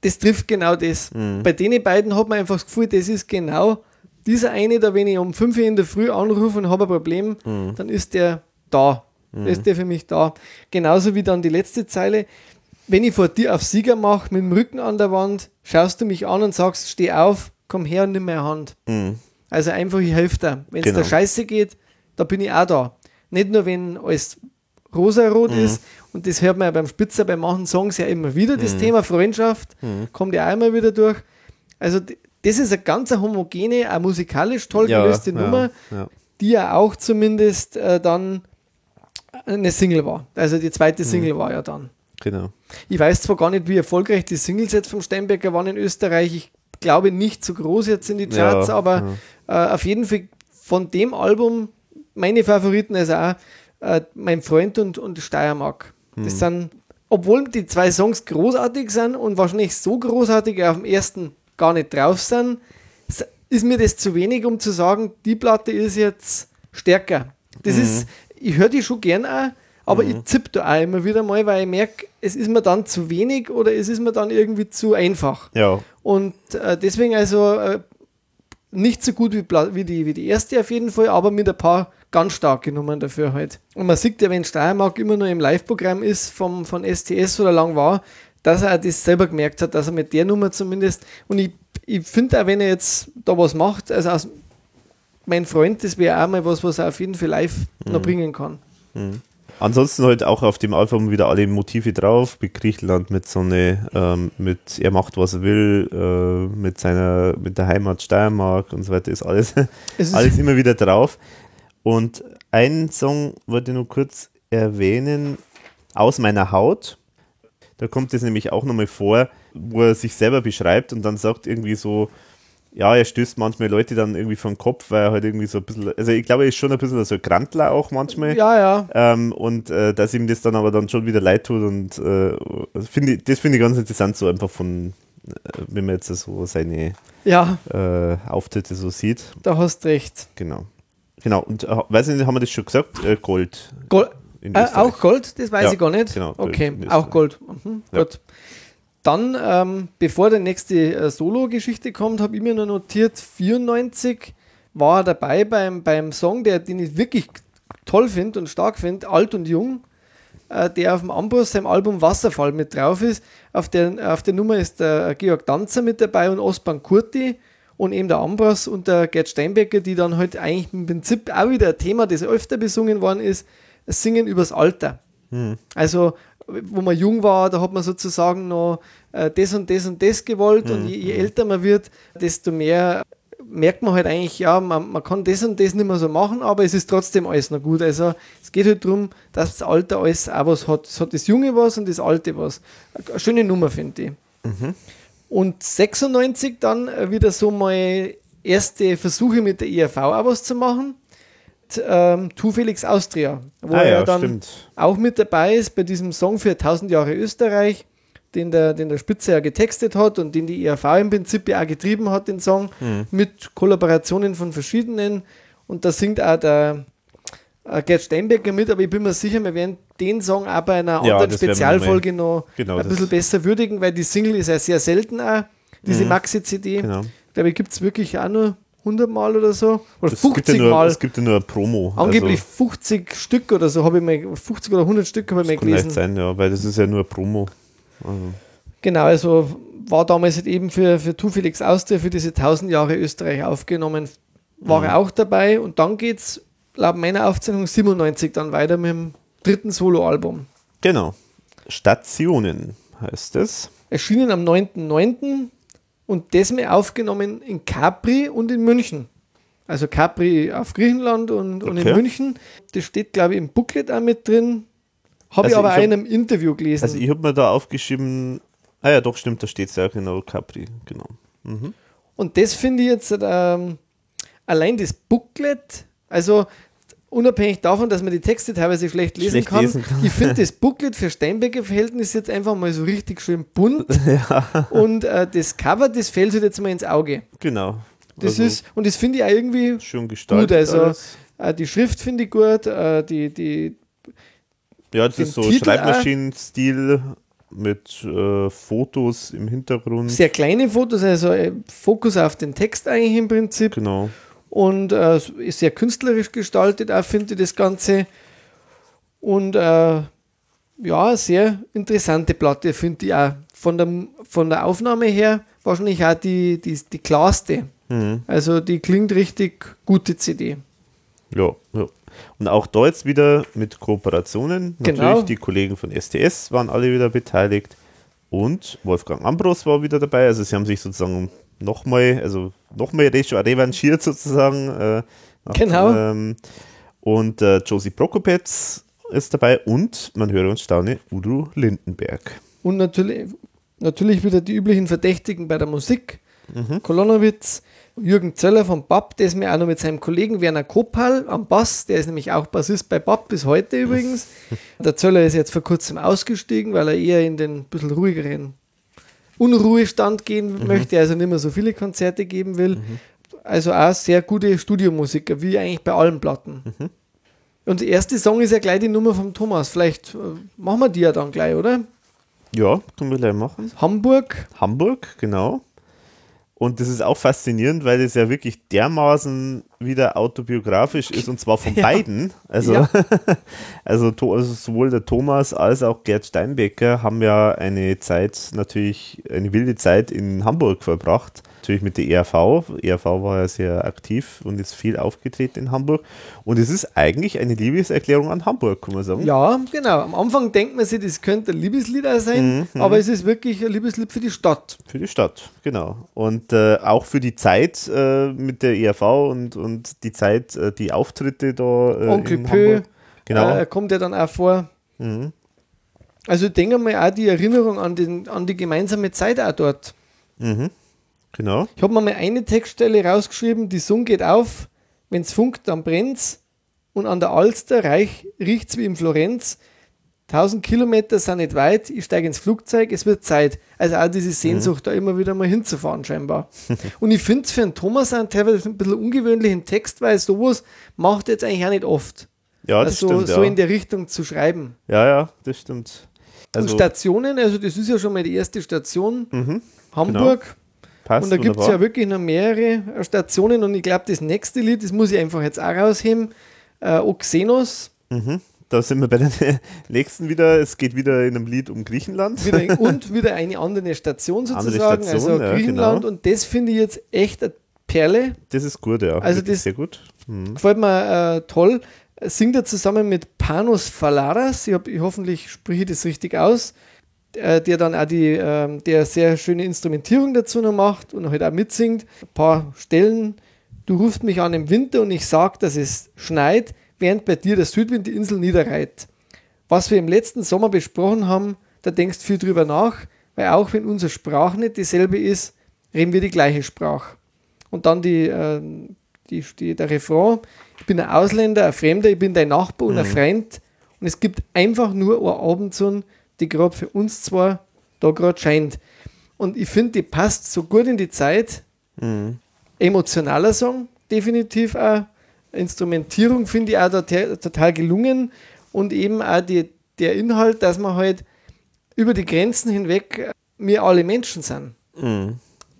Das trifft genau das. Bei den beiden hat man einfach das Gefühl, das ist genau dieser eine, da wenn ich um 5 Uhr in der Früh anrufe und habe ein Problem, dann ist der da. Da ist der für mich da. Genauso wie dann die letzte Zeile. Wenn ich vor dir auf Sieger mache, mit dem Rücken an der Wand, schaust du mich an und sagst, steh auf, komm her und nimm meine Hand. Mhm. Also einfach, ich helfe dir. Wenn es Genau. dir scheiße geht, da bin ich auch da. Nicht nur, wenn alles rosarot Mhm. ist, und das hört man ja beim Spitzer, bei manchen Songs ja immer wieder, das Mhm. Thema Freundschaft kommt ja auch immer wieder durch. Also d- das ist eine ganz homogene, auch musikalisch toll gelöste Nummer, Ja, die ja auch zumindest äh, dann eine Single war. Also die Mhm. zweite Single war ja dann. genau. Ich weiß zwar gar nicht, wie erfolgreich die Singles jetzt vom Steinbecker waren in Österreich. Ich glaube nicht so groß jetzt in die Charts, Ja, aber äh, auf jeden Fall von dem Album meine Favoriten also auch äh, mein Freund und, und Steiermark. Das sind, obwohl die zwei Songs großartig sind und wahrscheinlich so großartig auf dem ersten gar nicht drauf sind, ist mir das zu wenig, um zu sagen, die Platte ist jetzt stärker. Das ist, ich höre die schon gern auch, aber ich zipp da auch immer wieder mal, weil ich merke, es ist mir dann zu wenig oder es ist mir dann irgendwie zu einfach. Ja, Und äh, deswegen also äh, nicht so gut wie, wie, die, wie die erste auf jeden Fall, aber mit ein paar ganz starke Nummern dafür halt. Und man sieht ja, wenn Steiermark immer nur im Live-Programm ist vom, von STS oder lang war, dass er das selber gemerkt hat, dass er mit der Nummer zumindest, und ich, ich finde auch, wenn er jetzt da was macht, also aus, mein Freund, das wäre auch mal was, was er auf jeden Fall live noch bringen kann. Ansonsten halt auch auf dem Album wieder alle Motive drauf, Griechenland, mit so eine, ähm, mit er macht was er will, äh, mit seiner, mit der Heimat Steiermark und so weiter, ist alles, Es ist- alles immer wieder drauf. Und einen Song wollte ich nur kurz erwähnen, Aus meiner Haut. Da kommt es nämlich auch nochmal vor, wo er sich selber beschreibt und dann sagt irgendwie so, ja, er stößt manchmal Leute dann irgendwie vom Kopf, weil er halt irgendwie so ein bisschen, also ich glaube, er ist schon ein bisschen so ein Grantler auch manchmal. Ja, ja. Ähm, und äh, dass ihm das dann aber dann schon wieder leid tut und äh, finde ich, das finde ich ganz interessant, so einfach von, äh, wenn man jetzt so seine Ja, äh, Auftritte so sieht. da hast recht. Genau. Genau, und äh, weiß ich nicht, haben wir das schon gesagt? Äh, Gold. Gold, äh, auch Gold, das weiß Ja, ich gar nicht. genau, okay, auch Gold. Mhm, Ja. Gut. Dann, ähm, bevor der nächste äh, Solo-Geschichte kommt, habe ich mir nur notiert, 94 war er dabei beim, beim Song, der, den ich wirklich toll finde und stark finde, alt und jung, äh, der auf dem Ambros seinem Album Wasserfall mit drauf ist. Auf der, auf der Nummer ist der Georg Danzer mit dabei und Osman Kurti und eben der Ambros und der Gerd Steinbecker, die dann halt eigentlich im Prinzip auch wieder ein Thema, das öfter besungen worden ist, Singen übers Alter. Hm. Also, wo man jung war, da hat man sozusagen noch äh, das und das und das gewollt Hm. und je, je älter man wird, desto mehr merkt man halt eigentlich, ja, man, man kann das und das nicht mehr so machen, aber es ist trotzdem alles noch gut. Also es geht halt darum, dass das Alter alles auch was hat. Es hat das Junge was und das Alte was. Eine schöne Nummer, finde ich. Und 96 dann wieder so mal erste Versuche mit der ERV auch was zu machen. T- Ähm, Tu Felix Austria, wo Ah er ja, dann stimmt. auch mit dabei ist bei diesem Song für 1000 Jahre Österreich, den der, den der Spitze ja getextet hat und den die ERV im Prinzip ja auch getrieben hat, den Song, Hm. mit Kollaborationen von verschiedenen. Und da singt auch der äh, Gerd Steinbecker mit, aber ich bin mir sicher, wir werden den Song auch bei einer Ja, anderen Spezialfolge noch Genau, ein bisschen besser würdigen, weil die Single ist ja sehr selten auch, diese Maxi-CD. Genau. Glaube, gibt es wirklich auch nur 100 Mal oder so. Oder Es gibt, 50 ja nur, Mal. es gibt ja nur eine Promo. Angeblich also, 50 Stück oder so habe ich mal, 50 oder 100 Stück habe ich mal kann leicht gelesen. sein, ja, weil das ist ja nur eine Promo. Also, Genau, also war damals halt eben für, für Tu Felix Austria für diese 1000 Jahre Österreich aufgenommen, war er auch dabei und dann geht es laut meiner Aufzeichnung 97 dann weiter mit dem dritten Soloalbum. genau. Stationen heißt es. Erschienen am 9.9. und das mal aufgenommen in Capri und in München. Also Capri auf Griechenland und, und in. München. Das steht, glaube ich, im Booklet auch mit drin. Habe ich Also aber ich hab- in einem Interview gelesen. Also ich habe mir da aufgeschrieben, ah ja doch, stimmt, da steht es ja genau, Capri, genau. Mhm. Und das finde ich jetzt ähm, allein das Booklet, also unabhängig davon, dass man die Texte teilweise schlecht lesen, Schlecht kann, lesen kann. ich finde das Booklet für Steinbecker Verhältnis jetzt einfach mal so richtig schön bunt und äh, das Cover, das fällt halt jetzt mal ins Auge. Genau. Das Also ist, und das finde ich auch irgendwie schön gestaltet. gut, also äh, die Schrift finde ich gut, äh, die, die, Ja, das ist so Titel Schreibmaschinen-Stil mit äh, Fotos im Hintergrund. sehr kleine Fotos, also äh, Fokus auf den Text eigentlich im Prinzip. Genau. Und äh, ist sehr künstlerisch gestaltet, auch finde ich das Ganze. Und äh, ja, sehr interessante Platte, finde ich auch. Von der, von der Aufnahme her wahrscheinlich auch die, die, die klarste. Mhm. Also die klingt richtig gute CD. Ja, ja. Und auch da jetzt wieder mit Kooperationen. Genau. Natürlich, die Kollegen von STS waren alle wieder beteiligt. Und Wolfgang Ambros war wieder dabei. Also sie haben sich sozusagen nochmal, also nochmal revanchiert sozusagen. Äh, nach- Genau. Ähm, und äh, Josie Prokopetz ist dabei und, man höre und staune, Udo Lindenberg. Und natürlich, natürlich wieder die üblichen Verdächtigen bei der Musik. Kolonowitz, Jürgen Zöller vom BAP, der ist mir auch noch mit seinem Kollegen Werner Kopal am Bass, der ist nämlich auch Bassist bei BAP bis heute übrigens. Der Zöller ist jetzt vor kurzem ausgestiegen, weil er eher in den bisschen ruhigeren Unruhestand gehen möchte, also nicht mehr so viele Konzerte geben will. Also auch sehr gute Studiomusiker, wie eigentlich bei allen Platten. Und der erste Song ist ja gleich die Nummer vom Thomas. Vielleicht äh, machen wir die ja dann gleich, oder? Ja, können wir gleich machen. Hamburg. Hamburg, genau. Und das ist auch faszinierend, weil es ja wirklich dermaßen wieder autobiografisch ist und zwar von Ja. beiden. Also, Ja. also, also sowohl der Thomas als auch Gerd Steinbecker haben ja eine Zeit, natürlich eine wilde Zeit in Hamburg verbracht. Natürlich mit der ERV. ERV war ja sehr aktiv und ist viel aufgetreten in Hamburg. Und es ist eigentlich eine Liebeserklärung an Hamburg, kann man sagen. Ja, genau. Am Anfang denkt man sich, das könnte ein Liebeslied sein, Mhm, aber es ist wirklich ein Liebeslied für die Stadt. Für die Stadt, genau. Und äh, auch für die Zeit äh, mit der ERV und, und die Zeit, äh, die Auftritte da äh, Onkel Pö. Genau. äh, kommt ja dann auch vor. Mhm. Also ich denke mal auch die Erinnerung an, den, an die gemeinsame Zeit auch dort. Mhm. Genau. Ich habe mir mal eine Textstelle rausgeschrieben, die Sonne geht auf, wenn's funkt, dann brennt's und an der Alster reich, riecht's wie in Florenz. Tausend Kilometer sind nicht weit, ich steige ins Flugzeug, es wird Zeit. Also auch diese Sehnsucht, da immer wieder mal hinzufahren scheinbar. und ich finde es für einen Thomas einen teilweise ein bisschen ungewöhnlichen Text, weil sowas macht er jetzt eigentlich auch nicht oft. Ja, das also stimmt. so ja. in der Richtung zu schreiben. ja, ja, das stimmt. und Also Stationen, also das ist ja schon mal die erste Station, mhm, Hamburg. passt Und da gibt es ja wirklich noch mehrere Stationen und ich glaube, das nächste Lied, das muss ich einfach jetzt auch rausheben. äh, Oxenos. Mhm. Da sind wir bei den nächsten wieder. Es geht wieder in einem Lied um Griechenland. Wieder, und wieder eine andere Station sozusagen, Andere Station, also ja, Griechenland. genau. Und das finde ich jetzt echt eine Perle. Das ist gut, ja. Also das- sehr gut. Mhm. Gefällt mir äh, toll. Singt er zusammen mit Panos Falaras, ich, hab, ich hoffentlich spreche ich das richtig aus, äh, der dann auch die, ähm, der sehr schöne Instrumentierung dazu noch macht und halt auch mitsingt. Ein paar Stellen. Du rufst mich an im Winter und ich sag, dass es schneit, während bei dir der Südwind die Insel niederreiht. Was wir im letzten Sommer besprochen haben, da denkst viel drüber nach, weil auch wenn unsere Sprache nicht dieselbe ist, reden wir die gleiche Sprache. Und dann die, äh, die, die, der Refrain, ich bin ein Ausländer, ein Fremder, ich bin dein Nachbar und ein Freund. Und es gibt einfach nur eine Abendsonne, die gerade für uns zwar da gerade scheint. Und ich finde, die passt so gut in die Zeit. Emotionaler Song, definitiv auch. Instrumentierung finde ich auch total gelungen. Und eben auch die, der Inhalt, dass man halt über die Grenzen hinweg äh, wir alle Menschen sind. Mhm.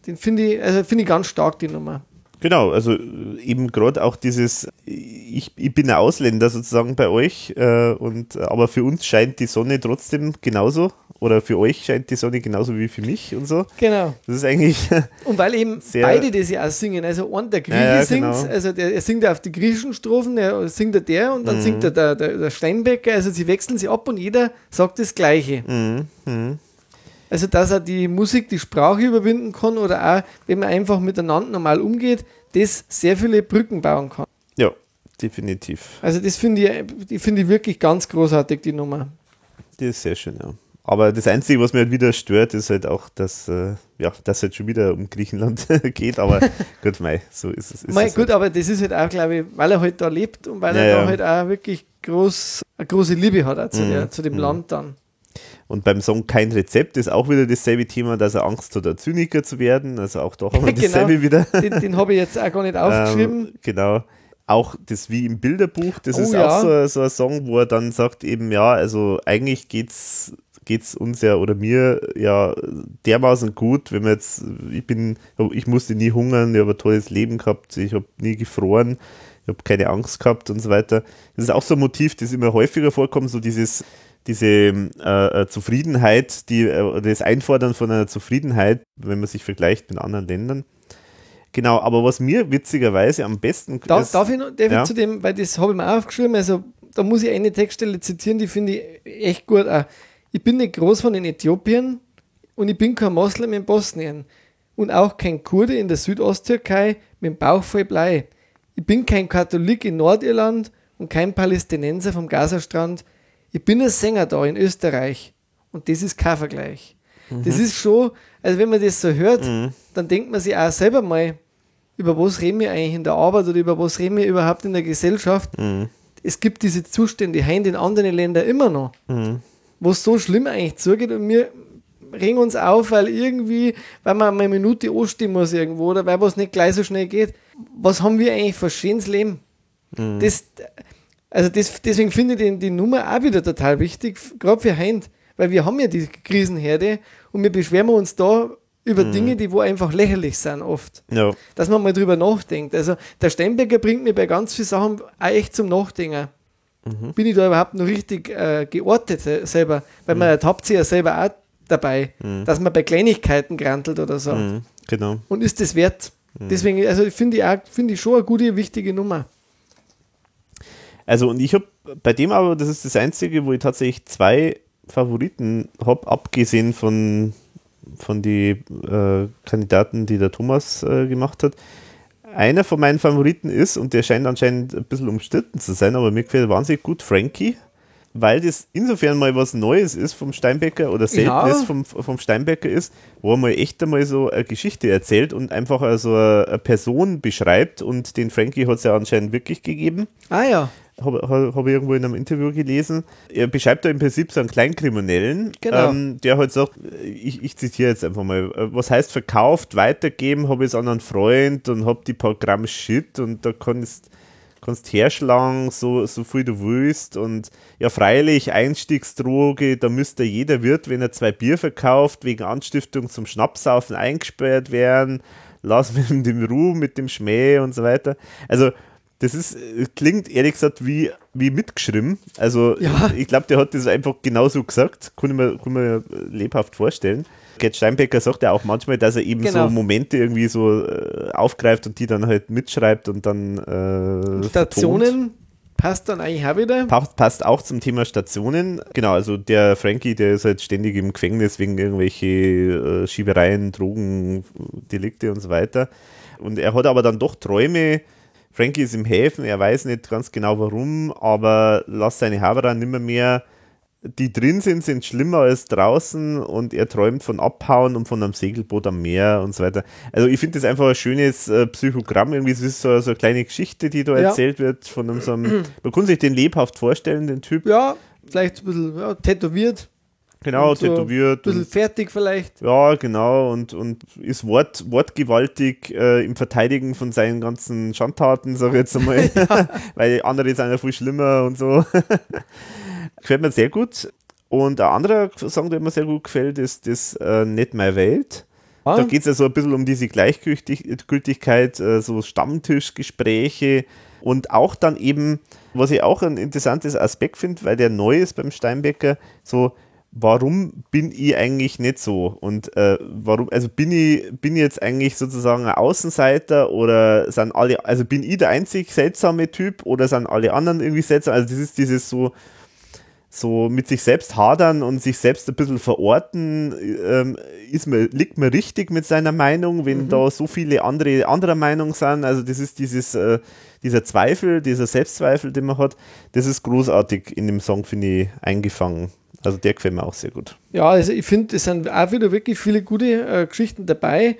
Den finde ich, also finde ich ganz stark, die Nummer. Genau, also äh, eben gerade auch dieses, ich, ich bin ein Ausländer sozusagen bei euch, äh, und, aber für uns scheint die Sonne trotzdem genauso oder für euch scheint die Sonne genauso wie für mich und so. Genau. Das ist eigentlich, Und weil eben beide das ja auch singen. Also ein der Grieche Ja, ja, singt, genau. also der, er singt auf die griechischen Strophen, der singt er der und dann Mhm. singt er der, der, der Steinbecker. Also sie wechseln sie ab und jeder sagt das Gleiche. Mhm, mhm. Also dass er die Musik, die Sprache überwinden kann oder auch, wenn man einfach miteinander normal umgeht, das sehr viele Brücken bauen kann. ja, definitiv. Also das finde ich, die finde ich wirklich ganz großartig, die Nummer. Das ist sehr schön, ja. Aber das Einzige, was mir halt wieder stört, ist halt auch, dass äh, ja, dass halt schon wieder um Griechenland geht. Aber gut, mei, so ist es. Ist Mei, es gut, halt. aber das ist halt auch, glaube ich, weil er halt da lebt und weil er Ja, da ja. halt auch wirklich groß, eine große Liebe hat auch zu, Mhm, der, zu dem mhm. Land dann. Und beim Song Kein Rezept ist auch wieder dasselbe Thema, dass er Angst hat, ein Zyniker zu werden. Also auch da haben wir Genau. dasselbe wieder. Den, den habe ich jetzt auch gar nicht aufgeschrieben. Ähm, genau. Auch das wie im Bilderbuch, das Oh ist ja. auch so, so ein Song, wo er dann sagt eben, ja, also eigentlich geht's geht's uns ja oder mir ja dermaßen gut, wenn wir jetzt, ich bin, ich musste nie hungern, ich habe ein tolles Leben gehabt, ich habe nie gefroren, ich habe keine Angst gehabt und so weiter. Das ist auch so ein Motiv, das immer häufiger vorkommt, so dieses, diese äh, äh, Zufriedenheit, die, äh, das Einfordern von einer Zufriedenheit, wenn man sich vergleicht mit anderen Ländern. Genau, aber was mir witzigerweise am besten Da, ist- darf ich, noch, darf ich ja. zu dem, weil das habe ich mir aufgeschrieben, also da muss ich eine Textstelle zitieren, die finde ich echt gut. Auch. Ich bin nicht groß von in Äthiopien und ich bin kein Moslem in Bosnien und auch kein Kurde in der Südosttürkei mit dem Bauch voll Blei. Ich bin kein Katholik in Nordirland und kein Palästinenser vom Gazastrand. Ich bin ein Sänger da in Österreich und das ist kein Vergleich. Das ist schon, also wenn man das so hört, dann denkt man sich auch selber mal, über was reden wir eigentlich in der Arbeit oder über was reden wir überhaupt in der Gesellschaft. Es gibt diese Zustände in anderen Ländern immer noch, wo es so schlimm eigentlich zugeht und wir regen uns auf, weil irgendwie, weil man mal eine Minute anstehen muss irgendwo oder weil was nicht gleich so schnell geht. Was haben wir eigentlich für ein schönes Leben? Das, also das, deswegen finde ich die, die Nummer auch wieder total wichtig, gerade für Heint, weil wir haben ja die Krisenherde und wir beschweren uns da über Dinge, die wo einfach lächerlich sind oft ja, dass man mal drüber nachdenkt. Also der Steinbecker bringt mich bei ganz vielen Sachen auch echt zum Nachdenken. Bin ich da überhaupt noch richtig äh, geortet se- selber? Weil man ertappt sich ja selber auch dabei, dass man bei Kleinigkeiten grantelt oder so. mhm, genau. Und ist das wert? Deswegen, also finde ich, auch- finde ich schon eine gute, wichtige Nummer. Also und ich habe bei dem aber, das ist das Einzige, wo ich tatsächlich zwei Favoriten habe, abgesehen von, von die äh, Kandidaten, die der Thomas äh, gemacht hat. Einer von meinen Favoriten ist, und der scheint anscheinend ein bisschen umstritten zu sein, aber mir gefällt wahnsinnig gut, Frankie, weil das insofern mal was Neues ist vom Steinbecker oder Seltenes Ja. vom, vom Steinbecker ist, wo er mal echt einmal so eine Geschichte erzählt und einfach also eine Person beschreibt und den Frankie hat es ja anscheinend wirklich gegeben Ah ja, habe hab, irgendwo in einem Interview gelesen. Er beschreibt da im Prinzip so einen Kleinkriminellen, Genau. ähm, der halt sagt, ich, ich zitiere jetzt einfach mal, äh, was heißt verkauft, weitergeben, habe ich es an einen Freund und habe die paar Gramm Shit und da kannst kannst herschlagen, so, so viel du willst und ja freilich, Einstiegsdroge, da müsste jeder Wirt, wenn er zwei Bier verkauft, wegen Anstiftung zum Schnapsaufen eingesperrt werden, lass mit dem Ruhm, mit dem Schmäh und so weiter. Also das ist, klingt ehrlich gesagt wie, wie mitgeschrieben. Also Ja. ich glaube, der hat das einfach genauso gesagt. Kann ich mir, kann ich mir lebhaft vorstellen. Gerd Steinbecker sagt ja auch manchmal, dass er eben Genau. so Momente irgendwie so äh, aufgreift und die dann halt mitschreibt und dann äh, vertont. Stationen passt dann eigentlich auch wieder. Passt, passt auch zum Thema Stationen. Genau, also der Frankie, der ist halt ständig im Gefängnis wegen irgendwelche äh, Schiebereien, Drogen, Delikte und so weiter. Und er hat aber dann doch Träume. Frankie ist im Häfen, er weiß nicht ganz genau warum, aber lass seine Haberer nimmer mehr. Die drin sind, sind schlimmer als draußen und er träumt von Abhauen und von einem Segelboot am Meer und so weiter. Also ich finde das einfach ein schönes äh, Psychogramm, irgendwie es ist so, so eine kleine Geschichte, die da Ja. erzählt wird von einem, so einem man kann sich den lebhaft vorstellen, den Typ. Ja, vielleicht ein bisschen ja, tätowiert, Genau, so tätowiert. ein bisschen fertig vielleicht. ja, genau, und, und ist wort, wortgewaltig äh, im Verteidigen von seinen ganzen Schandtaten, sag ich jetzt einmal. Weil andere sind ja viel schlimmer und so. gefällt mir sehr gut. Und ein anderer Song, der mir sehr gut gefällt, ist das äh, Nicht meine Welt. Ah, Da geht es ja so ein bisschen um diese Gleichgültigkeit, äh, so Stammtischgespräche und auch dann eben, was ich auch ein interessantes Aspekt finde, weil der neu ist beim Steinbecker, so, warum bin ich eigentlich nicht so? Und äh, warum, also bin ich, bin ich jetzt eigentlich sozusagen ein Außenseiter oder sind alle, also bin ich der einzig seltsame Typ oder sind alle anderen irgendwie seltsam? Also das ist dieses so, so mit sich selbst hadern und sich selbst ein bisschen verorten, ähm, ist mir, liegt mir richtig mit seiner Meinung, wenn da so viele andere anderer Meinung sind. Also das ist dieses, äh, dieser Zweifel, dieser Selbstzweifel, den man hat, das ist großartig in dem Song, finde ich, eingefangen. Also der gefällt mir auch sehr gut. Ja, also ich finde, es sind auch wieder wirklich viele gute äh, Geschichten dabei.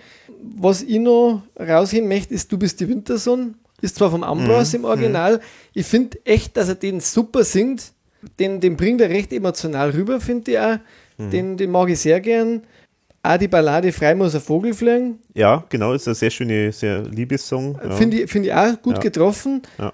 Was ich noch rausheben möchte, ist Du bist die Winterson. Ist zwar vom Ambrose im Original. Ich finde echt, dass er den super singt. Den, den bringt er recht emotional rüber, finde ich auch. Den, den mag ich sehr gern. Auch die Ballade Frei muss ein Vogel fliegen. Ja, genau, ist ein sehr schöner, sehr Liebessong. Ja. Finde ich, find ich auch gut Ja. getroffen. Ja.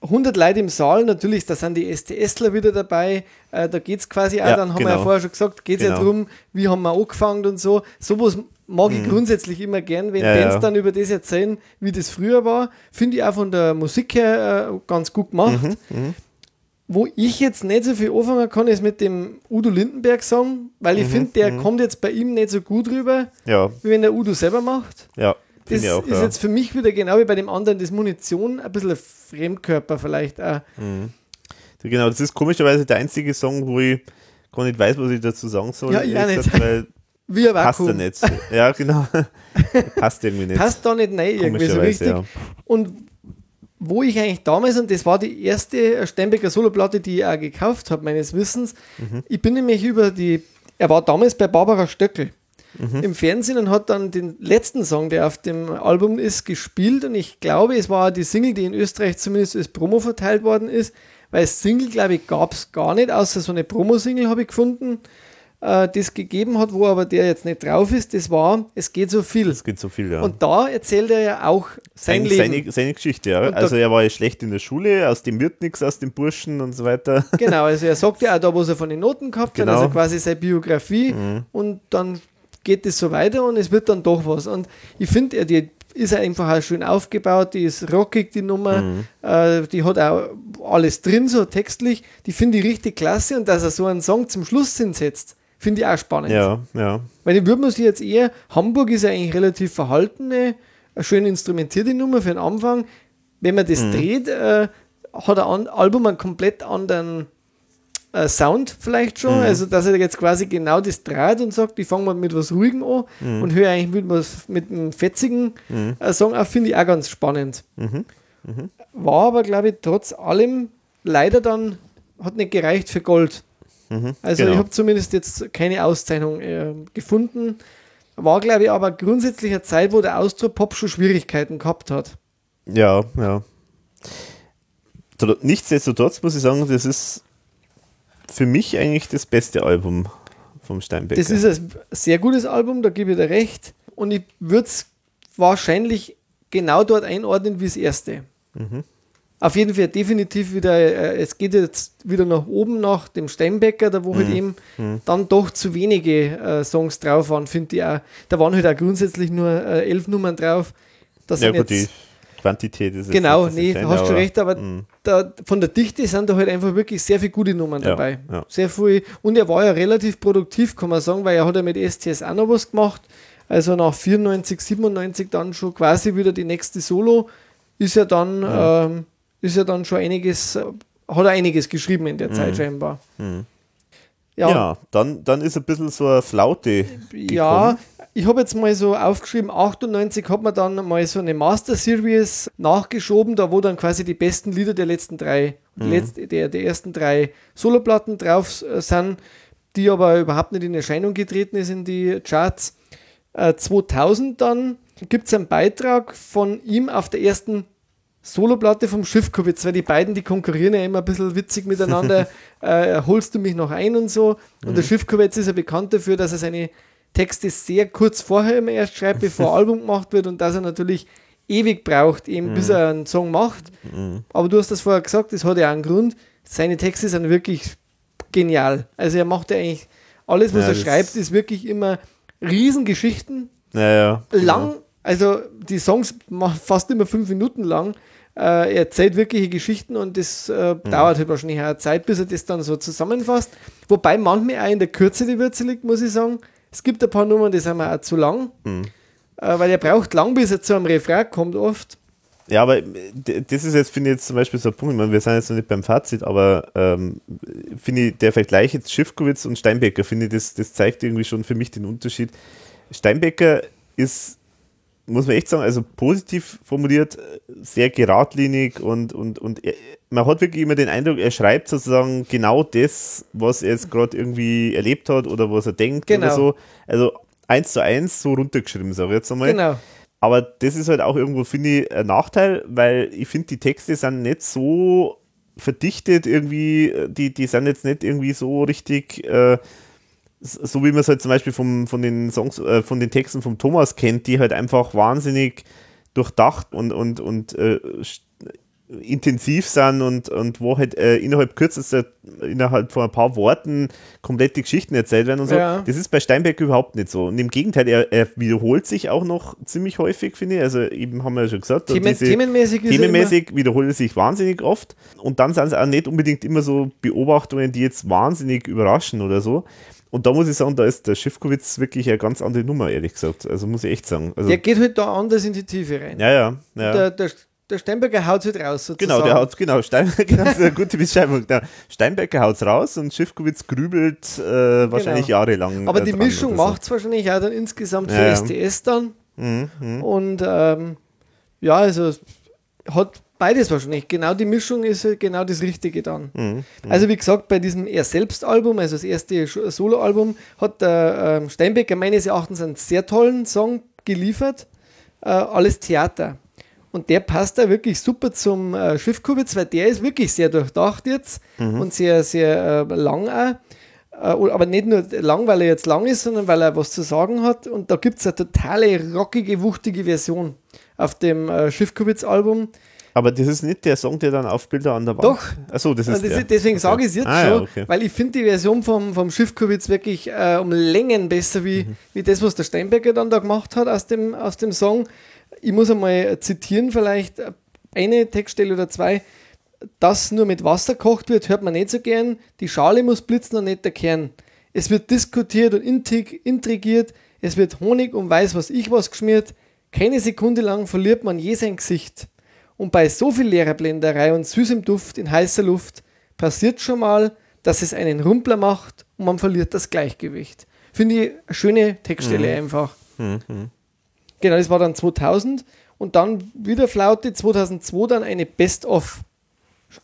100 Leute im Saal, natürlich, da sind die STSler wieder dabei. Äh, da geht es quasi auch, Ja, dann haben wir ja genau. vorher schon gesagt, geht es ja Genau. darum, wie haben wir angefangen und so. Sowas mag ich grundsätzlich immer gern, wenn Mhm. Ja, Bands ja. dann über das erzählen, wie das früher war. Finde ich auch von der Musik her äh, ganz gut gemacht. Mhm, Wo ich jetzt nicht so viel anfangen kann, ist mit dem Udo Lindenberg-Song, weil Mhm, ich finde, der kommt jetzt bei ihm nicht so gut rüber, ja, wie wenn der Udo selber macht. ja, Das auch. ist ja. jetzt für mich wieder genau wie bei dem anderen, das Munition, ein bisschen ein Fremdkörper vielleicht auch. Genau, das ist komischerweise der einzige Song, wo ich gar nicht weiß, was ich dazu sagen soll. Ja, ehrlich nicht. gesagt, Weil Wie ein passt Vakuum. er nicht. Ja, genau. passt irgendwie nicht. Passt da nicht rein, irgendwie so richtig. ja. Und wo ich eigentlich damals, und das war die erste Steinbecker Soloplatte, die ich auch gekauft habe, meines Wissens, Mhm. ich bin nämlich über die, er war damals bei Barbara Stöckel Mhm. im Fernsehen und hat dann den letzten Song, der auf dem Album ist, gespielt und ich glaube, es war die Single, die in Österreich zumindest als Promo verteilt worden ist, weil Single, glaube ich, gab es gar nicht, außer so eine Promo-Single habe ich gefunden, äh, das gegeben hat, wo aber der jetzt nicht drauf ist, das war Es geht so viel. Es geht so viel, ja. Und da erzählt er ja auch sein Eigentlich Leben. seine, seine Geschichte, ja. Und da- Also er war ja schlecht in der Schule, aus dem wird nichts, aus dem Burschen und so weiter. Genau, also er sagt ja auch da, was er von den Noten gehabt Genau. hat, also quasi seine Biografie und dann geht es so weiter und es wird dann doch was. Und ich finde, die ist einfach auch schön aufgebaut, die ist rockig, die Nummer, äh, die hat auch alles drin, so textlich, die finde ich richtig klasse und dass er so einen Song zum Schluss hinsetzt, finde ich auch spannend. Ja, ja. Weil ich würde mir sie jetzt eher, Hamburg ist ja eigentlich relativ verhaltene, eine schön instrumentierte Nummer für den Anfang. Wenn man das dreht, äh, hat ein Album einen komplett anderen äh, Sound vielleicht schon. Also, dass er jetzt quasi genau das dreht und sagt, ich fange mal mit was Ruhigem an und höre eigentlich mit was mit einem fetzigen äh, Song auf, finde ich auch ganz spannend. War aber, glaube ich, trotz allem leider dann, hat nicht gereicht für Gold. Also genau. ich habe zumindest jetzt keine Auszeichnung äh, gefunden. War, glaube ich, aber grundsätzlich eine Zeit, wo der Austropop schon Schwierigkeiten gehabt hat. Ja, ja. Tr- Nichtsdestotrotz muss ich sagen, das ist für mich eigentlich das beste Album vom Steinbecker. Das ist ein sehr gutes Album, da gebe ich dir recht. Und ich würde es wahrscheinlich genau dort einordnen wie das erste. Auf jeden Fall definitiv wieder, äh, es geht jetzt wieder nach oben nach dem Steinbecker, da wo halt eben dann doch zu wenige äh, Songs drauf waren, finde ich auch. Da waren halt auch grundsätzlich nur äh, elf Nummern drauf. Das ja sind gut, jetzt Quantität ist es Genau, nicht nee, Entscheidende, hast schon aber- recht, aber Mhm. da, von der Dichte sind da halt einfach wirklich sehr viele gute Nummern Ja, dabei. ja. Sehr viel. Und er war ja relativ produktiv, kann man sagen, weil er hat ja mit STS auch noch was gemacht. Also nach 94, 97 dann schon quasi wieder die nächste Solo ist ja dann, ähm, ist ja dann schon einiges, hat er einiges geschrieben in der Zeit scheinbar. Mhm. Ja, Ja, dann, dann ist ein bisschen so eine Flaute. Ja, ich habe jetzt mal so aufgeschrieben, 98 hat man dann mal so eine Master Series nachgeschoben, da wo dann quasi die besten Lieder der letzten drei, die, letzte, der, der ersten drei Soloplatten drauf äh, sind, die aber überhaupt nicht in Erscheinung getreten ist in die Charts. Äh, 2000 dann gibt es einen Beitrag von ihm auf der ersten Soloplatte vom Schiffkowitz, weil die beiden, die konkurrieren ja immer ein bisschen witzig miteinander. äh, holst du mich noch ein und so. Und der Schiffkowitz ist ja bekannt dafür, dass er seine Texte sehr kurz vorher immer erst schreibt, bevor ein Album gemacht wird und dass er natürlich ewig braucht, eben bis er einen Song macht. Aber du hast das vorher gesagt, das hat ja einen Grund. Seine Texte sind wirklich genial. Also er macht ja eigentlich alles, was Ja, er schreibt, ist wirklich immer Riesengeschichten, Naja, lang, also die Songs ma- fast immer fünf Minuten lang. Äh, er erzählt wirkliche Geschichten und das äh, dauert halt wahrscheinlich eine Zeit, bis er das dann so zusammenfasst. Wobei manchmal auch in der Kürze die Würze liegt, muss ich sagen. Es gibt ein paar Nummern, die sind mir auch zu lang, äh, weil er braucht lang, bis er zu einem Refrain kommt oft. Ja, aber d- das ist jetzt, finde ich, jetzt zum Beispiel so ein Punkt, ich meine, wir sind jetzt noch nicht beim Fazit, aber ähm, finde ich, der Vergleich jetzt Schiffkowitz und Steinbecker, finde ich, das, das zeigt irgendwie schon für mich den Unterschied. Steinbecker ist, muss man echt sagen, also positiv formuliert, sehr geradlinig und, und, und man hat wirklich immer den Eindruck, er schreibt sozusagen genau das, was er jetzt gerade irgendwie erlebt hat oder was er denkt Genau. oder so. Also eins zu eins so runtergeschrieben, sage ich jetzt einmal. Genau. Aber das ist halt auch irgendwo, finde ich, ein Nachteil, weil ich finde, die Texte sind nicht so verdichtet irgendwie, die, die sind jetzt nicht irgendwie so richtig, äh, so wie man es halt zum Beispiel vom, von den Songs, äh, von den Texten vom Thomas kennt, die halt einfach wahnsinnig durchdacht und, und, und äh, intensiv sind und, und wo halt äh, innerhalb kürzester, innerhalb von ein paar Worten komplette Geschichten erzählt werden und so. Ja. Das ist bei Steinbeck überhaupt nicht so. Und im Gegenteil, er, er wiederholt sich auch noch ziemlich häufig, finde ich. Also eben haben wir ja schon gesagt. Themen, diese- themenmäßig er Themenmäßig wiederholt er sich wahnsinnig oft und dann sind es auch nicht unbedingt immer so Beobachtungen, die jetzt wahnsinnig überraschen oder so. Und da muss ich sagen, da ist der Schiffkowitz wirklich eine ganz andere Nummer, ehrlich gesagt. Also muss ich echt sagen. Also, der geht halt da anders in die Tiefe rein. ja, ja, ja. Der, der, der Steinberger haut halt raus sozusagen. Genau, der haut, genau, Stein, genau, das ist eine gute Beschreibung. Der Steinbecker haut's raus und Schiffkowitz grübelt äh, wahrscheinlich Genau. jahrelang. Aber äh, die dran Mischung so. macht es wahrscheinlich auch dann insgesamt für Ja. STS dann. Mhm, mhm. Und ähm, ja, also hat beides wahrscheinlich. Genau die Mischung ist halt genau das Richtige dann. Mhm. Also wie gesagt, bei diesem Er selbst Album, also das erste Soloalbum, hat der ähm, Steinbecker meines Erachtens einen sehr tollen Song geliefert. Äh, alles Theater. Und der passt da wirklich super zum äh, Schiffkubitz, weil der ist wirklich sehr durchdacht jetzt und sehr, sehr äh, lang auch. Äh, aber nicht nur lang, weil er jetzt lang ist, sondern weil er was zu sagen hat. Und da gibt es eine totale rockige, wuchtige Version auf dem äh, Schiffkubitz-Album. Aber das ist nicht der Song, der dann auf Bilder an der Wand. Doch. Achso, das ist Also das, der. deswegen sage ich es jetzt Ah, schon, ja, okay. weil ich finde die Version vom, vom Schiffkubitz wirklich äh, um Längen besser wie, Mhm. wie das, was der Steinbecker dann da gemacht hat aus dem, aus dem Song. Ich muss einmal zitieren, vielleicht eine Textstelle oder zwei. Das nur mit Wasser kocht wird, hört man nicht so gern. Die Schale muss blitzen und nicht der Kern. Es wird diskutiert und intrig, intrigiert. Es wird Honig und weiß was ich was geschmiert. Keine Sekunde lang verliert man je sein Gesicht. Und bei so viel Lehrerblenderei und süßem Duft in heißer Luft passiert schon mal, dass es einen Rumpler macht und man verliert das Gleichgewicht. Finde ich eine schöne Textstelle einfach. Mhm. Genau, das war dann 2000 und dann wieder Flaute 2002 dann eine Best-of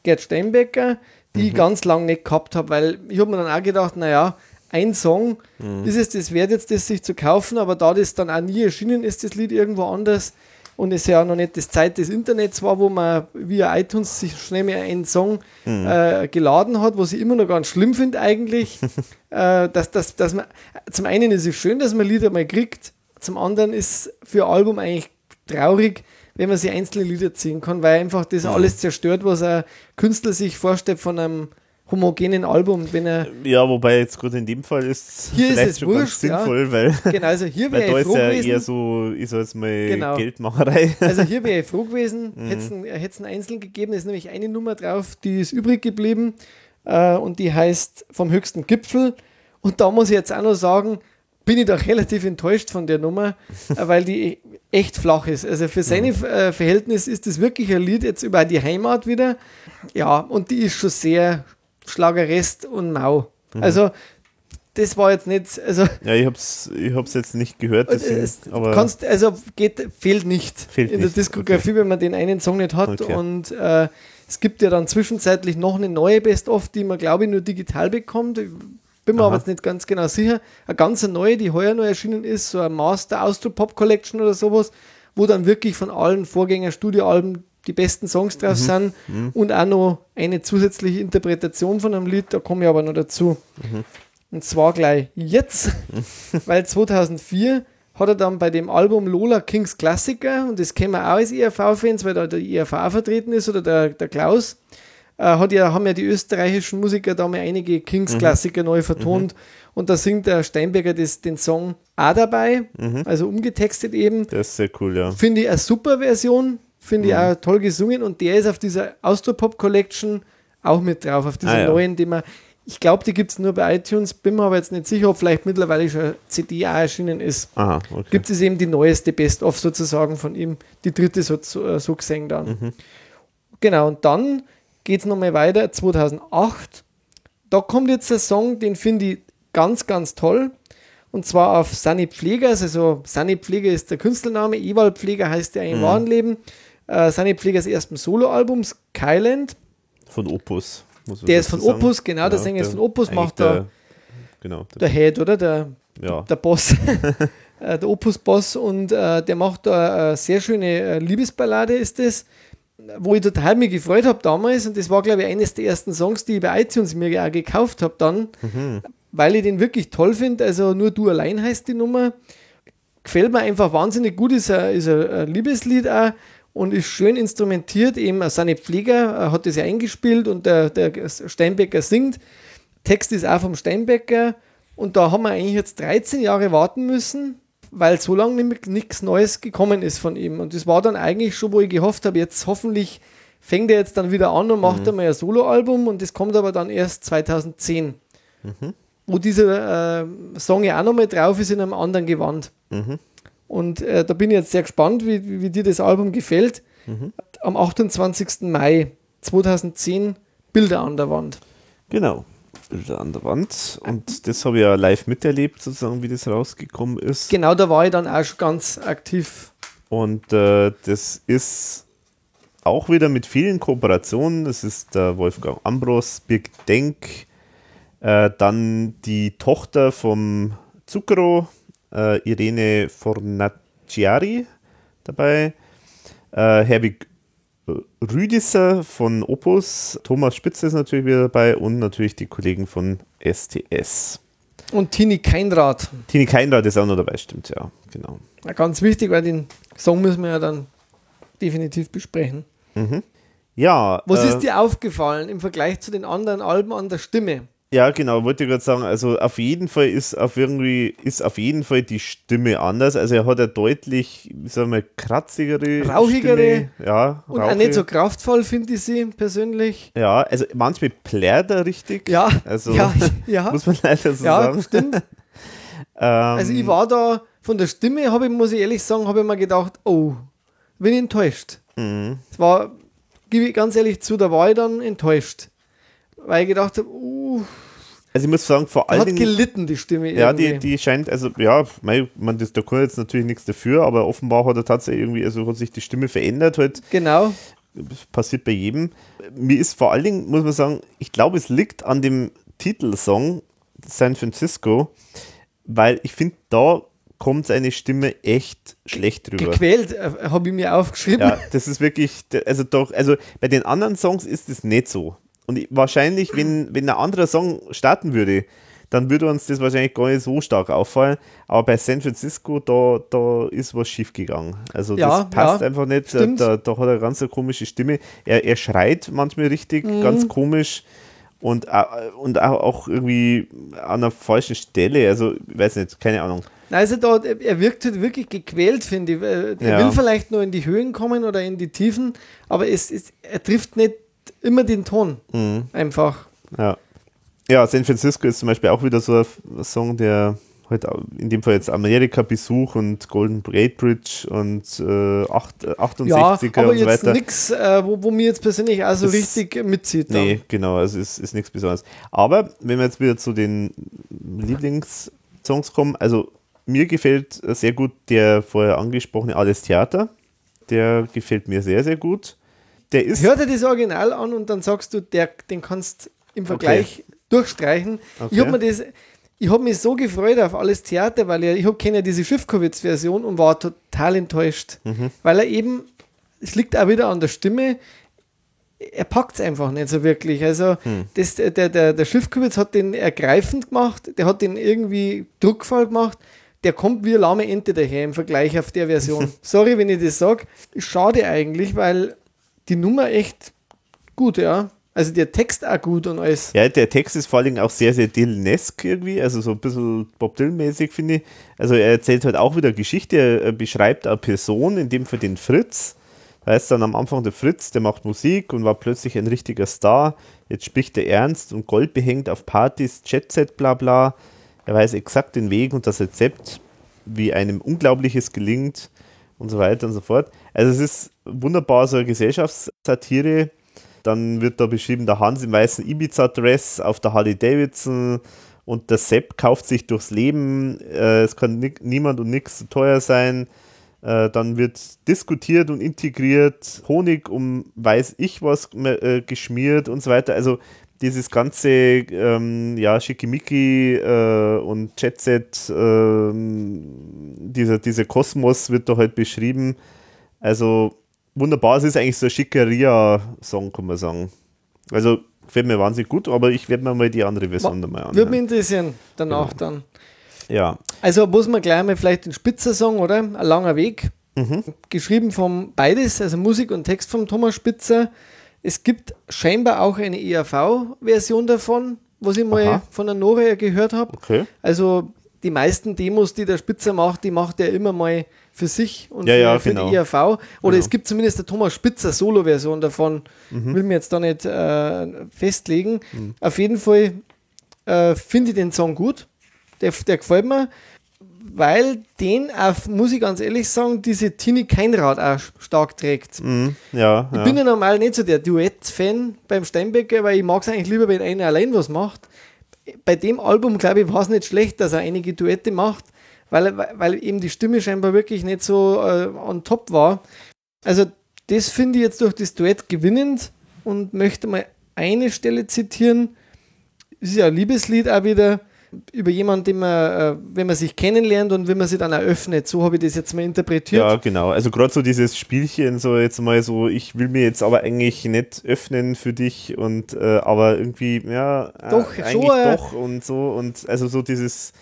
Gerd Steinbecker, die ich ganz lang nicht gehabt habe, weil ich habe mir dann auch gedacht, naja, ein Song ist es das wert jetzt, das sich zu kaufen, aber da das dann auch nie erschienen ist, das Lied irgendwo anders und es ja auch noch nicht das Zeit des Internets war, wo man via iTunes sich schnell mehr einen Song äh, geladen hat, was ich immer noch ganz schlimm finde eigentlich, äh, dass, dass, dass man, zum einen ist es schön, dass man Lieder mal kriegt, zum anderen ist für Album eigentlich traurig, wenn man sich einzelne Lieder ziehen kann, weil einfach das alles zerstört, was ein Künstler sich vorstellt von einem homogenen Album. Wenn er, Ja, wobei jetzt gerade in dem Fall ist Hier ist vielleicht es schon ganz wurscht, ja. sinnvoll, weil, genau, also hier wäre ich ist froh ja gewesen. eher so, ich sag jetzt mal, Genau. Geldmacherei. Also hier wäre ich froh gewesen, Mhm. hätte es einen einzeln gegeben, da ist nämlich eine Nummer drauf, die ist übrig geblieben äh, und die heißt Vom höchsten Gipfel. Und da muss ich jetzt auch noch sagen, bin ich doch relativ enttäuscht von der Nummer, äh, weil die echt flach ist. Also für seine Mhm. äh, Verhältnis ist das wirklich ein Lied jetzt über die Heimat wieder. Ja, und die ist schon sehr Schlagerest und mau. Mhm. Also das war jetzt nicht, also Ja, ich hab's, ich hab's jetzt nicht gehört, deswegen, es, aber kannst, also geht, fehlt nicht Fehlt in nicht, der Diskografie, wenn man den einen Song nicht hat. Okay. Und äh, es gibt ja dann zwischenzeitlich noch eine neue Best-of, die man, glaube ich, nur digital bekommt. Bin mir Aha. aber jetzt nicht ganz genau sicher. Eine ganz neue, die heuer noch erschienen ist, so ein Master Austro Pop Collection oder sowas, wo dann wirklich von allen Vorgänger-Studioalben die besten Songs drauf sind und auch noch eine zusätzliche Interpretation von einem Lied, da komme ich aber noch dazu. Und zwar gleich jetzt, weil 2004 hat er dann bei dem Album Lola Kings Klassiker, und das kennen wir auch als ERV-Fans, weil da der auch vertreten ist, oder der, der Klaus, hat ja, haben ja die österreichischen Musiker da mal einige Kings-Klassiker neu vertont. Und da singt der Steinberger das, den Song auch dabei, also umgetextet eben. das ist sehr cool, ja. Finde ich eine super Version, finde ich auch toll gesungen und der ist auf dieser Austropop Collection auch mit drauf, auf dieser Ah, ja. neuen, die man, ich glaube, die gibt es nur bei iTunes, bin mir aber jetzt nicht sicher, ob vielleicht mittlerweile schon CD auch erschienen ist. Aha, okay. Gibt es eben die neueste Best-of sozusagen von ihm, die dritte so, so, äh, so gesehen dann. Mhm. Genau, und dann geht es nochmal weiter, 2008. Da kommt jetzt ein Song, den finde ich ganz, ganz toll. Und zwar auf Sunny Pflegers, also Sunny Pfleger ist der Künstlername, Ewald Pfleger heißt der im Mhm. wahren Leben. Äh, Sunny Pflegers ersten Soloalbum, Skyland. Von Opus. Der ist von sagen. Opus, genau, der Sänger ist von Opus, macht da- der, Genau, der, Der Head, oder? Der, ja. der Boss, äh, der Opus-Boss und äh, der macht da eine sehr schöne äh, Liebesballade ist das, wo ich total mich gefreut habe damals und das war glaube ich eines der ersten Songs, die ich bei iTunes mir auch gekauft habe dann, weil ich den wirklich toll finde, also nur du allein heißt die Nummer, gefällt mir einfach wahnsinnig gut, ist ein, ist ein Liebeslied auch und ist schön instrumentiert, eben seine Pfleger hat das ja eingespielt und der, der Steinbecker singt, Text ist auch vom Steinbecker. Und da haben wir eigentlich jetzt 13 Jahre warten müssen, weil so lange nämlich nichts Neues gekommen ist von ihm. Und das war dann eigentlich schon, wo ich gehofft habe, jetzt hoffentlich fängt er jetzt dann wieder an und macht einmal ein Soloalbum und das kommt aber dann erst 2010. Wo dieser äh, Song ja auch nochmal drauf ist in einem anderen Gewand. Mhm. Und äh, da bin ich jetzt sehr gespannt, wie, wie, wie dir das Album gefällt. Am 28. Mai 2010 Bilder an der Wand. Genau. An der Wand. Und das habe ich ja live miterlebt, sozusagen, wie das rausgekommen ist. Genau, da war ich dann auch schon ganz aktiv. Und äh, das ist auch wieder mit vielen Kooperationen. Das ist der Wolfgang Ambros, Birg Denk, äh, dann die Tochter vom Zucchero, äh, Irene Fornaciari dabei, äh, Herwig Rüdisser von Opus, Thomas Spitzer ist natürlich wieder dabei und natürlich die Kollegen von STS. Und Tini Keinrad. Tini Keinrad ist auch noch dabei, stimmt, ja, genau. Ja, Ganz wichtig, weil den Song müssen wir ja dann definitiv besprechen. Ja, Was äh, ist dir aufgefallen im Vergleich zu den anderen Alben an der Stimme? Ja, genau, wollte ich gerade sagen, also auf jeden Fall ist auf irgendwie, ist auf jeden Fall die Stimme anders. Also er hat eine deutlich, sagen wir, kratzigere, Rauchigere Stimme. Ja, Und auch nicht so kraftvoll, finde ich sie persönlich. Ja, also manchmal plärt er richtig. Ja, Also ja, ja. muss man leider so ja, sagen. stimmt. Ähm, Also ich war da, von der Stimme habe ich, muss ich ehrlich sagen, habe ich mir gedacht, oh, bin ich enttäuscht. mhm. Es war, gebe ich ganz ehrlich zu, da war ich dann enttäuscht. Weil ich gedacht habe, uh, also ich muss sagen, vor allen hat Dingen. gelitten, die Stimme Ja, die, die scheint, also ja, mei, man, das, da kann jetzt natürlich nichts dafür, aber offenbar hat er tatsächlich irgendwie, also hat sich die Stimme verändert halt. Genau. Das passiert bei jedem. Mir ist vor allen Dingen, muss man sagen, ich glaube, es liegt an dem Titelsong San Francisco, weil ich finde, da kommt seine Stimme echt schlecht drüber. Gequält, äh, habe ich mir aufgeschrieben. Ja, das ist wirklich, also doch, also bei den anderen Songs ist es nicht so. Und ich, wahrscheinlich, wenn, wenn ein anderer Song starten würde, dann würde uns das wahrscheinlich gar nicht so stark auffallen. Aber bei San Francisco, da, da ist was schief gegangen. Also Ja, das passt ja, einfach nicht. Da, stimmt. da, da hat er ganz eine komische Stimme. Er, er schreit manchmal richtig, ganz komisch. und, äh, und auch irgendwie an einer falschen Stelle. Also, ich weiß nicht, keine Ahnung. Also da, er wirkt halt wirklich gequält, finde ich. Er Ja. will vielleicht nur in die Höhen kommen oder in die Tiefen, aber es, es, er trifft nicht immer den Ton. Mhm. Einfach. Ja. Ja, San Francisco ist zum Beispiel auch wieder so ein Song, der halt au- in dem Fall jetzt Amerika-Besuch und Golden Gate Bridge und äh, acht- äh, 68er Ja, aber und so jetzt weiter. nichts, äh, wo, wo mir jetzt persönlich auch so Das- richtig mitzieht. dann. Nee, genau, also ist, ist nichts Besonderes. Aber wenn wir jetzt wieder zu den Lieblingssongs kommen, also mir gefällt sehr gut der vorher angesprochene Alles Theater. Der gefällt mir sehr, sehr gut. Der ist. Hör dir das Original an und dann sagst du, der, den kannst im Vergleich durchstreichen. Ich Okay. habe mir das, ich habe mich so gefreut auf alles Theater, weil ich, ich habe kenne ja diese Schiffkowitz-Version und war total enttäuscht, Mhm. weil er eben, es liegt auch wieder an der Stimme, er packt es einfach nicht so wirklich. Also Hm. das, der, der, der Schiffkowitz hat den ergreifend gemacht, der hat den irgendwie druckvoll gemacht. Der kommt wie eine lahme Ente daher im Vergleich auf der Version. Sorry, wenn ich das sage. Schade eigentlich, weil die Nummer echt gut, ja. Also der Text auch gut und alles. Ja, der Text ist vor allem auch sehr, sehr Dylan-esque irgendwie, also so ein bisschen Bob Dylan-mäßig, finde ich. Also er erzählt halt auch wieder Geschichte, er beschreibt eine Person, in dem Fall den Fritz. Da heißt dann am Anfang der Fritz, der macht Musik und war plötzlich ein richtiger Star. Jetzt spricht er ernst und goldbehängt auf Partys, Jetset, bla bla. Er weiß exakt den Weg und das Rezept, wie einem Unglaubliches gelingt und so weiter und so fort. Also es ist wunderbar so eine Gesellschaftssatire. Dann wird da beschrieben, der Hans im weißen Ibiza-Dress auf der Harley Davidson und der Sepp kauft sich durchs Leben. Äh, es kann ni niemand und nichts zu teuer sein. Äh, dann wird diskutiert und integriert, Honig um weiß ich was äh, geschmiert und so weiter. Also dieses ganze ähm, ja, Schickimicki äh, und Jetset, ähm, dieser, dieser Kosmos wird da halt beschrieben. Also wunderbar, es ist eigentlich so ein Schickeria-Song, kann man sagen. Also gefällt mir wahnsinnig gut, aber ich werde mir mal die andere Version da mal Würde mich anhören. interessieren, danach Genau. dann. Ja, Also muss man gleich mal vielleicht den Spitzer Song, oder? Ein langer Weg. Mhm. Geschrieben vom beides, also Musik und Text von Thomas Spitzer. Es gibt scheinbar auch eine ERV-Version davon, was ich mal Aha. von der Nora gehört habe. okay. Also die meisten Demos, die der Spitzer macht, die macht er immer mal für sich und Ja, für, ja, für genau. die ERV. Oder Genau. es gibt zumindest eine Thomas Spitzer Solo-Version davon. Mhm. Will mir jetzt da nicht äh, festlegen. Auf jeden Fall äh, finde ich den Song gut. Der, der gefällt mir, weil den auch, muss ich ganz ehrlich sagen, diese Tini Keinrad auch stark trägt. Mhm. Ja, Ich bin ja normal nicht so der Duett-Fan beim Steinbecker, weil ich mag es eigentlich lieber, wenn einer allein was macht. Bei dem Album, glaube ich, war es nicht schlecht, dass er einige Duette macht, weil, weil eben die Stimme scheinbar wirklich nicht so äh, on top war. Also, das finde ich jetzt durch das Duett gewinnend und möchte mal eine Stelle zitieren. Ist ja ein Liebeslied auch wieder über jemanden, den man, äh, wenn man sich kennenlernt und wenn man sich dann eröffnet. So habe ich das jetzt mal interpretiert. Ja, genau. Also gerade so dieses Spielchen, so jetzt mal so, ich will mir jetzt aber eigentlich nicht öffnen für dich und äh, aber irgendwie, ja, äh, Doch, eigentlich schon, äh, doch und so und also so dieses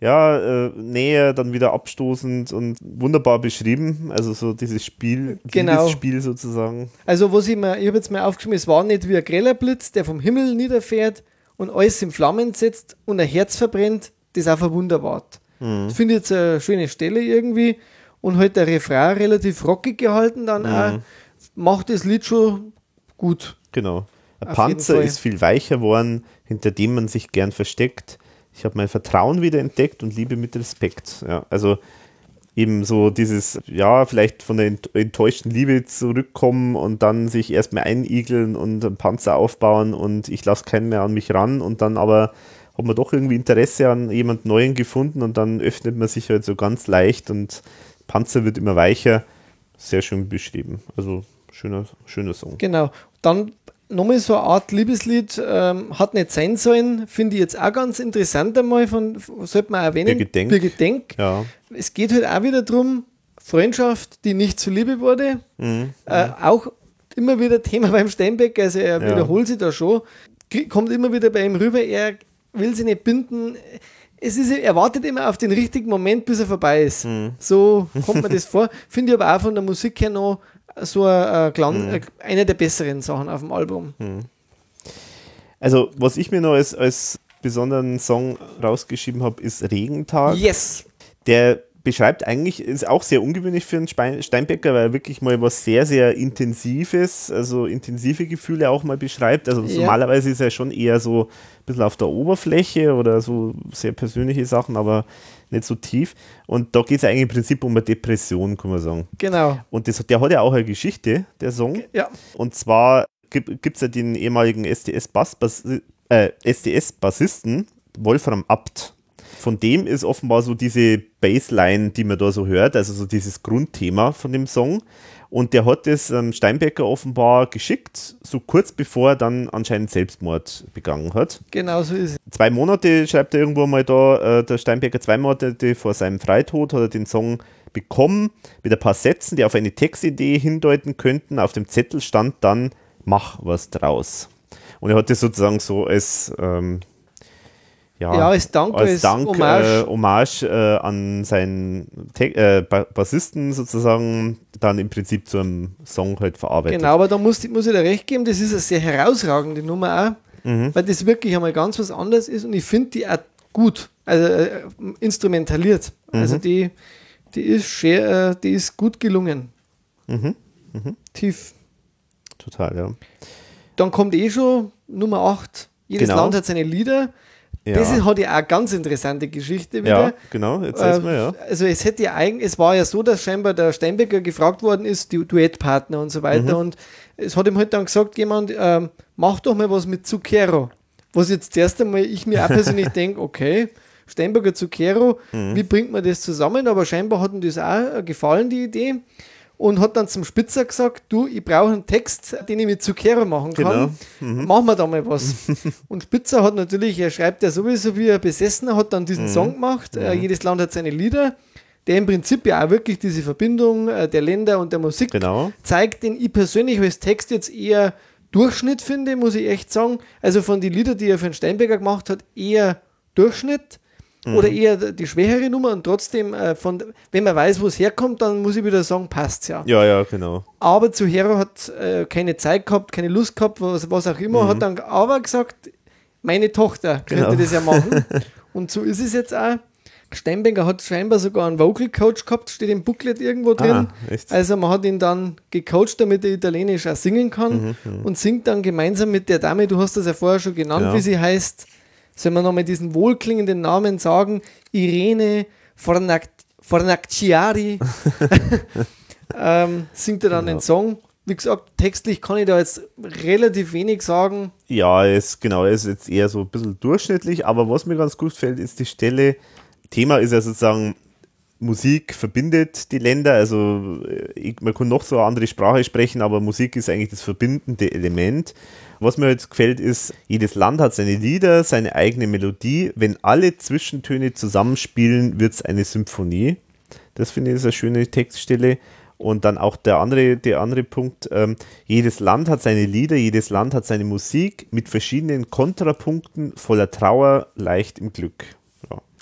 ja, äh, näher, dann wieder abstoßend und wunderbar beschrieben. Also so dieses Spiel, Genau. Spiel sozusagen. Also, was ich mir, ich habe jetzt mal aufgeschrieben, es war nicht wie ein greller Blitz, der vom Himmel niederfährt und alles in Flammen setzt und ein Herz verbrennt, das auch verwunderwart. Das finde ich jetzt eine schöne Stelle irgendwie und halt der Refrain relativ rockig gehalten, dann auch macht das Lied schon gut. Genau. Ein Panzer ist viel weicher geworden, hinter dem man sich gern versteckt. Ich habe mein Vertrauen wieder entdeckt und liebe mit Respekt. Ja, also eben so dieses, ja, vielleicht von der ent enttäuschten Liebe zurückkommen und dann sich erstmal einigeln und einen Panzer aufbauen und ich lasse keinen mehr an mich ran und dann aber hat man doch irgendwie Interesse an jemand Neuen gefunden und dann öffnet man sich halt so ganz leicht und Panzer wird immer weicher. Sehr schön beschrieben. Also schöner, schöner Song. Genau. Dann nochmal so eine Art Liebeslied, ähm, hat nicht sein sollen, finde ich jetzt auch ganz interessant einmal, von, sollte man erwähnen. Birgit Denk. Birgit Denk. Ja. Es geht halt auch wieder darum, Freundschaft, die nicht zur Liebe wurde. Mhm. Äh, auch immer wieder Thema beim Steinbeck, also er Ja. wiederholt sich da schon. Kommt immer wieder bei ihm rüber, er will sie nicht binden. Es ist, er wartet immer auf den richtigen Moment, bis er vorbei ist. Mhm. So kommt mir das vor. Finde ich aber auch von der Musik her noch so ein, ein Glan- Mhm. äh, eine der besseren Sachen auf dem Album. Also, was ich mir noch als, als besonderen Song rausgeschrieben habe, ist Regentag. Yes! Der beschreibt eigentlich, ist auch sehr ungewöhnlich für einen Steinbecker, weil er wirklich mal was sehr, sehr Intensives, also intensive Gefühle auch mal beschreibt. Also Ja. normalerweise ist er schon eher so ein bisschen auf der Oberfläche oder so sehr persönliche Sachen, aber nicht so tief. Und da geht es eigentlich im Prinzip um eine Depression, kann man sagen. Genau. Und das, der hat ja auch eine Geschichte, der Song. Ja. Und zwar gibt es ja den ehemaligen SDS-Bassisten äh, SDS Wolfram Abt. Von dem ist offenbar so diese Bassline, die man da so hört, also so dieses Grundthema von dem Song. Und der hat es ähm, Steinbecker offenbar geschickt, so kurz bevor er dann anscheinend Selbstmord begangen hat. Genau so ist es. Zwei Monate, schreibt er irgendwo mal da, äh, der Steinbecker, zwei Monate vor seinem Freitod hat er den Song bekommen mit ein paar Sätzen, die auf eine Textidee hindeuten könnten. Auf dem Zettel stand dann, mach was draus. Und er hat das sozusagen so als, ähm, ja, Ja, als Dank, als als Dank, Hommage. Äh, Hommage äh, an seinen Te äh, ba Bassisten sozusagen dann im Prinzip zu einem Song halt verarbeitet. Genau, aber da muss, muss ich dir recht geben, das ist eine sehr herausragende Nummer auch, Mhm. weil das wirklich einmal ganz was anderes ist und ich finde die auch gut, also äh, instrumentaliert. Also Mhm. die, die ist schwer, äh, die ist gut gelungen. Mhm. Tief. Total, ja. Dann kommt eh schon Nummer 8. Jedes Genau. Land hat seine Lieder. Ja. Das ist, hat ja auch eine ganz interessante Geschichte wieder. ja, genau, erzähl's Äh, mal, ja. Also es hätte ja eigentlich, es war ja so, dass scheinbar der Steinbecker gefragt worden ist, die Duettpartner und so weiter. Mhm. Und es hat ihm halt dann gesagt, jemand, ähm, mach doch mal was mit Zucchero. Was jetzt zuerst einmal ich mir auch persönlich denke, okay, Steinberger Zucchero, Mhm. wie bringt man das zusammen? Aber scheinbar hat ihm das auch äh, gefallen, die Idee. Und hat dann zum Spitzer gesagt, du, ich brauche einen Text, den ich mit Zucchero machen kann. Genau. Machen wir da mal was. und Spitzer hat natürlich, er schreibt ja sowieso wie ein Besessener, hat dann Mhm. diesen Song gemacht. Äh, jedes Land hat seine Lieder, der im Prinzip ja auch wirklich diese Verbindung äh, der Länder und der Musik Genau. zeigt, den ich persönlich als Text jetzt eher Durchschnitt finde, muss ich echt sagen. Also von den Liedern, die er für den Steinberger gemacht hat, eher Durchschnitt. Oder eher die schwächere Nummer und trotzdem, äh, von, wenn man weiß, wo es herkommt, dann muss ich wieder sagen, passt ja. Ja, ja, genau. Aber zu Hero hat äh, keine Zeit gehabt, keine Lust gehabt, was, was auch immer, hat dann aber gesagt, meine Tochter könnte Genau. das ja machen. Und so ist es jetzt auch. Steinbecker hat scheinbar sogar einen Vocal Coach gehabt, steht im Booklet irgendwo drin. Ah? Also man hat ihn dann gecoacht, damit er Italienisch auch singen kann Mhm, und singt dann gemeinsam mit der Dame, du hast das ja vorher schon genannt, Genau. wie sie heißt. Sollen wir nochmal diesen wohlklingenden Namen sagen? Irene Fornac Fornacciari ähm, singt er dann Genau. den Song. Wie gesagt, textlich kann ich da jetzt relativ wenig sagen. Ja, ist genau, ist jetzt eher so ein bisschen durchschnittlich, aber was mir ganz gut gefällt, ist die Stelle. Thema ist ja sozusagen, Musik verbindet die Länder, also äh, ich, man kann noch so eine andere Sprache sprechen, aber Musik ist eigentlich das verbindende Element. Was mir jetzt gefällt, ist, jedes Land hat seine Lieder, seine eigene Melodie. Wenn alle Zwischentöne zusammenspielen, wird es eine Symphonie. Das finde ich ist eine schöne Textstelle. Und dann auch der andere, der andere Punkt, ähm, jedes Land hat seine Lieder, jedes Land hat seine Musik mit verschiedenen Kontrapunkten, voller Trauer, leicht im Glück.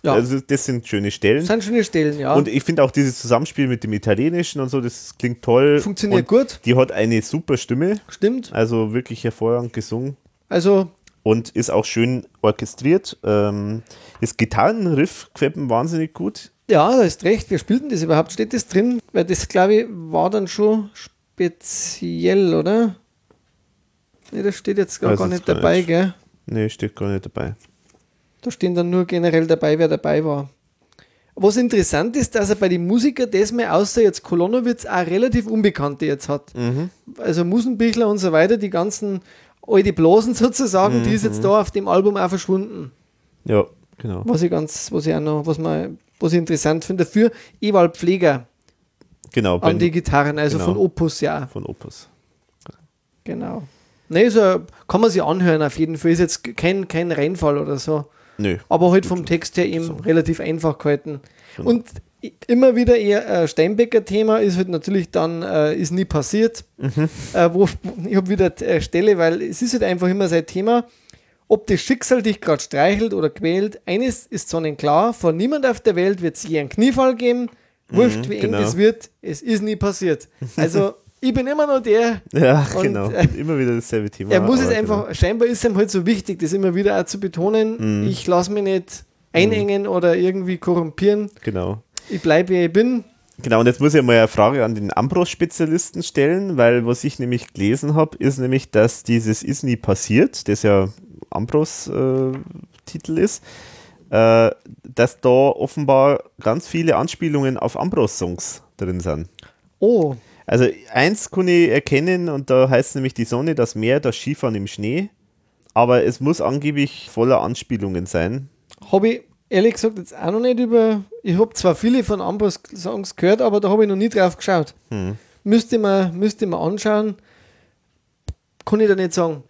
Ja. Also das sind schöne Stellen. Das sind schöne Stellen, ja. Und ich finde auch dieses Zusammenspiel mit dem Italienischen und so, das klingt toll. Funktioniert und gut. Die hat eine super Stimme, Stimmt. also wirklich hervorragend gesungen Also, und ist auch schön orchestriert. Ähm, das Gitarrenriff gefällt mir wahnsinnig gut. ja, da ist recht. Wer spielt denn das überhaupt? Steht das drin? Weil das, glaube ich, war dann schon speziell, oder? Ne, das steht jetzt gar, Weiß gar nicht dabei, nicht. gell? Nee, steht gar nicht dabei. Da stehen dann nur generell dabei, wer dabei war. Was interessant ist, dass er bei den Musikern diesmal, außer jetzt Kolonowitz, auch relativ Unbekannte jetzt hat. Mhm. Also Musenbichler und so weiter, die ganzen alte Blasen sozusagen, die ist Mhm. jetzt da auf dem Album auch verschwunden. Ja, genau. Was ich ganz, was ich auch noch, was man, was ich interessant finde. Dafür Ewald Pfleger Genau, an die Gitarren, also genau. von Opus, ja. von Opus. Genau. Ne, so kann man sich anhören auf jeden Fall. Ist jetzt kein, kein Reinfall oder so. Nö. aber halt vom Text her eben relativ einfach gehalten. Genau. Und immer wieder eher äh, Steinbecker-Thema ist halt natürlich dann, äh, ist nie passiert. Mhm. Äh, wo, ich habe wieder äh, Stelle, weil es ist halt einfach immer sein Thema. Ob das Schicksal dich gerade streichelt oder quält, eines ist sonnenklar, vor niemand auf der Welt wird es je einen Kniefall geben. Wurscht, wie eng genau. das wird, es ist nie passiert. Also ich bin immer noch der. Ja, Und, genau. äh, immer wieder dasselbe Thema. Er muss es einfach, scheinbar ist es ihm halt so wichtig, das immer wieder auch zu betonen. Mhm. Ich lasse mich nicht einengen oder irgendwie korrumpieren. Genau. Ich bleibe, wie ich bin. Genau, und jetzt muss ich mal eine Frage an den Ambros-Spezialisten stellen, weil was ich nämlich gelesen habe, ist nämlich, dass dieses Ist nie passiert, das ja Ambros-Titel ist, äh, dass da offenbar ganz viele Anspielungen auf Ambros-Songs drin sind. Oh, Also eins kann ich erkennen und da heißt nämlich die Sonne, das Meer, das Skifahren im Schnee, aber es muss angeblich voller Anspielungen sein. habe ich ehrlich gesagt jetzt auch noch nicht über. Ich habe zwar viele von Ambros Songs gehört, aber da habe ich noch nie drauf geschaut. Hm. Müsste man, müsste man anschauen. Kann ich da nicht sagen.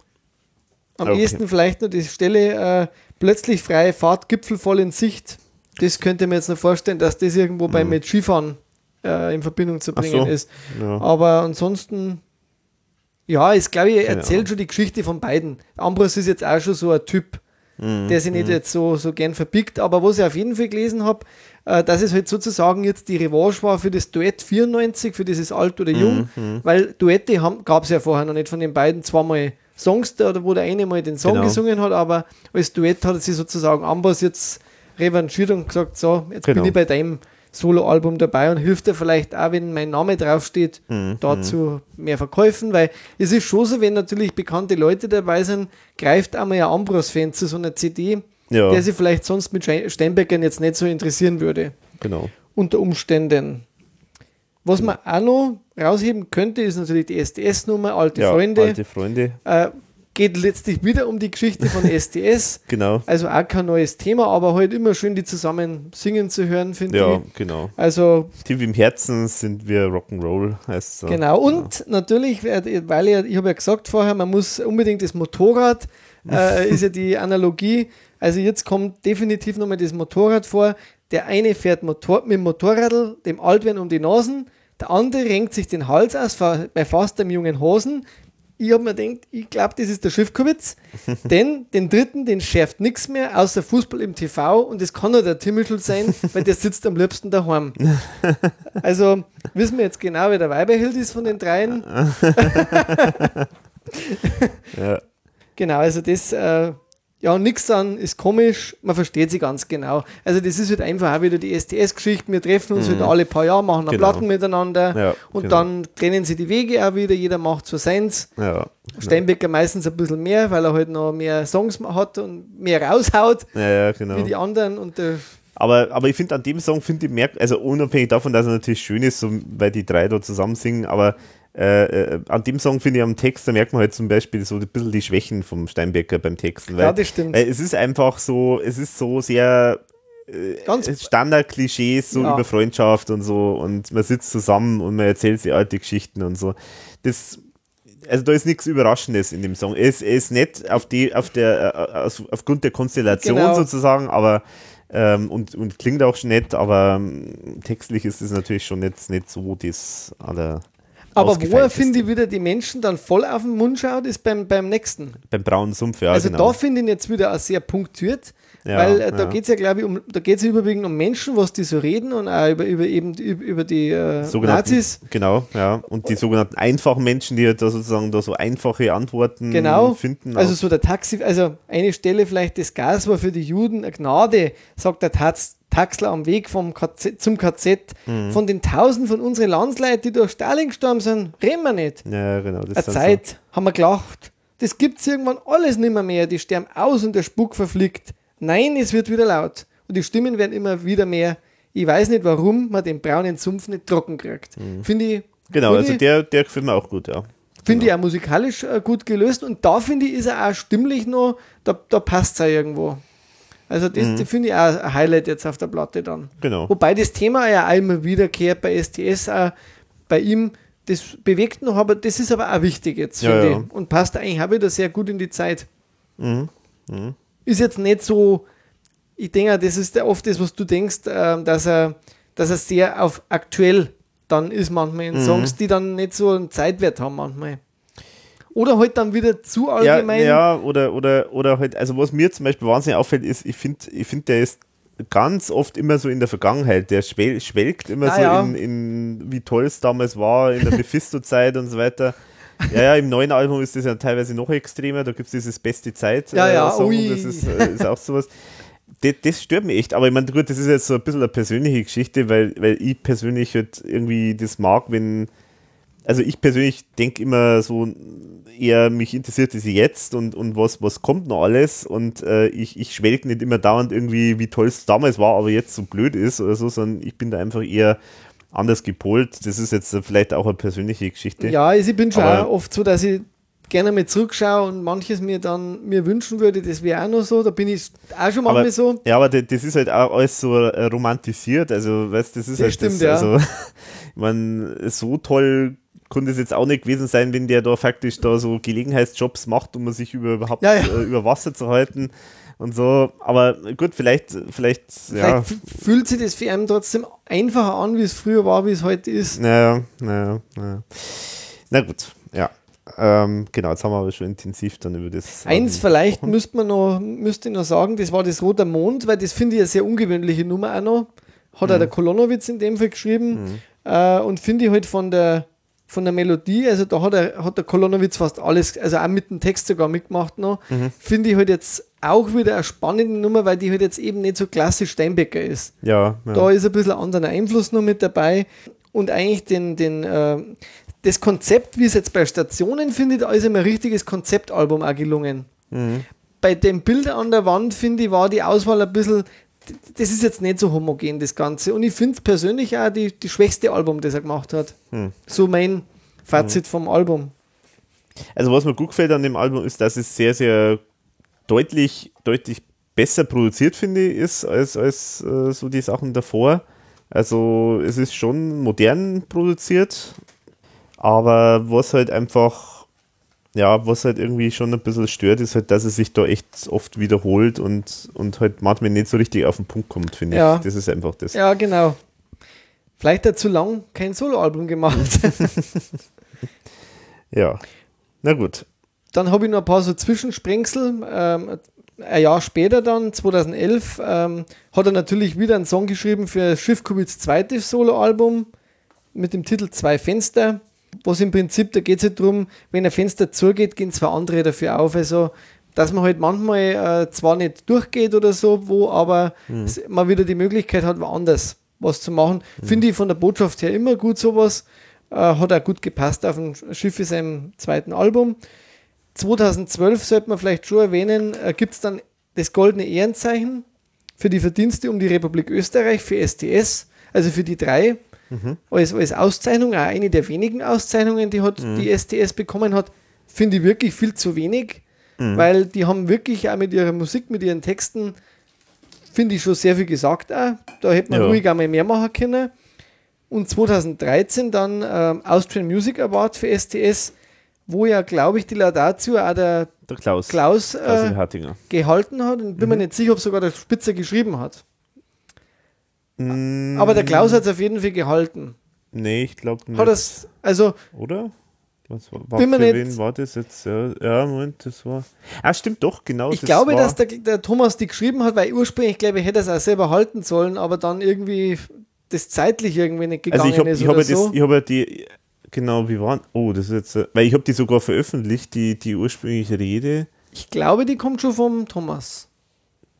Am Okay. ehesten vielleicht nur die Stelle äh, plötzlich freie Fahrt, Gipfel voll in Sicht. Das könnte ich mir jetzt noch vorstellen, dass das irgendwo bei mit Skifahren äh, in Verbindung zu bringen so. ist. Ja. Aber ansonsten, ja, ich glaube, er Keine erzählt Ahnung. schon die Geschichte von beiden. Ambros ist jetzt auch schon so ein Typ, Mhm. der sich nicht jetzt so, so gern verbiegt. Aber was ich auf jeden Fall gelesen habe, äh, dass es halt sozusagen jetzt die Revanche war für das Duett 94, für dieses Alt oder Jung, Mhm, weil Duette gab es ja vorher noch nicht von den beiden zweimal Songs, da, wo der eine mal den Song Genau. gesungen hat, aber als Duett hat sie sozusagen Ambros jetzt revanchiert und gesagt, so, jetzt Genau. bin ich bei deinem Soloalbum dabei und hilft dir vielleicht auch, wenn mein Name draufsteht, Mhm, dazu mehr verkaufen, weil es ist schon so, wenn natürlich bekannte Leute dabei sind, greift einmal ein Ambros-Fan zu so einer CD, Ja, der sich vielleicht sonst mit Stein- Steinbeckern jetzt nicht so interessieren würde, genau. unter Umständen. Was man auch noch rausheben könnte, ist natürlich die SDS-Nummer, alte ja, Freunde. Alte Freunde, Äh, geht letztlich wieder um die Geschichte von SDS. genau. Also auch kein neues Thema, aber halt immer schön, die zusammen singen zu hören, finde Ja, ich. genau. Also Tief im Herzen sind wir Rock'n'Roll, heißt so. Genau, und natürlich, äh, weil ja, ich habe ja gesagt vorher, man muss unbedingt das Motorrad, äh, ist ja die Analogie. Also jetzt kommt definitiv nochmal das Motorrad vor. Der eine fährt Motor, mit dem Motorradl dem Altwein um die Nasen, der andere renkt sich den Hals aus bei fast einem jungen Hosen. Ich habe mir gedacht, ich glaube, das ist der Schiffkowitz, denn den dritten, den schärft nichts mehr, außer Fußball im TV und das kann nur der Timmischl sein, weil der sitzt am liebsten daheim. Also wissen wir jetzt genau, wer der Weiberhild ist von den dreien. Ja, Genau, also das, äh, ja, nix dann ist komisch, man versteht sie ganz genau. Also das ist halt einfach auch wieder die STS-Geschichte, wir treffen uns halt alle paar Jahre, machen Genau. Platten miteinander Ja, und genau. dann trennen sie die Wege auch wieder, jeder macht so seins. ja. Steinbecker meistens ein bisschen mehr, weil er halt noch mehr Songs hat und mehr raushaut Ja, ja, genau. wie die anderen und der Aber, aber ich finde an dem Song, finde ich, merkt, also unabhängig davon, dass er natürlich schön ist, so, weil die drei da zusammen singen, aber äh, äh, an dem Song finde ich am Text, da merkt man halt zum Beispiel so ein bisschen die Schwächen vom Steinbecker beim Texten. Weil, Ja, das stimmt. Weil es ist einfach so, es ist so sehr äh, Ganz- Standard-Klischees so Ja. über Freundschaft und so und man sitzt zusammen und man erzählt sich alte Geschichten und so. Das also da ist nichts Überraschendes in dem Song. Er ist, er ist nett auf die, auf der, äh, aus, aufgrund der Konstellation Genau. sozusagen, aber ähm, und, und klingt auch schon nett, aber ähm, textlich ist es natürlich schon nicht, nicht so das aller. Aber wo er, finde ich, wieder die Menschen dann voll auf den Mund schaut, ist beim, beim nächsten. Beim braunen Sumpf, ja. also genau. da finde ich ihn jetzt wieder auch sehr punktiert, Ja, weil äh, da ja. geht es ja, glaube ich, um, da geht es überwiegend um Menschen, was die so reden und auch über, über eben über, über die äh, Nazis. Genau, ja. Und die sogenannten einfachen Menschen, die da sozusagen da so einfache Antworten Genau. finden. Also so der Taxi, also eine Stelle vielleicht, das Gas war für die Juden eine Gnade, sagt der Taz, Taxler am Weg vom KZ, zum KZ. Mhm. Von den Tausenden von unseren Landsleuten, die durch Stalin gestorben sind, reden wir nicht. ja, genau. Das Eine Zeit haben wir gelacht. Das gibt es irgendwann alles nimmer mehr. Die sterben aus und der Spuk verfliegt. Nein, es wird wieder laut. Und die Stimmen werden immer wieder mehr. Ich weiß nicht, warum man den braunen Sumpf nicht trocken kriegt. Finde ich, So. Genau, also ich- der, der gefällt mir auch gut, ja. Finde ich auch musikalisch äh, gut gelöst und da finde ich, ist er auch stimmlich noch, da, da passt es auch irgendwo. Also das, das finde ich auch ein Highlight jetzt auf der Platte dann. Genau. Wobei das Thema ja immer wiederkehrt bei STS, auch bei ihm, das bewegt noch, aber das ist aber auch wichtig jetzt, Ja, ja. Und passt eigentlich auch wieder sehr gut in die Zeit. Mhm. Ist jetzt nicht so, ich denke, das ist oft das, was du denkst, ähm, dass er, dass er sehr auf aktuell dann ist manchmal Mhm. in Songs, die dann nicht so einen Zeitwert haben manchmal. Oder halt dann wieder zu Ja, allgemein. ja, oder, oder, oder halt, also was mir zum Beispiel wahnsinnig auffällt, ist, ich finde, ich find, der ist ganz oft immer so in der Vergangenheit. Der schwel schwelgt immer Ja, so ja. In, in, wie toll es damals war, in der Mephisto-Zeit und so weiter. Ja, ja, im neuen Album ist das ja teilweise noch extremer. Da gibt es dieses beste Zeit. Ja, ja, Song, ui. das ist, äh, ist auch sowas. Das, das stört mich echt. Aber ich meine, gut, das ist jetzt so ein bisschen eine persönliche Geschichte, weil, weil ich persönlich halt irgendwie das mag, wenn. Also ich persönlich denke immer so eher, mich interessiert es jetzt und, und was, was kommt noch alles und äh, ich, ich schwelge nicht immer dauernd irgendwie, wie toll es damals war, aber jetzt so blöd ist oder so, sondern ich bin da einfach eher anders gepolt. Das ist jetzt vielleicht auch eine persönliche Geschichte. Ja, also ich bin schon Aber- auch oft so, dass ich gerne mal zurückschaue und manches mir dann mir wünschen würde, das wäre auch noch so. Da bin ich auch schon manchmal aber, so. Ja, aber das, das ist halt auch alles so äh, romantisiert. Also, weißt das ist Das halt stimmt, das, ja. also, ich meine, so toll konnte es jetzt auch nicht gewesen sein, wenn der da faktisch da so Gelegenheitsjobs macht, um sich über, überhaupt Ja, ja. Äh, über Wasser zu halten und so. Aber gut, vielleicht, vielleicht, ja. Vielleicht f- fühlt sich das für einen trotzdem einfacher an, wie es früher war, wie es heute ist. Naja, naja, naja. Na gut, ja. Ähm, genau, jetzt haben wir aber schon intensiv dann über das. Eins ähm, vielleicht gesprochen. müsste man noch, müsste ich noch sagen, das war das Roter Mond, weil das finde ich eine sehr ungewöhnliche Nummer auch noch. Hat Mhm. auch der Kolonowitz in dem Fall geschrieben. Äh, und finde ich halt von der, von der Melodie, also da hat, er, hat der Kolonowitz fast alles, also auch mit dem Text sogar mitgemacht noch, Mhm. finde ich halt jetzt auch wieder eine spannende Nummer, weil die halt jetzt eben nicht so klassisch Steinbecker ist. Ja, ja. Da ist ein bisschen anderer Einfluss noch mit dabei. Und eigentlich den, den, äh, das Konzept, wie es jetzt bei Stationen findet, da ist ihm ein richtiges Konzeptalbum auch gelungen. Mhm. Bei den Bildern an der Wand, finde ich, war die Auswahl ein bisschen, das ist jetzt nicht so homogen, das Ganze. Und ich finde es persönlich auch die, die schwächste Album, das er gemacht hat. Hm. So mein Fazit vom Album. Also was mir gut gefällt an dem Album ist, dass es sehr, sehr deutlich, deutlich besser produziert, finde ich, ist als, als äh, so die Sachen davor. Also es ist schon modern produziert, aber was halt einfach, ja, was halt irgendwie schon ein bisschen stört, ist halt, dass es sich da echt oft wiederholt und, und halt manchmal nicht so richtig auf den Punkt kommt, finde Ja. ich. Das ist einfach das. Ja, genau. Vielleicht hat er zu lang kein Soloalbum gemacht. Ja. Na gut. Dann habe ich noch ein paar so Zwischensprengsel. Ähm, ein Jahr später dann, 2011, ähm, hat er natürlich wieder einen Song geschrieben für Schiffkubits zweites Soloalbum mit dem Titel Zwei Fenster, was im Prinzip, da geht es halt darum, wenn ein Fenster zugeht, gehen zwei andere dafür auf. Also, dass man halt manchmal äh, zwar nicht durchgeht oder so, wo aber s- man wieder die Möglichkeit hat, woanders was zu machen. Finde ich von der Botschaft her immer gut sowas. Äh, hat auch gut gepasst auf ein Schiff in seinem zweiten Album. 2012 sollte man vielleicht schon erwähnen, äh, gibt es dann das Goldene Ehrenzeichen für die Verdienste um die Republik Österreich für STS, also für die drei, als, als Auszeichnung, auch eine der wenigen Auszeichnungen, die hat die STS bekommen hat, finde ich wirklich viel zu wenig, weil die haben wirklich auch mit ihrer Musik, mit ihren Texten, finde ich schon sehr viel gesagt auch. Da hätte man Ja. ruhig einmal mehr machen können. Und 2013 dann ähm, Austrian Music Award für STS, wo ja, glaube ich, die Laudatio auch der Der Klaus. Klaus Klaus äh, Hartinger. gehalten hat und bin mir nicht sicher, ob sogar der Spitzer geschrieben hat. Mm, Aber der Klaus hat es auf jeden Fall gehalten. Nee, ich glaube nicht. Hat es, also Oder? Was war, Bin für nicht- wen war das jetzt? Ja, ja, Moment, das war. Ah, stimmt doch, genau. ich das glaube, war, dass der, der Thomas die geschrieben hat, weil ursprünglich, glaube ich, hätte er es auch selber halten sollen, aber dann irgendwie das zeitlich irgendwie nicht gegangen Also ich habe ist ich hab das, so. ich hab ja die, genau, wie waren, oh, das ist jetzt, weil ich habe die sogar veröffentlicht, die, die ursprüngliche Rede. Ich glaube, die kommt schon vom Thomas.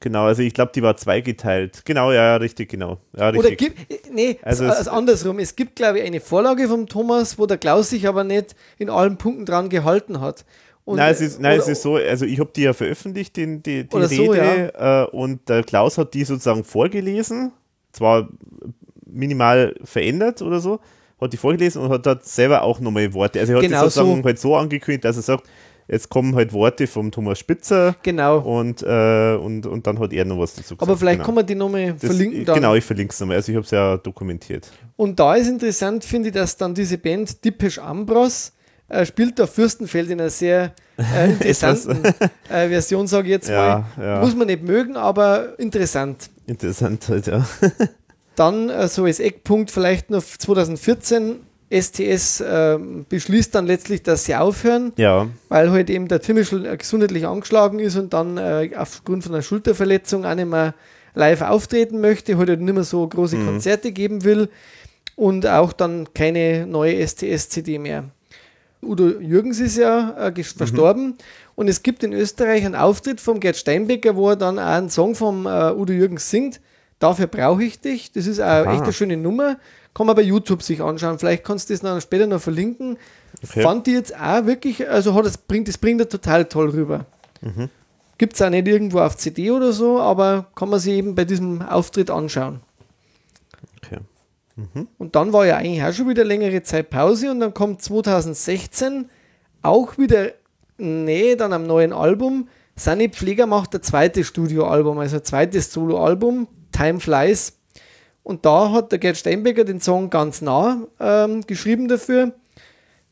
Genau, also ich glaube, die war zweigeteilt. Genau, ja, ja, richtig, genau. Ja, Oder richtig. gibt, nee, Also also, es- andersrum. Es gibt, glaube ich, eine Vorlage vom Thomas, wo der Klaus sich aber nicht in allen Punkten dran gehalten hat. Und, nein, es ist, nein, oder- es ist so, also ich habe die ja veröffentlicht, die, die, die Oder so, Rede, äh, und der Klaus hat die sozusagen vorgelesen, zwar minimal verändert oder so, hat die vorgelesen und hat dort selber auch nochmal Worte. Also er hat Genau das sozusagen so. halt so angekündigt, dass er sagt, jetzt kommen halt Worte vom Thomas Spitzer Genau. und, äh, und, und dann hat er noch was dazu gesagt. aber vielleicht genau. kann man die nochmal verlinken dann. Genau, ich verlinke es nochmal. Also ich habe es ja dokumentiert. Und da ist interessant, finde ich, dass dann diese Band Depeche Ambros äh, spielt da Fürstenfeld in einer sehr äh, interessanten äh, Version, sage ich jetzt mal. ja. Muss man nicht mögen, aber interessant. Interessant halt, ja. Dann äh, so als Eckpunkt vielleicht noch 2014. STS äh, beschließt dann letztlich, dass sie aufhören, Ja, weil halt eben der Timmischl äh, gesundheitlich angeschlagen ist und dann äh, aufgrund von einer Schulterverletzung auch nicht mehr live auftreten möchte, heute halt nicht mehr so große Mhm. Konzerte geben will und auch dann keine neue STS-CD mehr. Udo Jürgens ist ja äh, Mhm. verstorben und es gibt in Österreich einen Auftritt vom Gerd Steinbecker, wo er dann auch einen Song vom äh, Udo Jürgens singt. Dafür brauche ich dich. Das ist auch echt eine schöne Nummer. Kann man bei YouTube sich anschauen. Vielleicht kannst du das dann später noch verlinken. Okay. Fand die jetzt auch wirklich, also hat es bringt, das bringt er total toll rüber. Mhm. Gibt es auch nicht irgendwo auf CD oder so, aber kann man sich eben bei diesem Auftritt anschauen. Okay. Und dann war ja eigentlich auch schon wieder längere Zeit Pause und dann kommt 2016 auch wieder Nähe dann am neuen Album. Sunny Pfleger macht ein zweites Studioalbum, also zweites Soloalbum, Time Flies. Und da hat der Gerd Steinbecker den Song ganz nah ähm, geschrieben dafür,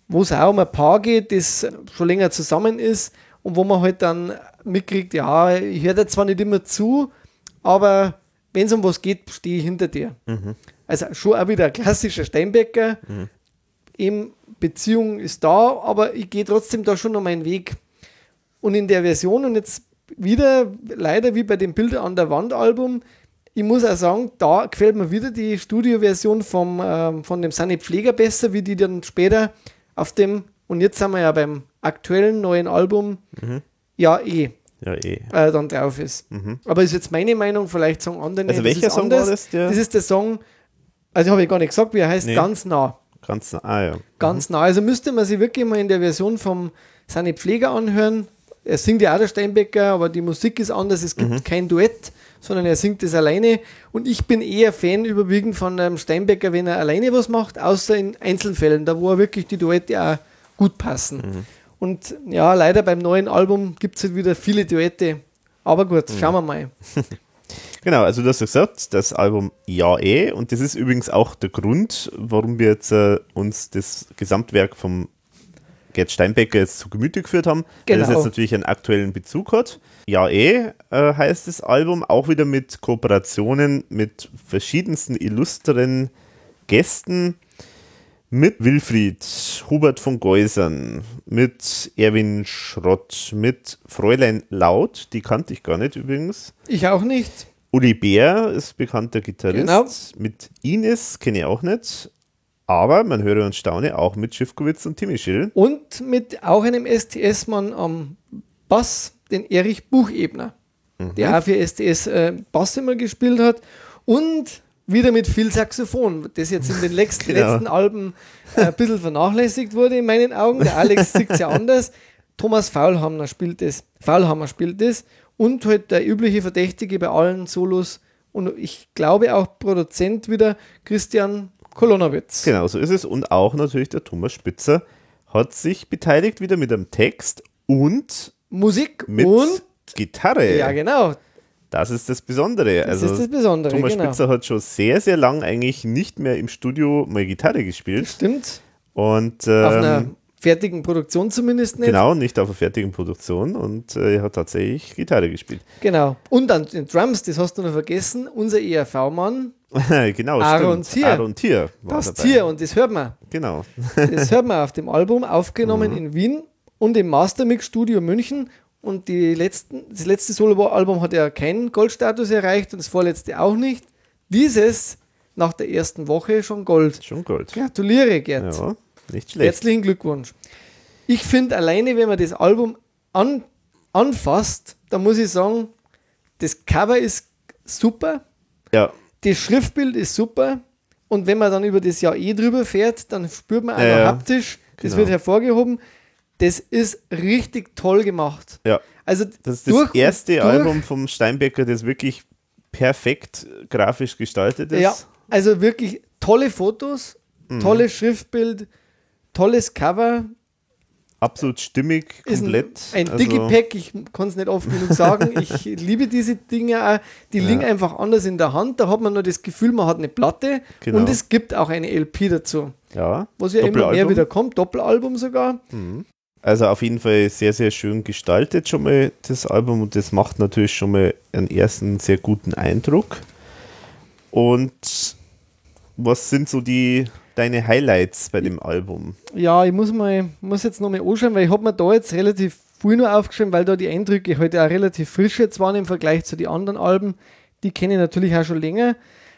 wo es auch um ein Paar geht, das schon länger zusammen ist und wo man halt dann mitkriegt, ja, ich höre dir zwar nicht immer zu, aber wenn es um was geht, stehe ich hinter dir. Also schon auch wieder ein klassischer Steinbecker. Eben Beziehung ist da, aber ich gehe trotzdem da schon noch meinen Weg. Und in der Version und jetzt wieder, leider wie bei dem Bilder an der Wand Album, ich muss auch sagen, da gefällt mir wieder die Studioversion vom, ähm, von dem Sunny Pfleger besser, wie die dann später auf dem, und jetzt sind wir ja beim aktuellen neuen Album, ja eh, Ja, eh. äh, dann drauf ist. Aber ist jetzt meine Meinung, vielleicht sagen andere, Mhm. Also welcher Song anders. war das, der- Das ist der Song, also habe ich gar nicht gesagt, wie er heißt, Nee. ganz nah. Ganz, ah ja. Ganz nah. Also müsste man sich wirklich mal in der Version vom Sunny Pfleger anhören. Er singt ja auch der Steinbecker, aber die Musik ist anders. Es Mhm. gibt kein Duett, sondern er singt es alleine. Und ich bin eher Fan überwiegend von einem Steinbecker, wenn er alleine was macht, außer in Einzelfällen, da wo er wirklich die Duette auch gut passen. Mhm. Und ja, leider beim neuen Album gibt es halt wieder viele Duette. Aber gut, Mhm. schauen wir mal. Genau, also du hast ja gesagt, das Album Ja eh und das ist übrigens auch der Grund, warum wir jetzt äh, uns das Gesamtwerk vom Gerd Steinbecker jetzt zu Gemüte geführt haben, weil das Genau. jetzt natürlich einen aktuellen Bezug hat. Ja eh äh, heißt das Album, auch wieder mit Kooperationen mit verschiedensten illustren Gästen, mit Wilfried, Hubert von Geusern, mit Erwin Schrott, mit Fräulein Laut, die kannte ich gar nicht übrigens. Ich auch nicht. Uli Bär ist bekannter Gitarrist. Genau. Mit Ines kenne ich auch nicht. Aber man höre und staune auch mit Schiffkowitz und Timmy Schill. Und mit auch einem STS-Mann am Bass, den Erich Buchebner, der auch für STS äh, Bass immer gespielt hat. Und wieder mit viel Saxophon, das jetzt in den letzten, Genau. letzten Alben äh, ein bisschen vernachlässigt wurde in meinen Augen. Der Alex sieht es ja anders. Thomas Faulhammer spielt das. Faulhammer spielt das. Und halt der übliche Verdächtige bei allen Solos. Und ich glaube auch Produzent wieder Christian Kolonowitz. Genau, so ist es. Und auch natürlich der Thomas Spitzer hat sich beteiligt wieder mit einem Text und Musik mit und Gitarre. ja, genau. Das ist das Besondere. Das also ist das Besondere, Thomas genau. Spitzer hat schon sehr, sehr lang eigentlich nicht mehr im Studio mal Gitarre gespielt. Stimmt. Und Auf einer ähm, fertigen Produktion zumindest nicht. genau, nicht auf einer fertigen Produktion. Und äh, er hat tatsächlich Gitarre gespielt. Genau. Und an den Drums, das hast du noch vergessen, unser ERV-Mann, genau, Aaron stimmt. Thier. Aaron Thier war das dabei. Tier, und das hört man. Genau. Das hört man auf dem Album, aufgenommen Mhm. in Wien und im Mastermix Studio München. Und die letzten, das letzte Solo-Album hat ja keinen Goldstatus erreicht und das vorletzte auch nicht. Dieses nach der ersten Woche schon Gold. Schon Gold. Gratuliere, Gerd. Ja, nicht schlecht. Herzlichen Glückwunsch. Ich finde alleine, wenn man das Album an, anfasst, da muss ich sagen, das Cover ist super, Ja, das Schriftbild ist super und wenn man dann über das Jahr eh drüber fährt, dann spürt man auch Ja, haptisch, das Genau. wird hervorgehoben. Das ist richtig toll gemacht. ja. Also Das ist das erste Album vom Steinbecker, das wirklich perfekt grafisch gestaltet ist. Ja, also wirklich tolle Fotos, Mhm. tolles Schriftbild, tolles Cover, Absolut stimmig, komplett. ein, ein Also, Digipack, ich kann es nicht oft genug sagen. Ich liebe diese Dinge auch. Die liegen einfach anders in der Hand. Da hat man nur das Gefühl, man hat eine Platte Genau. und es gibt auch eine LP dazu. Ja, Was ja immer mehr wieder kommt, Doppelalbum sogar. Also auf jeden Fall sehr, sehr schön gestaltet schon mal das Album und das macht natürlich schon mal einen ersten sehr guten Eindruck. Und was sind so die deine Highlights bei dem Album? Ja, ich muss, mal, muss jetzt nochmal anschauen, weil ich habe mir da jetzt relativ viel nur aufgeschrieben, weil da die Eindrücke heute auch relativ frisch jetzt waren im Vergleich zu den anderen Alben. die kenne ich natürlich auch schon länger.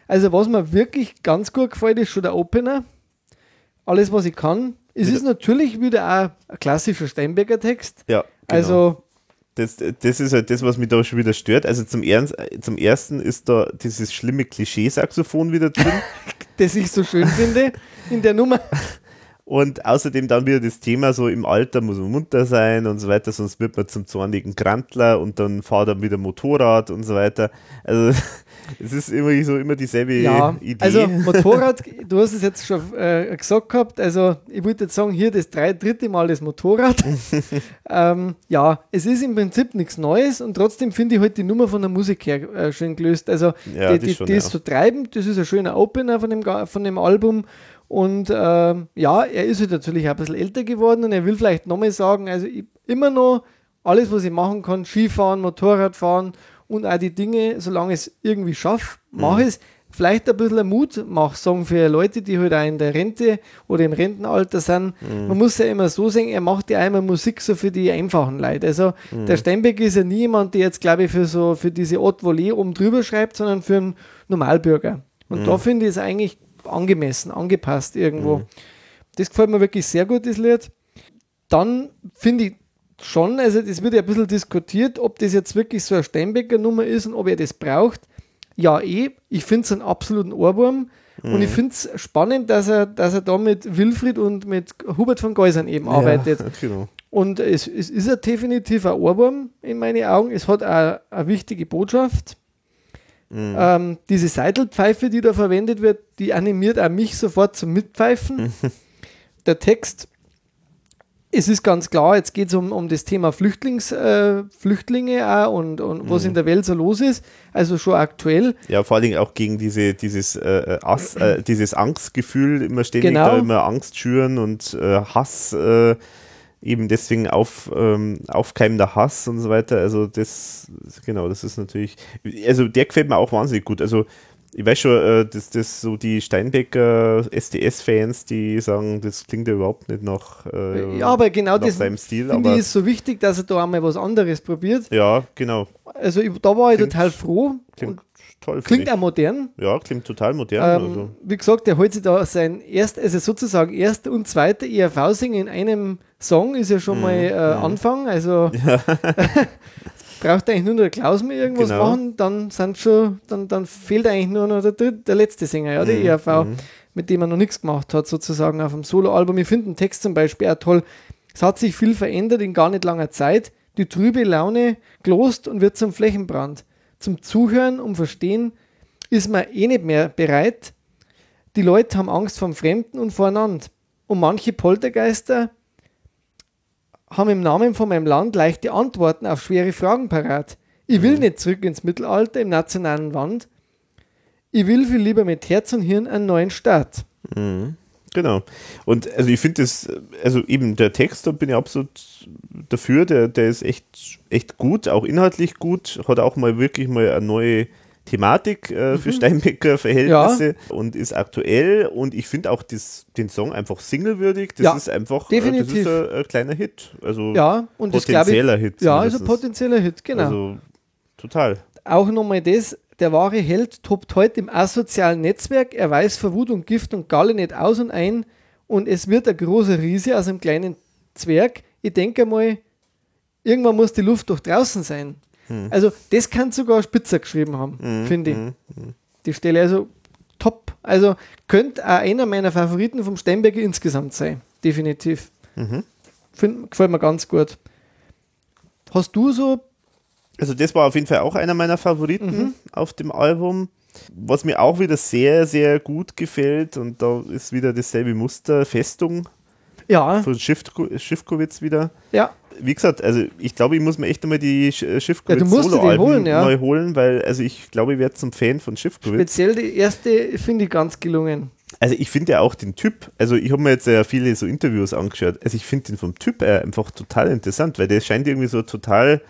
Also was mir wirklich ganz gut gefällt, ist schon der Opener. Alles, was ich kann. Es Wieder- ist natürlich wieder auch ein klassischer Steinbecker Text. Ja, genau. Also, das, das ist halt das, was mich da schon wieder stört. Also zum, Ernst, zum ersten ist da dieses schlimme Klischee-Saxophon wieder drin. das ich so schön finde in der Nummer. Und außerdem dann wieder das Thema so im Alter muss man munter sein und so weiter, sonst wird man zum zornigen Grantler und dann fahrt dann wieder Motorrad und so weiter. Also es ist immer so immer dieselbe Ja, Idee. also Motorrad, du hast es jetzt schon äh, gesagt gehabt, also ich würde jetzt sagen, hier das drei, dritte Mal das Motorrad. ähm, ja, es ist im Prinzip nichts Neues und trotzdem finde ich halt die Nummer von der Musik her äh, schön gelöst. Also Ja, die, das die, schon, die ist so treibend, das ist ein schöner Opener von dem, von dem Album und ähm, ja, er ist halt natürlich ein bisschen älter geworden und er will vielleicht nochmal sagen, also immer noch alles, was ich machen kann, Skifahren, Motorradfahren und auch die Dinge, solange ich es irgendwie schaffe, mache ich es. Vielleicht ein bisschen ein Mutmach-Song für Leute, die halt auch in der Rente oder im Rentenalter sind. Man muss ja immer so sehen, er macht ja einmal Musik so für die einfachen Leute. Also der Steinbeck ist ja nie jemand, der jetzt, glaube ich, für so für diese Haute Volée oben drüber schreibt, sondern für einen Normalbürger. Und da finde ich es eigentlich angemessen, angepasst irgendwo. Das gefällt mir wirklich sehr gut, das Lied. Dann finde ich schon, also das wird ja ein bisschen diskutiert, ob das jetzt wirklich so eine Steinbecker-Nummer ist und ob er das braucht. Ja, eh. Ich finde es einen absoluten Ohrwurm. Und ich finde es spannend, dass er, dass er da mit Wilfried und mit Hubert von Geusern eben arbeitet. Ja, genau. Und es, es ist ein definitiv ein Ohrwurm in meinen Augen. Es hat auch eine wichtige Botschaft. Mhm. Ähm, diese Seitelpfeife, die da verwendet wird, die animiert auch mich sofort zum Mitpfeifen. Der Text, es ist ganz klar, jetzt geht es um, um das Thema Flüchtlings, äh, Flüchtlinge auch und, und Mhm. was in der Welt so los ist. Also schon aktuell. Ja, vor allen Dingen auch gegen diese, dieses, äh, Ass, äh, dieses Angstgefühl, immer ständig Genau. da immer Angst schüren und äh, Hass, äh, eben deswegen auf, ähm, aufkeimender Hass und so weiter. Also das, genau, das ist natürlich, also der gefällt mir auch wahnsinnig gut. Also ich weiß schon, äh, dass das so die Steinbecker SDS-Fans, die sagen, das klingt ja überhaupt nicht nach, äh, ja, aber genau nach das seinem Stil, finde aber ich ist so wichtig, dass er da einmal was anderes probiert. ja, genau. Also ich, da war ich Klingt- total froh. Klingt toll. klingt auch modern. Ja, klingt total modern. Ähm, also. Wie gesagt, der holt sich da sein erst, also sozusagen erster und zweiter ERV-Singen in einem Song ist ja schon mal Mhm, äh, Anfang. Also braucht eigentlich nur noch der Klaus mal irgendwas Genau. machen, dann sind schon, dann, dann fehlt eigentlich nur noch der, dritte, der letzte Sänger, ja, der Mhm, ERV, mit dem er noch nichts gemacht hat, sozusagen auf dem Soloalbum. Ich finde den Text zum Beispiel auch toll. Es hat sich viel verändert in gar nicht langer Zeit. Die trübe Laune glost und wird zum Flächenbrand. Zum Zuhören und Verstehen ist man eh nicht mehr bereit. Die Leute haben Angst vom Fremden und voreinander. Und manche Poltergeister haben im Namen von meinem Land leichte Antworten auf schwere Fragen parat. Ich will nicht zurück ins Mittelalter im nationalen Wand. Ich will viel lieber mit Herz und Hirn einen neuen Start. Genau. Und also ich finde das, also eben der Text, da bin ich absolut dafür, der, der ist echt, echt gut, auch inhaltlich gut, hat auch mal wirklich mal eine neue Thematik äh, für Steinbecker Verhältnisse und ist aktuell und ich finde auch das, den Song einfach singlewürdig. Das Ja, ist einfach definitiv. Äh, das ist ein, ein kleiner Hit. Also Ja, und glaube ich. potenzieller Hit. Ja, ist ein zumindest. potenzieller Hit, genau. Also total. Auch nochmal das, der wahre Held tobt heute im asozialen Netzwerk, er weiß vor Wut und Gift und Galle nicht aus und ein und es wird ein großer Riese aus einem kleinen Zwerg. Ich denke mal, irgendwann muss die Luft doch draußen sein. Also das kann sogar Spitzer geschrieben haben, finde ich. Die Stelle also top. Also könnte auch einer meiner Favoriten vom Steinberger insgesamt sein. Definitiv. Find, gefällt mir ganz gut. Hast du so Also das war auf jeden Fall auch einer meiner Favoriten Mhm. auf dem Album. Was mir auch wieder sehr, sehr gut gefällt, und da ist wieder dasselbe Muster, Festung ja, von Schiffko Schiffkowitz wieder. ja, Wie gesagt, also ich glaube, ich muss mir echt einmal die Sch- Ja, Schiffkowitz dir die Soloalben holen, ja. neu holen, weil also ich glaube, ich werde zum Fan von Schiffkowitz. speziell die erste finde ich ganz gelungen. Also ich finde ja auch den Typ, also ich habe mir jetzt ja viele so Interviews angeschaut, also ich finde den vom Typ her einfach total interessant, weil der scheint irgendwie so total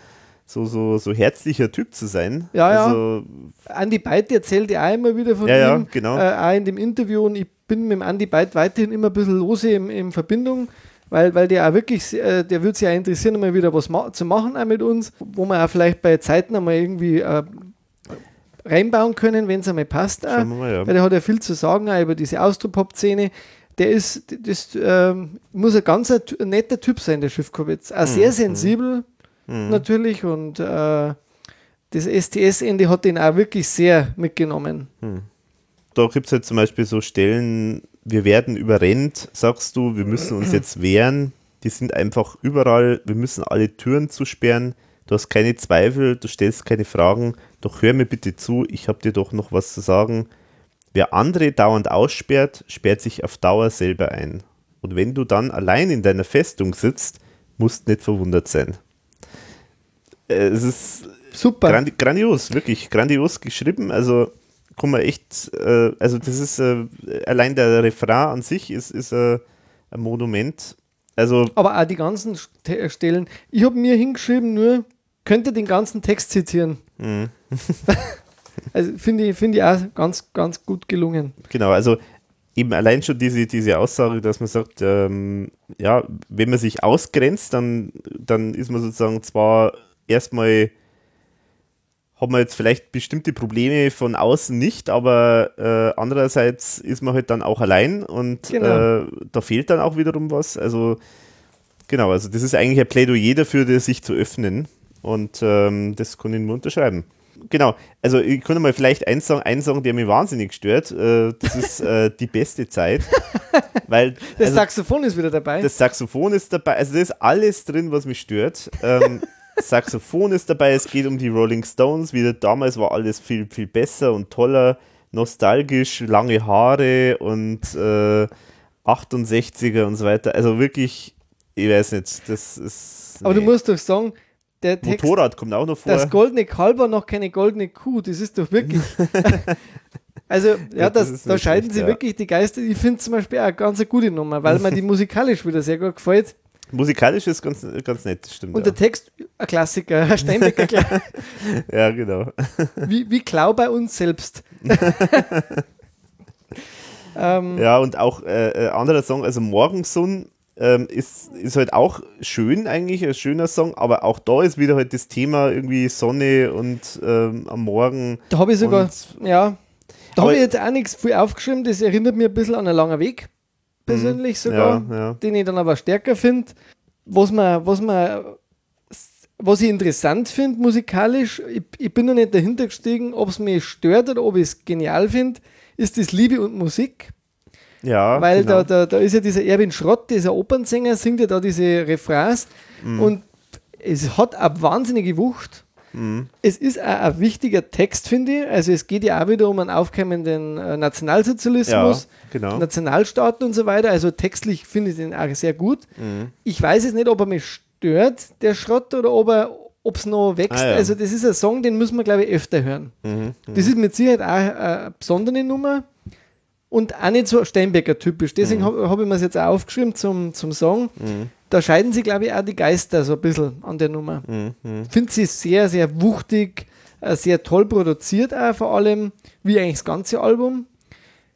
so, so, so herzlicher Typ zu sein. Ja, ja. also, Andi Beit erzählt ja immer wieder von Ja, ja, ihm, genau. äh, auch in dem Interview und ich bin mit dem Andi Beit weiterhin immer ein bisschen lose in, in Verbindung, weil, weil der auch wirklich, äh, der würde sich ja interessieren, mal wieder was ma zu machen auch mit uns, wo man auch vielleicht bei Zeiten einmal irgendwie äh, reinbauen können, wenn es einmal passt. Auch, wir mal, ja. Weil der hat ja viel zu sagen auch über diese Austropop-Szene. Der ist, das ähm, muss ein ganz netter Typ sein, der Schiffkowitz. Auch sehr sensibel natürlich und äh, das STS-Ende hat ihn auch wirklich sehr mitgenommen. da gibt es halt zum Beispiel so Stellen, wir werden überrennt, sagst du, wir müssen uns jetzt wehren. Die sind einfach überall, wir müssen alle Türen zusperren. Du hast keine Zweifel, du stellst keine Fragen. Doch hör mir bitte zu, ich habe dir doch noch was zu sagen. Wer andere dauernd aussperrt, sperrt sich auf Dauer selber ein. Und wenn du dann allein in deiner Festung sitzt, musst nicht verwundert sein. Äh, Es ist Super. Grandi grandios, wirklich grandios geschrieben. Also kann man echt, äh, also das ist äh, allein der Refrain an sich ist, ist äh, ein Monument. Also Aber auch die ganzen St- Stellen. Ich habe mir hingeschrieben, nur könnte den ganzen Text zitieren. Mhm. also finde ich, finde ich auch ganz, ganz gut gelungen. genau, also eben allein schon diese, diese Aussage, dass man sagt, ähm, ja, wenn man sich ausgrenzt, dann, dann ist man sozusagen zwar erstmal hat man jetzt vielleicht bestimmte Probleme von außen nicht, aber äh, andererseits ist man halt dann auch allein und Genau. äh, da fehlt dann auch wiederum was. Also genau, also das ist eigentlich ein Plädoyer dafür, das sich zu öffnen und ähm, das kann ich nur unterschreiben. Genau, also ich kann mal vielleicht einen Song, einen Song, der mich wahnsinnig stört, äh, das ist äh, die beste Zeit, weil Das also, Saxophon ist wieder dabei. das Saxophon ist dabei, also da ist alles drin, was mich stört. Ähm, Saxophon ist dabei, es geht um die Rolling Stones, wieder damals war alles viel, viel besser und toller, nostalgisch, lange Haare und äh, 68er und so weiter. Also wirklich, ich weiß nicht, das ist. Aber du musst doch sagen, der Text, Motorrad kommt auch noch vor. das goldene Kalb war noch keine goldene Kuh. Das ist doch wirklich. also, ja, das das, da scheiden schlecht, sie ja. wirklich die Geister. Ich finde zum Beispiel auch eine ganz gute Nummer, weil mir die musikalisch wieder sehr gut gefällt. Musikalisch ist ganz, ganz nett, stimmt. Und ja. der Text, ein Klassiker, ein Steinbecker, Kla- ja, genau. wie, wie Klau bei uns selbst. ähm, Ja, und auch äh, äh, anderer Song, also Morgensun ähm, ist, ist halt auch schön eigentlich, ein schöner Song, aber auch da ist wieder halt das Thema irgendwie Sonne und ähm, am Morgen. Da habe ich sogar, Und- ja, da habe ich jetzt auch nichts viel aufgeschrieben. Das erinnert mich ein bisschen an einen langen Weg, persönlich sogar, Mhm. Ja, ja. den ich dann aber stärker finde. Was man, was man, was ich interessant finde musikalisch, ich, ich bin noch nicht dahinter gestiegen, ob es mich stört oder ob ich es genial finde, ist das Liebe und Musik. Ja, Weil genau. da, da, da ist ja dieser Erwin Schrott, dieser Opernsänger, singt ja da diese Refrains Mhm. und es hat eine wahnsinnige Wucht. Mhm. Es ist auch ein wichtiger Text, finde ich. Also es geht ja auch wieder um einen aufkeimenden äh, ja, Nationalsozialismus, genau. Nationalstaaten und so weiter. Also textlich finde ich den auch sehr gut. Mhm. Ich weiß jetzt nicht, ob er mich stört, der Schrott, oder ob er ob es noch wächst. Ah, ja. Also das ist ein Song, den müssen wir, glaube ich, öfter hören. Mhm. Das ist mit Sicherheit auch eine besondere Nummer und auch nicht so Steinbecker-typisch. Deswegen habe hab ich mir es jetzt auch aufgeschrieben zum, zum Song. Da scheiden sich, glaube ich, auch die Geister so ein bisschen an der Nummer. Mhm. Mhm. Finde sie sehr, sehr wuchtig, äh, sehr toll produziert auch vor allem, wie eigentlich das ganze Album.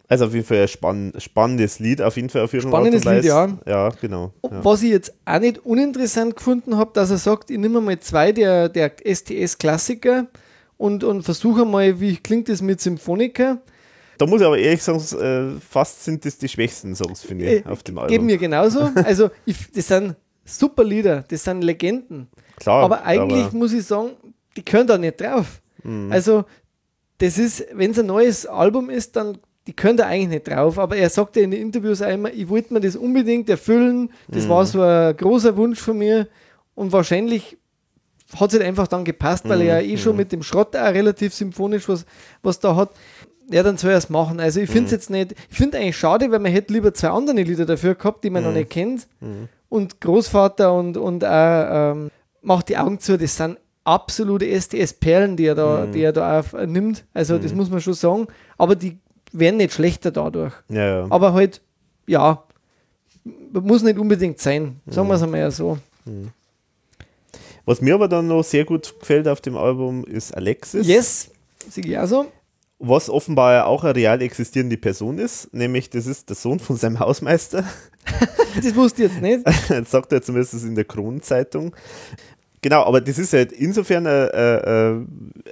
Also auf jeden Fall ein spann spannendes Lied, auf jeden Fall auf irgendeine Spannendes und Lied, Weise. Ja, genau. Ja. Was ich jetzt auch nicht uninteressant gefunden habe, dass er sagt, ich nehme mal zwei der, der STS-Klassiker und, und versuche mal, wie klingt das mit Symphoniker. Da muss ich aber ehrlich sagen, äh, fast sind das die schwächsten Songs, finde ich, Äh, auf dem Geben Album. mir genauso. Also, ich, das sind super Lieder, das sind Legenden. Klar, aber eigentlich aber- muss ich sagen, die können da nicht drauf. Mhm. Also, das ist, wenn es ein neues Album ist, dann die können da eigentlich nicht drauf. Aber er sagt ja in den Interviews immer, ich wollte mir das unbedingt erfüllen. Das Mhm. war so ein großer Wunsch von mir. Und wahrscheinlich hat es halt einfach dann gepasst, weil er ja Mhm. eh schon mit dem Schrott auch relativ symphonisch was, was da hat. Ja, dann soll er es machen. Also ich Mhm. finde es jetzt nicht, ich finde eigentlich schade, weil man hätte lieber zwei andere Lieder dafür gehabt, die man Mhm. noch nicht kennt. Und Großvater und, und auch ähm, Macht die Augen zu, das sind absolute STS-Perlen, die er da, die er da auf, äh, nimmt. Also das muss man schon sagen. Aber die werden nicht schlechter dadurch. Ja, ja. Aber halt, ja, muss nicht unbedingt sein. Sagen wir es einmal ja so. Was mir aber dann noch sehr gut gefällt auf dem Album ist Alexis. Yes, sehe ich auch so. Was offenbar ja auch eine real existierende Person ist, nämlich das ist der Sohn von seinem Hausmeister. Das wusste ich jetzt nicht. das sagt er zumindest in der Kronenzeitung. Genau, aber das ist halt insofern, äh, äh,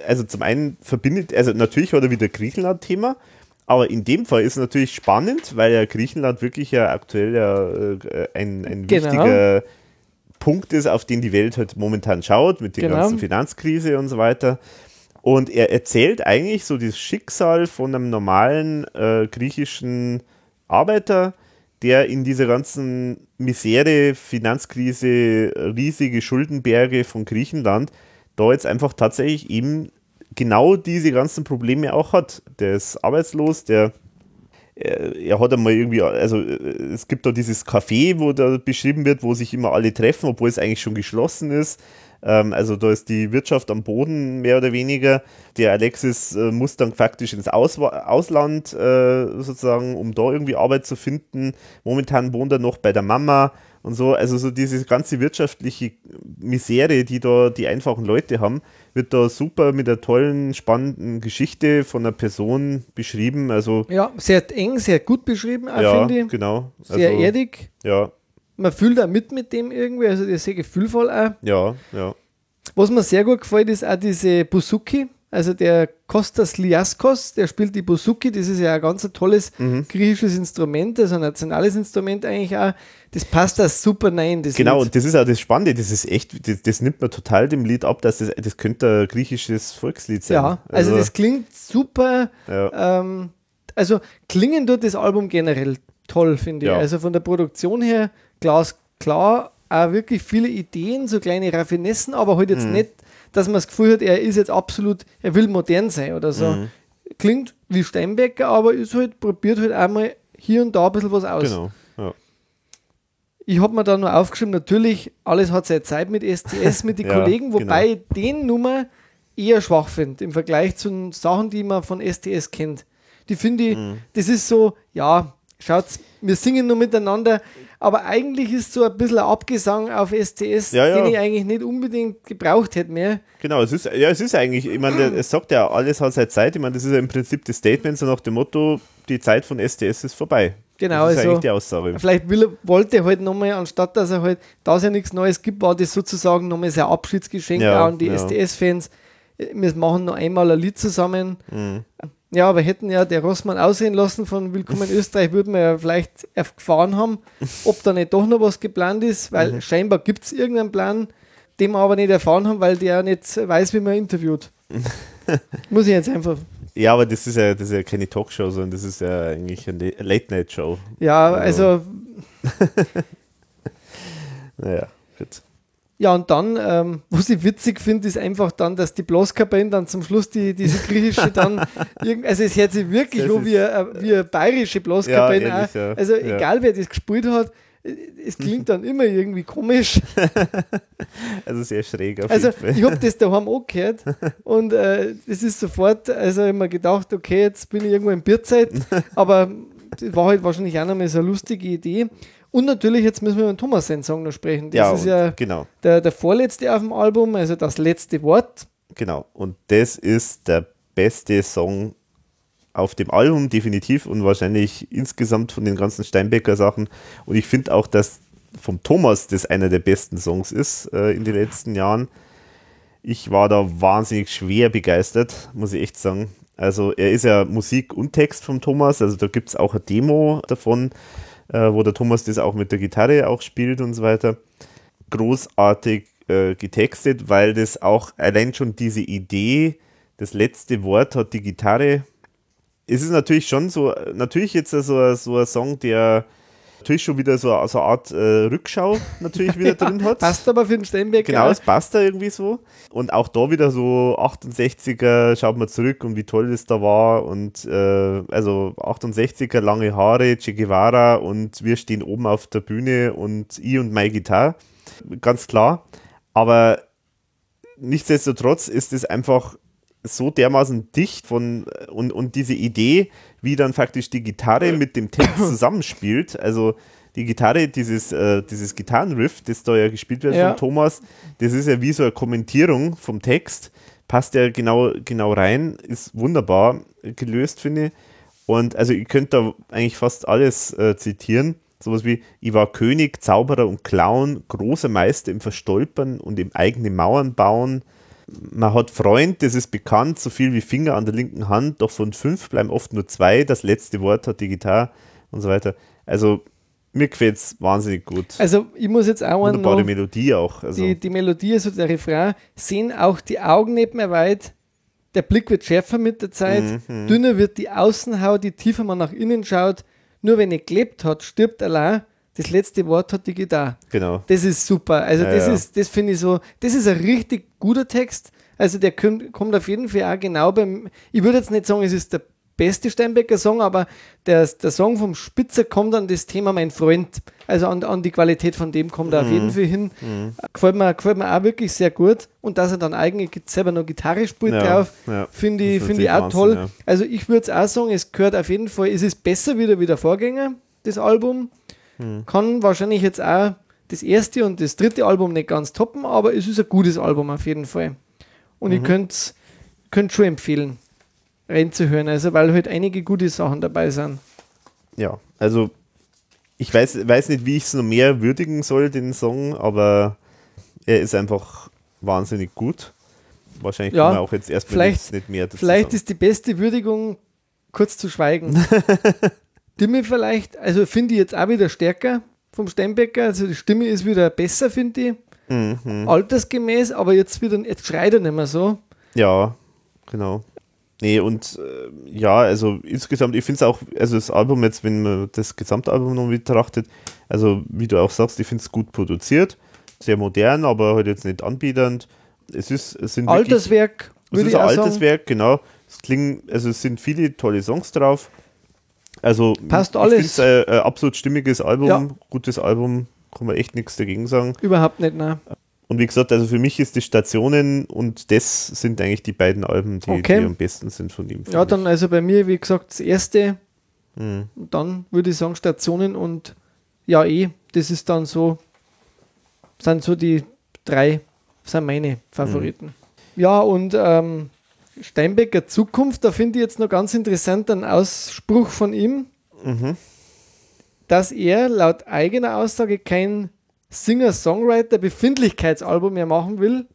also zum einen verbindet, also natürlich hat er wieder Griechenland-Thema, aber in dem Fall ist es natürlich spannend, weil ja Griechenland wirklich ja aktuell ja äh, ein, ein Genau. wichtiger Punkt ist, auf den die Welt halt momentan schaut, mit der Genau. ganzen Finanzkrise und so weiter. Und er erzählt eigentlich so das Schicksal von einem normalen äh, griechischen Arbeiter, der in dieser ganzen Misere, Finanzkrise, riesige Schuldenberge von Griechenland, da jetzt einfach tatsächlich eben genau diese ganzen Probleme auch hat. Der ist arbeitslos, der er er hat einmal irgendwie, also äh, es gibt da dieses Café, wo da beschrieben wird, wo sich immer alle treffen, obwohl es eigentlich schon geschlossen ist. Ähm, also da ist die Wirtschaft am Boden mehr oder weniger. Der Alexis äh, muss dann faktisch ins Auswa Ausland äh, sozusagen, um da irgendwie Arbeit zu finden. Momentan wohnt er noch bei der Mama und so. Also so diese ganze wirtschaftliche Misere, die da die einfachen Leute haben, wird da super mit einer tollen, spannenden Geschichte von einer Person beschrieben. Also Ja, sehr eng, sehr gut beschrieben, ja, finde ich. genau. Sehr also, erdig. Ja, Man fühlt da mit mit dem irgendwie, also der ist sehr gefühlvoll auch. ja, ja. Was mir sehr gut gefällt, ist auch diese Buzuki. Also der Kostas Liaskos, der spielt die Buzuki. Das ist ja ein ganz tolles Mhm. griechisches Instrument, also ein nationales Instrument eigentlich auch. Das passt da super rein. Das Genau, Lied. und das ist auch das Spannende, das ist echt, das, das nimmt man total dem Lied ab, dass das, das könnte ein griechisches Volkslied sein. Ja, also, das klingt super. ja, Ähm, also klingen tut das Album generell toll, finde ich. Ja. Also von der Produktion her glasklar, auch wirklich viele Ideen, so kleine Raffinessen, aber halt Mhm. jetzt nicht, dass man das Gefühl hat, er ist jetzt absolut, er will modern sein oder so. Mhm. Klingt wie Steinbecker, aber ist halt, probiert halt einmal hier und da ein bisschen was aus. genau. Ja. Ich habe mir da nur aufgeschrieben, natürlich, alles hat seine Zeit mit STS, mit den Ja, Kollegen, wobei ich den Nummer eher schwach finde im Vergleich zu den Sachen, die man von STS kennt. Die finde ich, Mhm. das ist so, ja, schaut, wir singen nur miteinander, aber eigentlich ist so ein bisschen ein Abgesang auf STS, Ja, ja. den ich eigentlich nicht unbedingt gebraucht hätte mehr. Genau, es ist, ja, es ist eigentlich, ich meine, der- es sagt ja, alles hat seine Zeit. Ich meine, das ist ja im Prinzip das Statement, so nach dem Motto, die Zeit von STS ist vorbei. Genau, das ist also- eigentlich die Aussage. Vielleicht will, er- wollte er halt nochmal, anstatt dass er halt, da es ja nichts Neues gibt, war das sozusagen nochmal sein Abschiedsgeschenk Ja, auch an die ja. STS-Fans. Wir machen noch einmal ein Lied zusammen. Ja, aber hätten ja der Rossmann aussehen lassen von Willkommen in Österreich, würden wir ja vielleicht erfahren haben, ob da nicht doch noch was geplant ist, weil Mhm. scheinbar gibt es irgendeinen Plan, den wir aber nicht erfahren haben, weil der nicht weiß, wie man interviewt. Muss ich jetzt einfach. Ja, aber das ist ja, das ist ja keine Talkshow, sondern das ist ja eigentlich eine Late-Night-Show. Ja, Also- also Naja, gut. Ja, und dann, ähm, was ich witzig finde, ist einfach dann, dass die Blaskapelle dann zum Schluss die, diese griechische dann, also es hört sich wirklich ist- wie eine, wie eine bayerische Blaskapelle. Ja, ja. Also Ja. egal, wer das gespielt hat, äh, es klingt dann immer irgendwie komisch. Also sehr schräg auf Also jeden Fall. ich habe das daheim auch gehört und äh, es ist sofort, also immer gedacht, okay, jetzt bin ich irgendwo in Bierzeit, aber das war halt wahrscheinlich auch nochmal so eine lustige Idee. Und natürlich, jetzt müssen wir über den Thomas seinen Song noch sprechen. Das ja, ist ja genau, der, der vorletzte auf dem Album, also das letzte Wort. genau. Und das ist der beste Song auf dem Album, definitiv und wahrscheinlich insgesamt von den ganzen Steinbecker Sachen. Und ich finde auch, dass vom Thomas das einer der besten Songs ist äh, in den letzten Jahren. Ich war da wahnsinnig schwer begeistert, muss ich echt sagen. Also er ist ja Musik und Text vom Thomas, also da gibt es auch eine Demo davon, äh, wo der Thomas das auch mit der Gitarre auch spielt und so weiter. Großartig äh, getextet, weil das auch allein schon diese Idee, das letzte Wort hat die Gitarre. Es ist natürlich schon so, natürlich jetzt so, so ein Song, der natürlich schon wieder so, so eine Art äh, Rückschau natürlich wieder drin hat. Passt aber für den Steinberg. Genau, es passt da irgendwie so. Und auch da wieder so 68er, schaut mal zurück und wie toll das da war. Und äh, also 68er, lange Haare, Che Guevara und wir stehen oben auf der Bühne und ich und meine Gitarre. Ganz klar. Aber nichtsdestotrotz ist es einfach so dermaßen dicht von und, und diese Idee, wie dann faktisch die Gitarre mit dem Text zusammenspielt. Also die Gitarre, dieses, äh, dieses Gitarrenriff, das da ja gespielt wird Ja. von Thomas, das ist ja wie so eine Kommentierung vom Text. Passt ja genau, genau rein, ist wunderbar gelöst, finde ich. Und also ihr könnt da eigentlich fast alles äh, zitieren. sowas wie, ich war König, Zauberer und Clown, großer Meister im Verstolpern und im eigenen Mauern bauen. Man hat Freund, das ist bekannt, so viel wie Finger an der linken Hand, doch von fünf bleiben oft nur zwei, das letzte Wort hat die Gitarre und so weiter. Also mir gefällt es wahnsinnig gut. Also ich muss jetzt auch Wunderbare noch, Melodie auch. Also, die, die Melodie, also der Refrain, sehen auch die Augen nicht mehr weit. Der Blick wird schärfer mit der Zeit, Mhm. dünner wird die Außenhaut, je tiefer man nach innen schaut. Nur wenn er gelebt hat, stirbt allein. Das letzte Wort hat die Gitarre. genau. Das ist super. Also Ja, das ja. ist, das finde ich so, das ist ein richtig guter Text. Also der kommt, auf jeden Fall auch genau beim, ich würde jetzt nicht sagen, es ist der beste Steinbecker Song, aber der, der Song vom Spitzer kommt an das Thema Mein Freund. Also an, an die Qualität von dem kommt er auf Mhm. jeden Fall hin. Gefällt, mir, gefällt mir auch wirklich sehr gut. Und dass er dann eigentlich selber noch Gitarre spielt Ja, drauf, ja. finde ich, finde ich auch natürlich toll. Wahnsinn, ja. Also ich würde es auch sagen, es gehört auf jeden Fall, es ist besser wieder wie der Vorgänger, das Album. Hm. Kann wahrscheinlich jetzt auch das erste und das dritte Album nicht ganz toppen, aber es ist ein gutes Album auf jeden Fall. Und Mhm. ich könnte könnt schon empfehlen, reinzuhören, also weil halt einige gute Sachen dabei sind. Ja, also ich weiß, weiß nicht, wie ich es noch mehr würdigen soll, den Song, aber er ist einfach wahnsinnig gut. Wahrscheinlich Ja, kann man auch jetzt erstmal vielleicht- nicht mehr dazu Vielleicht ist die beste Würdigung, kurz zu schweigen. Stimme vielleicht, also finde ich jetzt auch wieder stärker vom Steinbecker, also die Stimme ist wieder besser, finde ich. Mhm. Altersgemäß, aber jetzt wieder, jetzt schreit er nicht mehr so. Ja, genau. Nee, und äh, ja, also insgesamt, ich finde es auch, also das Album jetzt, wenn man das Gesamtalbum noch betrachtet, also wie du auch sagst, ich finde es gut produziert, sehr modern, aber halt jetzt nicht anbiedernd. Es ist, es sind wirklich- Alterswerk, Es würde ist ich ein altes. Werk, genau. Es klingt, also es sind viele tolle Songs drauf. Also Passt alles. ein, ein absolut stimmiges Album, Ja. gutes Album, kann man echt nichts dagegen sagen. Überhaupt nicht, nein. Und wie gesagt, also für mich ist die Stationen und das sind eigentlich die beiden Alben, die, Okay. die am besten sind von ihm. Ja, dann also bei mir, wie gesagt, das erste. Hm. dann würde ich sagen Stationen und ja eh, das ist dann so, sind so die drei, sind meine Favoriten. Ja, und ähm, Steinbecker Zukunft, da finde ich jetzt noch ganz interessant einen Ausspruch von ihm, Mhm. dass er laut eigener Aussage kein Singer-Songwriter-Befindlichkeitsalbum mehr machen will.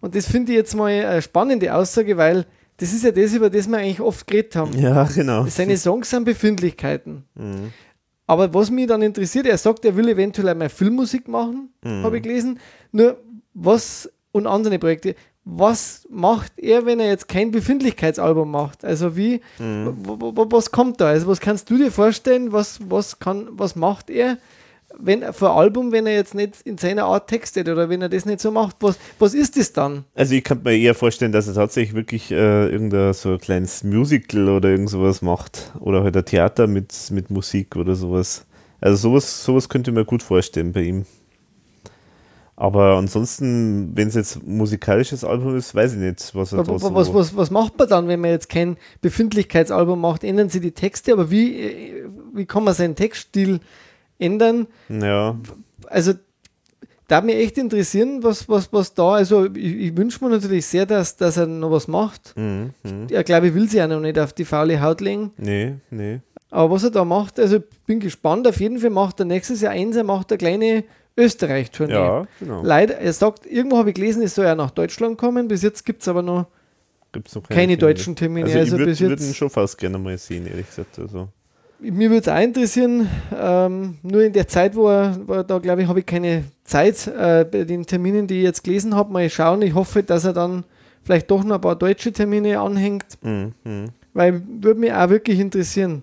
Und das finde ich jetzt mal eine spannende Aussage, weil das ist ja das, über das wir eigentlich oft geredet haben. Ja, genau. Seine Songs sind Befindlichkeiten. Mhm. Aber was mich dann interessiert, er sagt, er will eventuell einmal Filmmusik machen, Mhm. habe ich gelesen. Nur was und andere Projekte, was macht er, wenn er jetzt kein Befindlichkeitsalbum macht? Also wie, Mhm. was kommt da? Also was kannst du dir vorstellen, was, was, kann, was macht er? Wenn, für ein Album, wenn er jetzt nicht in seiner Art textet oder wenn er das nicht so macht, was, was ist das dann? Also ich kann mir eher vorstellen, dass er tatsächlich wirklich äh, irgendein so ein kleines Musical oder irgend sowas macht. Oder halt ein Theater mit, mit Musik oder sowas. Also sowas, sowas könnte ich mir gut vorstellen bei ihm. Aber ansonsten, wenn es jetzt ein musikalisches Album ist, weiß ich nicht, was er Was, was, was, was macht man dann, wenn man jetzt kein Befindlichkeitsalbum macht? Ändern sie die Texte, aber wie, wie kann man seinen Textstil ändern? Ja, Also, da mich echt interessieren, was, was, was da, also ich, ich wünsche mir natürlich sehr, dass, dass er noch was macht. mhm, mhm. Er glaube ich will sich ja noch nicht auf die faule Haut legen. nee, nee. Aber was er da macht, also bin gespannt. Auf jeden Fall macht er nächstes Jahr eins, er macht eine kleine Österreich-Tournee. Ja, genau. Leider, er sagt, irgendwo habe ich gelesen, es soll ja nach Deutschland kommen. Bis jetzt gibt es aber noch Gibt's noch keine Termine. deutschen Termine. Also, Also, ich würde würd ihn schon fast gerne mal sehen, ehrlich gesagt. Also. Mir würde es auch interessieren, ähm, nur in der Zeit, wo er, wo er da glaube ich, habe ich keine Zeit äh, bei den Terminen, die ich jetzt gelesen habe, mal schauen. Ich hoffe, dass er dann vielleicht doch noch ein paar deutsche Termine anhängt, Mhm, weil würde mich auch wirklich interessieren.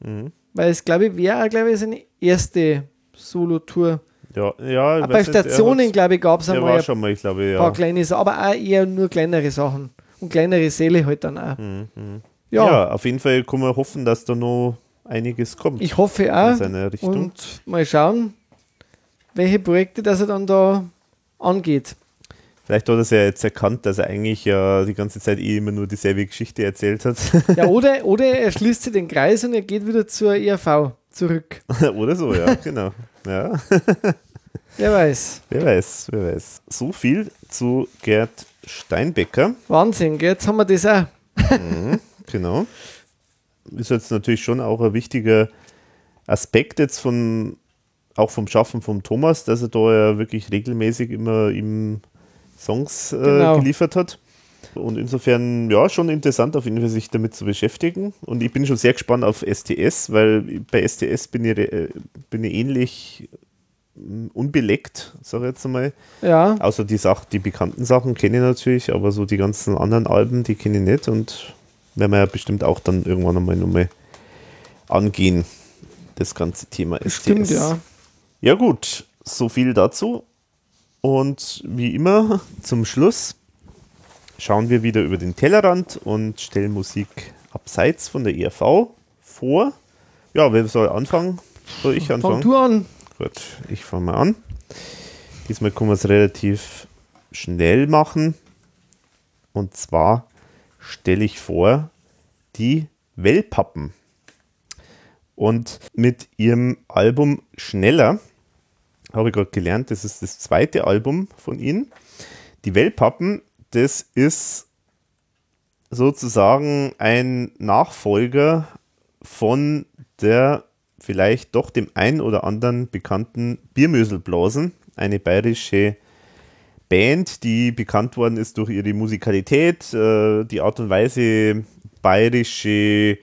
mhm. Weil es, glaube ich, wäre glaube ich, seine erste Solo-Tour. Ja, ja. Bei nicht, Stationen, glaube ich, gab es einmal war ein schon mal, ich glaube, paar ja. kleine Sachen, aber auch eher nur kleinere Sachen. Und kleinere Säle halt dann auch. Mhm, mhm. Ja, Ja. auf jeden Fall kann man hoffen, dass da noch einiges kommt ich hoffe auch. Und mal schauen, welche Projekte das er dann da angeht. Vielleicht hat er es ja jetzt erkannt, dass er eigentlich ja die ganze Zeit eh immer nur dieselbe Geschichte erzählt hat. Ja, oder, oder er schließt sich den Kreis und er geht wieder zur ERV zurück. Oder so, ja, genau. Ja, Wer weiß. wer weiß, wer weiß. So viel zu Gerd Steinbecker. Wahnsinn, jetzt haben wir das auch. Genau. Ist jetzt natürlich schon auch ein wichtiger Aspekt jetzt von, auch vom Schaffen von Thomas, dass er da ja wirklich regelmäßig immer ihm Songs äh, Genau. geliefert hat. Und insofern, ja, schon interessant auf jeden Fall, sich damit zu beschäftigen. Und ich bin schon sehr gespannt auf STS, weil bei STS bin ich, äh, bin ich ähnlich mm, unbeleckt, sage ich jetzt einmal. Ja, Außer die, Sach die bekannten Sachen kenne ich natürlich, aber so die ganzen anderen Alben, die kenne ich nicht und werden wir ja bestimmt auch dann irgendwann einmal nochmal angehen, das ganze Thema STS. stimmt, ja. Ja gut, so viel dazu. Und wie immer zum Schluss schauen wir wieder über den Tellerrand und stellen Musik abseits von der ERV vor. Ja, wer soll anfangen? Soll ich Fang anfangen? du an. Gut, ich fange mal an. Diesmal können wir es relativ schnell machen. Und zwar stelle ich vor die Wellpappen. Und mit ihrem Album Schneller habe ich gerade gelernt, das ist das zweite Album von ihnen. Die Wellpappen, das ist sozusagen ein Nachfolger von der vielleicht doch dem ein oder anderen bekannten Biermöselblasen, eine bayerische Band, die bekannt worden ist durch ihre Musikalität, äh, die Art und Weise, bayerische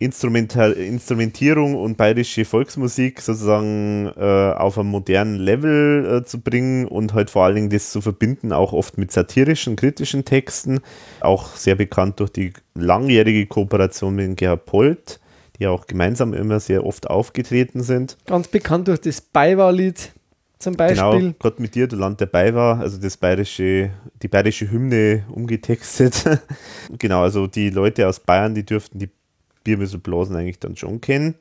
Instrumental Instrumentierung und bayerische Volksmusik sozusagen äh, auf einem modernen Level äh, zu bringen und halt vor allen Dingen das zu verbinden, auch oft mit satirischen, kritischen Texten. Auch sehr bekannt durch die langjährige Kooperation mit Gerhard Polt, die auch gemeinsam immer sehr oft aufgetreten sind. Ganz bekannt durch das Beiwahllied zum Beispiel. Genau, Gott mit dir, du Land dabei war, also das bayerische, die bayerische Hymne umgetextet. genau, also die Leute aus Bayern, die dürften die Biermüsselblasen eigentlich dann schon kennen.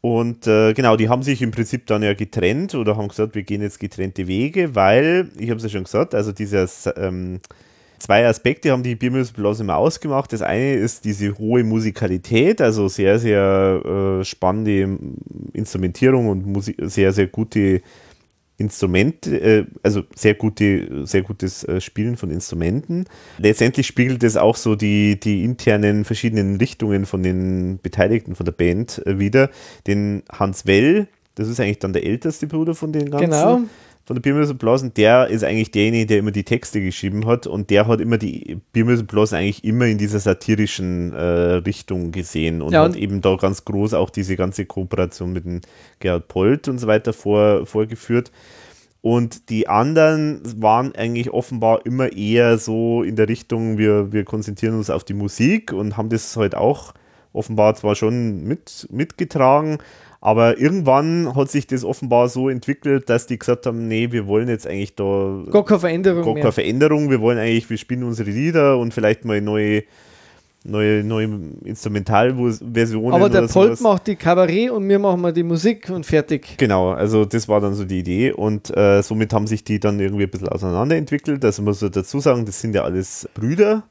Und äh, genau, die haben sich im Prinzip dann ja getrennt oder haben gesagt, wir gehen jetzt getrennte Wege, weil, ich habe es ja schon gesagt, also dieses ähm, zwei Aspekte haben die Biermüsselblasen immer ausgemacht. Das eine ist diese hohe Musikalität, also sehr, sehr äh, spannende Instrumentierung und Musi sehr, sehr gute Instrumente, äh, also sehr gute, sehr gutes äh, Spielen von Instrumenten. Letztendlich spiegelt es auch so die, die internen verschiedenen Richtungen von den Beteiligten von der Band äh, wieder. Den Hans Well, das ist eigentlich dann der älteste Bruder von den ganzen. Genau. Von der Biermüsselblasen, der ist eigentlich derjenige, der immer die Texte geschrieben hat und der hat immer die Biermüsselblasen eigentlich immer in dieser satirischen äh, Richtung gesehen und Ja, hat und- eben da ganz groß auch diese ganze Kooperation mit dem Gerhard Polt und so weiter vor, vorgeführt. Und die anderen waren eigentlich offenbar immer eher so in der Richtung, wir, wir konzentrieren uns auf die Musik und haben das halt auch offenbar zwar schon mit, mitgetragen, aber irgendwann hat sich das offenbar so entwickelt, dass die gesagt haben, nee, wir wollen jetzt eigentlich da Gar keine Veränderung gar keine Veränderung, wir wollen eigentlich, wir spielen unsere Lieder und vielleicht mal neue, neue, neue Instrumentalversionen Aber der sowas. macht die Kabarett und wir machen mal die Musik und fertig. Genau, also das war dann so die Idee und äh, somit haben sich die dann irgendwie ein bisschen auseinanderentwickelt. Also muss man dazu sagen, das sind ja alles Brüder,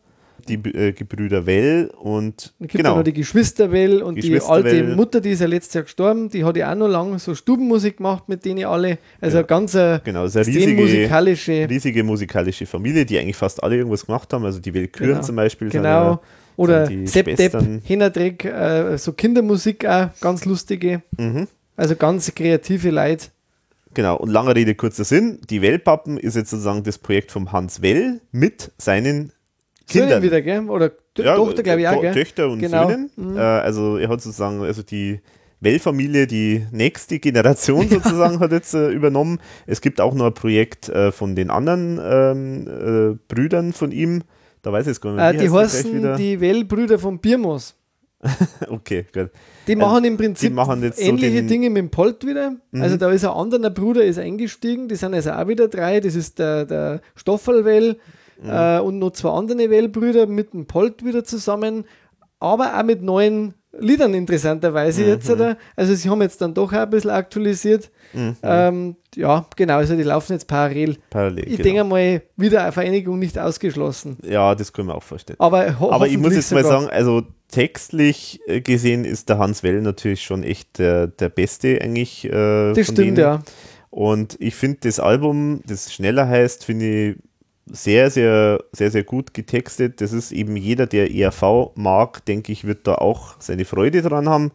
die äh, Gebrüder Well und Dann genau, noch die Geschwisterwell und die Geschwister alte Well. Mutter, die ist ja letztes Jahr gestorben, die hat ja auch noch lange so Stubenmusik gemacht mit denen alle. Also Ja. ganz eine genau, ist eine riesige, musikalische. riesige musikalische Familie, die eigentlich fast alle irgendwas gemacht haben. Also die Weltküren Genau. zum Beispiel. Genau. Oder die Sepp Depp. Hinerdreck, äh, so Kindermusik auch, ganz lustige. Mhm. Also ganz kreative Leute. Genau, und lange Rede, kurzer Sinn. Die Wellpappen ist jetzt sozusagen das Projekt vom Hans Well mit seinen Söhnen Kindern. wieder, gell? Oder T Ja, Tochter, glaube ich, auch, gell? Töchter und Genau. Söhnen. Äh, also er hat sozusagen, also die Well-Familie, die nächste Generation sozusagen hat jetzt äh, übernommen. Es gibt auch noch ein Projekt äh, von den anderen ähm, äh, Brüdern von ihm. Da weiß ich jetzt gar nicht mehr. Äh, die heißen die Well-Brüder von Birmos. Okay, gut. Die machen im Prinzip machen so ähnliche Mhm. Dinge mit dem Polt wieder. Also da ist ein anderer Bruder ist eingestiegen, die sind also auch wieder drei. Das ist der, der Stoffelwell Mhm. äh, und noch zwei andere Well-Brüder mit dem Polt wieder zusammen, aber auch mit neuen Liedern interessanterweise Mhm. jetzt. Oder? Also sie haben jetzt dann doch auch ein bisschen aktualisiert. Mhm. Ähm, ja, genau, also die laufen jetzt parallel. Parallel. Ich genau. denke mal, wieder eine Vereinigung nicht ausgeschlossen. Ja, das können wir auch vorstellen. Aber, ho Aber ich muss jetzt mal sagen, also textlich äh, gesehen ist der Hans Well natürlich schon echt der, der Beste eigentlich. Äh, das stimmt, denen. ja. Und ich finde das Album, das schneller heißt, finde ich sehr, sehr, sehr, sehr gut getextet. Das ist eben jeder, der ERV mag, denke ich, wird da auch seine Freude dran haben.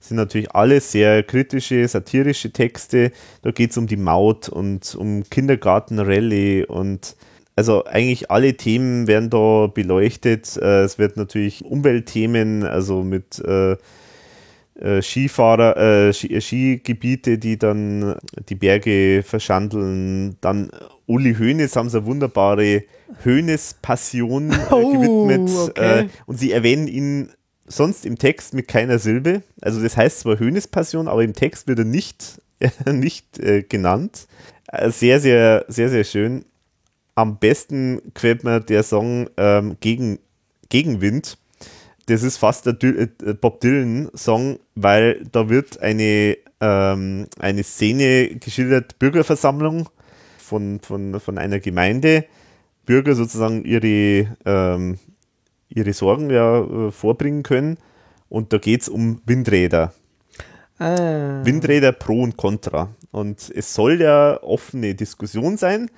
sind natürlich alle sehr kritische, satirische Texte. Da geht es um die Maut und um Kindergartenrallye und also eigentlich alle Themen werden da beleuchtet. Äh, es wird natürlich Umweltthemen, also mit äh, äh, Skifahrer, äh, Ski, Skigebiete, die dann die Berge verschandeln. Dann Uli Hoeneß haben sie eine wunderbare Hoeneß-Passion äh, oh, gewidmet. Okay. Äh, und sie erwähnen ihn sonst im Text mit keiner Silbe. Also das heißt zwar Hoeneß-Passion, aber im Text wird er nicht, nicht äh, genannt. Äh, sehr, sehr, sehr, sehr schön. Am besten gefällt mir der Song ähm, gegen, Gegenwind. Das ist fast der Dil äh, Bob Dylan-Song, weil da wird eine, ähm, eine Szene geschildert, Bürgerversammlung von, von, von einer Gemeinde. Bürger sozusagen ihre, ähm, ihre Sorgen ja äh, vorbringen können. Und da geht es um Windräder. Ah. Windräder pro und contra. Und es soll ja offene Diskussion sein.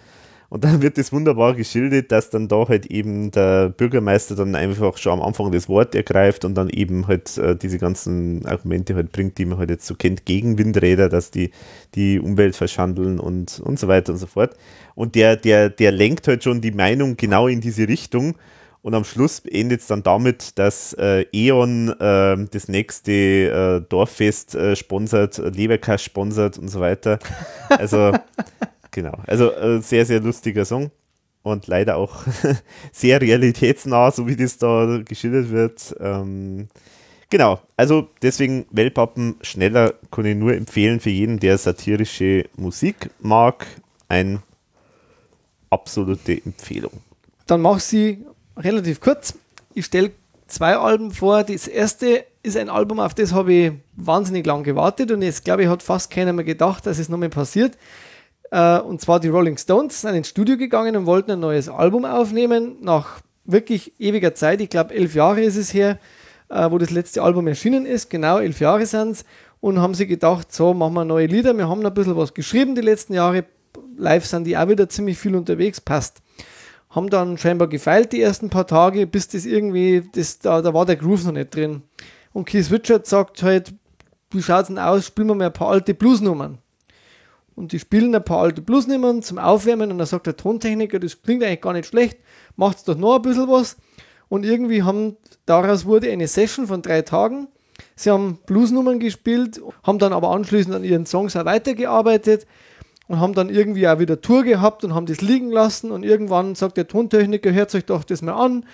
Und dann wird es wunderbar geschildert, dass dann da halt eben der Bürgermeister dann einfach schon am Anfang das Wort ergreift und dann eben halt äh, diese ganzen Argumente halt bringt, die man halt jetzt so kennt, gegen Windräder, dass die die Umwelt verschandeln und, und so weiter und so fort. Und der, der, der lenkt halt schon die Meinung genau in diese Richtung. Und am Schluss endet es dann damit, dass äh, E.ON äh, das nächste äh, Dorffest äh, sponsert, Leberkass sponsert und so weiter. Also, genau. Also, äh, sehr, sehr lustiger Song und leider auch sehr realitätsnah, so wie das da geschildert wird. Ähm, genau, also deswegen Wellpappen schneller kann ich nur empfehlen für jeden, der satirische Musik mag. Ein absolute Empfehlung. Dann mach sie relativ kurz. Ich stelle zwei Alben vor. Das erste ist ein Album, auf das habe ich wahnsinnig lang gewartet und jetzt glaube ich, hat fast keiner mehr gedacht, dass es nochmal passiert. Äh, und zwar die Rolling Stones sind ins Studio gegangen und wollten ein neues Album aufnehmen. Nach wirklich ewiger Zeit, ich glaube elf Jahre ist es her, äh, wo das letzte Album erschienen ist. Genau elf Jahre sind es. Und haben sie gedacht, so machen wir neue Lieder. Wir haben ein bisschen was geschrieben die letzten Jahre. Live sind die auch wieder ziemlich viel unterwegs, passt haben dann scheinbar gefeilt die ersten paar Tage, bis das irgendwie, das, da, da war der Groove noch nicht drin. Und Keith Richards sagt halt, wie schaut's denn aus, spielen wir mal ein paar alte Bluesnummern. Und die spielen ein paar alte Bluesnummern zum Aufwärmen und dann sagt der Tontechniker, das klingt eigentlich gar nicht schlecht, macht's doch noch ein bisschen was. Und irgendwie haben, daraus wurde eine Session von drei Tagen. Sie haben Bluesnummern gespielt, haben dann aber anschließend an ihren Songs auch weitergearbeitet und haben dann irgendwie auch wieder Tour gehabt und haben das liegen lassen und irgendwann sagt der Tontechniker, hört euch doch das mal an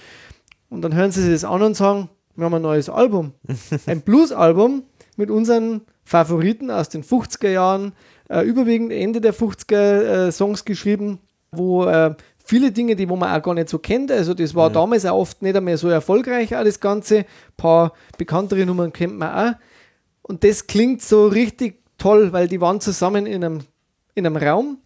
und dann hören sie sich das an und sagen, wir haben ein neues Album, ein Blues-Album mit unseren Favoriten aus den 50er Jahren, äh, überwiegend Ende der 50er äh, Songs geschrieben, wo äh, viele Dinge, die wo man auch gar nicht so kennt, also das war mhm. damals auch oft nicht einmal so erfolgreich, das Ganze, ein paar bekanntere Nummern kennt man auch und das klingt so richtig toll, weil die waren zusammen in einem in einem Raum.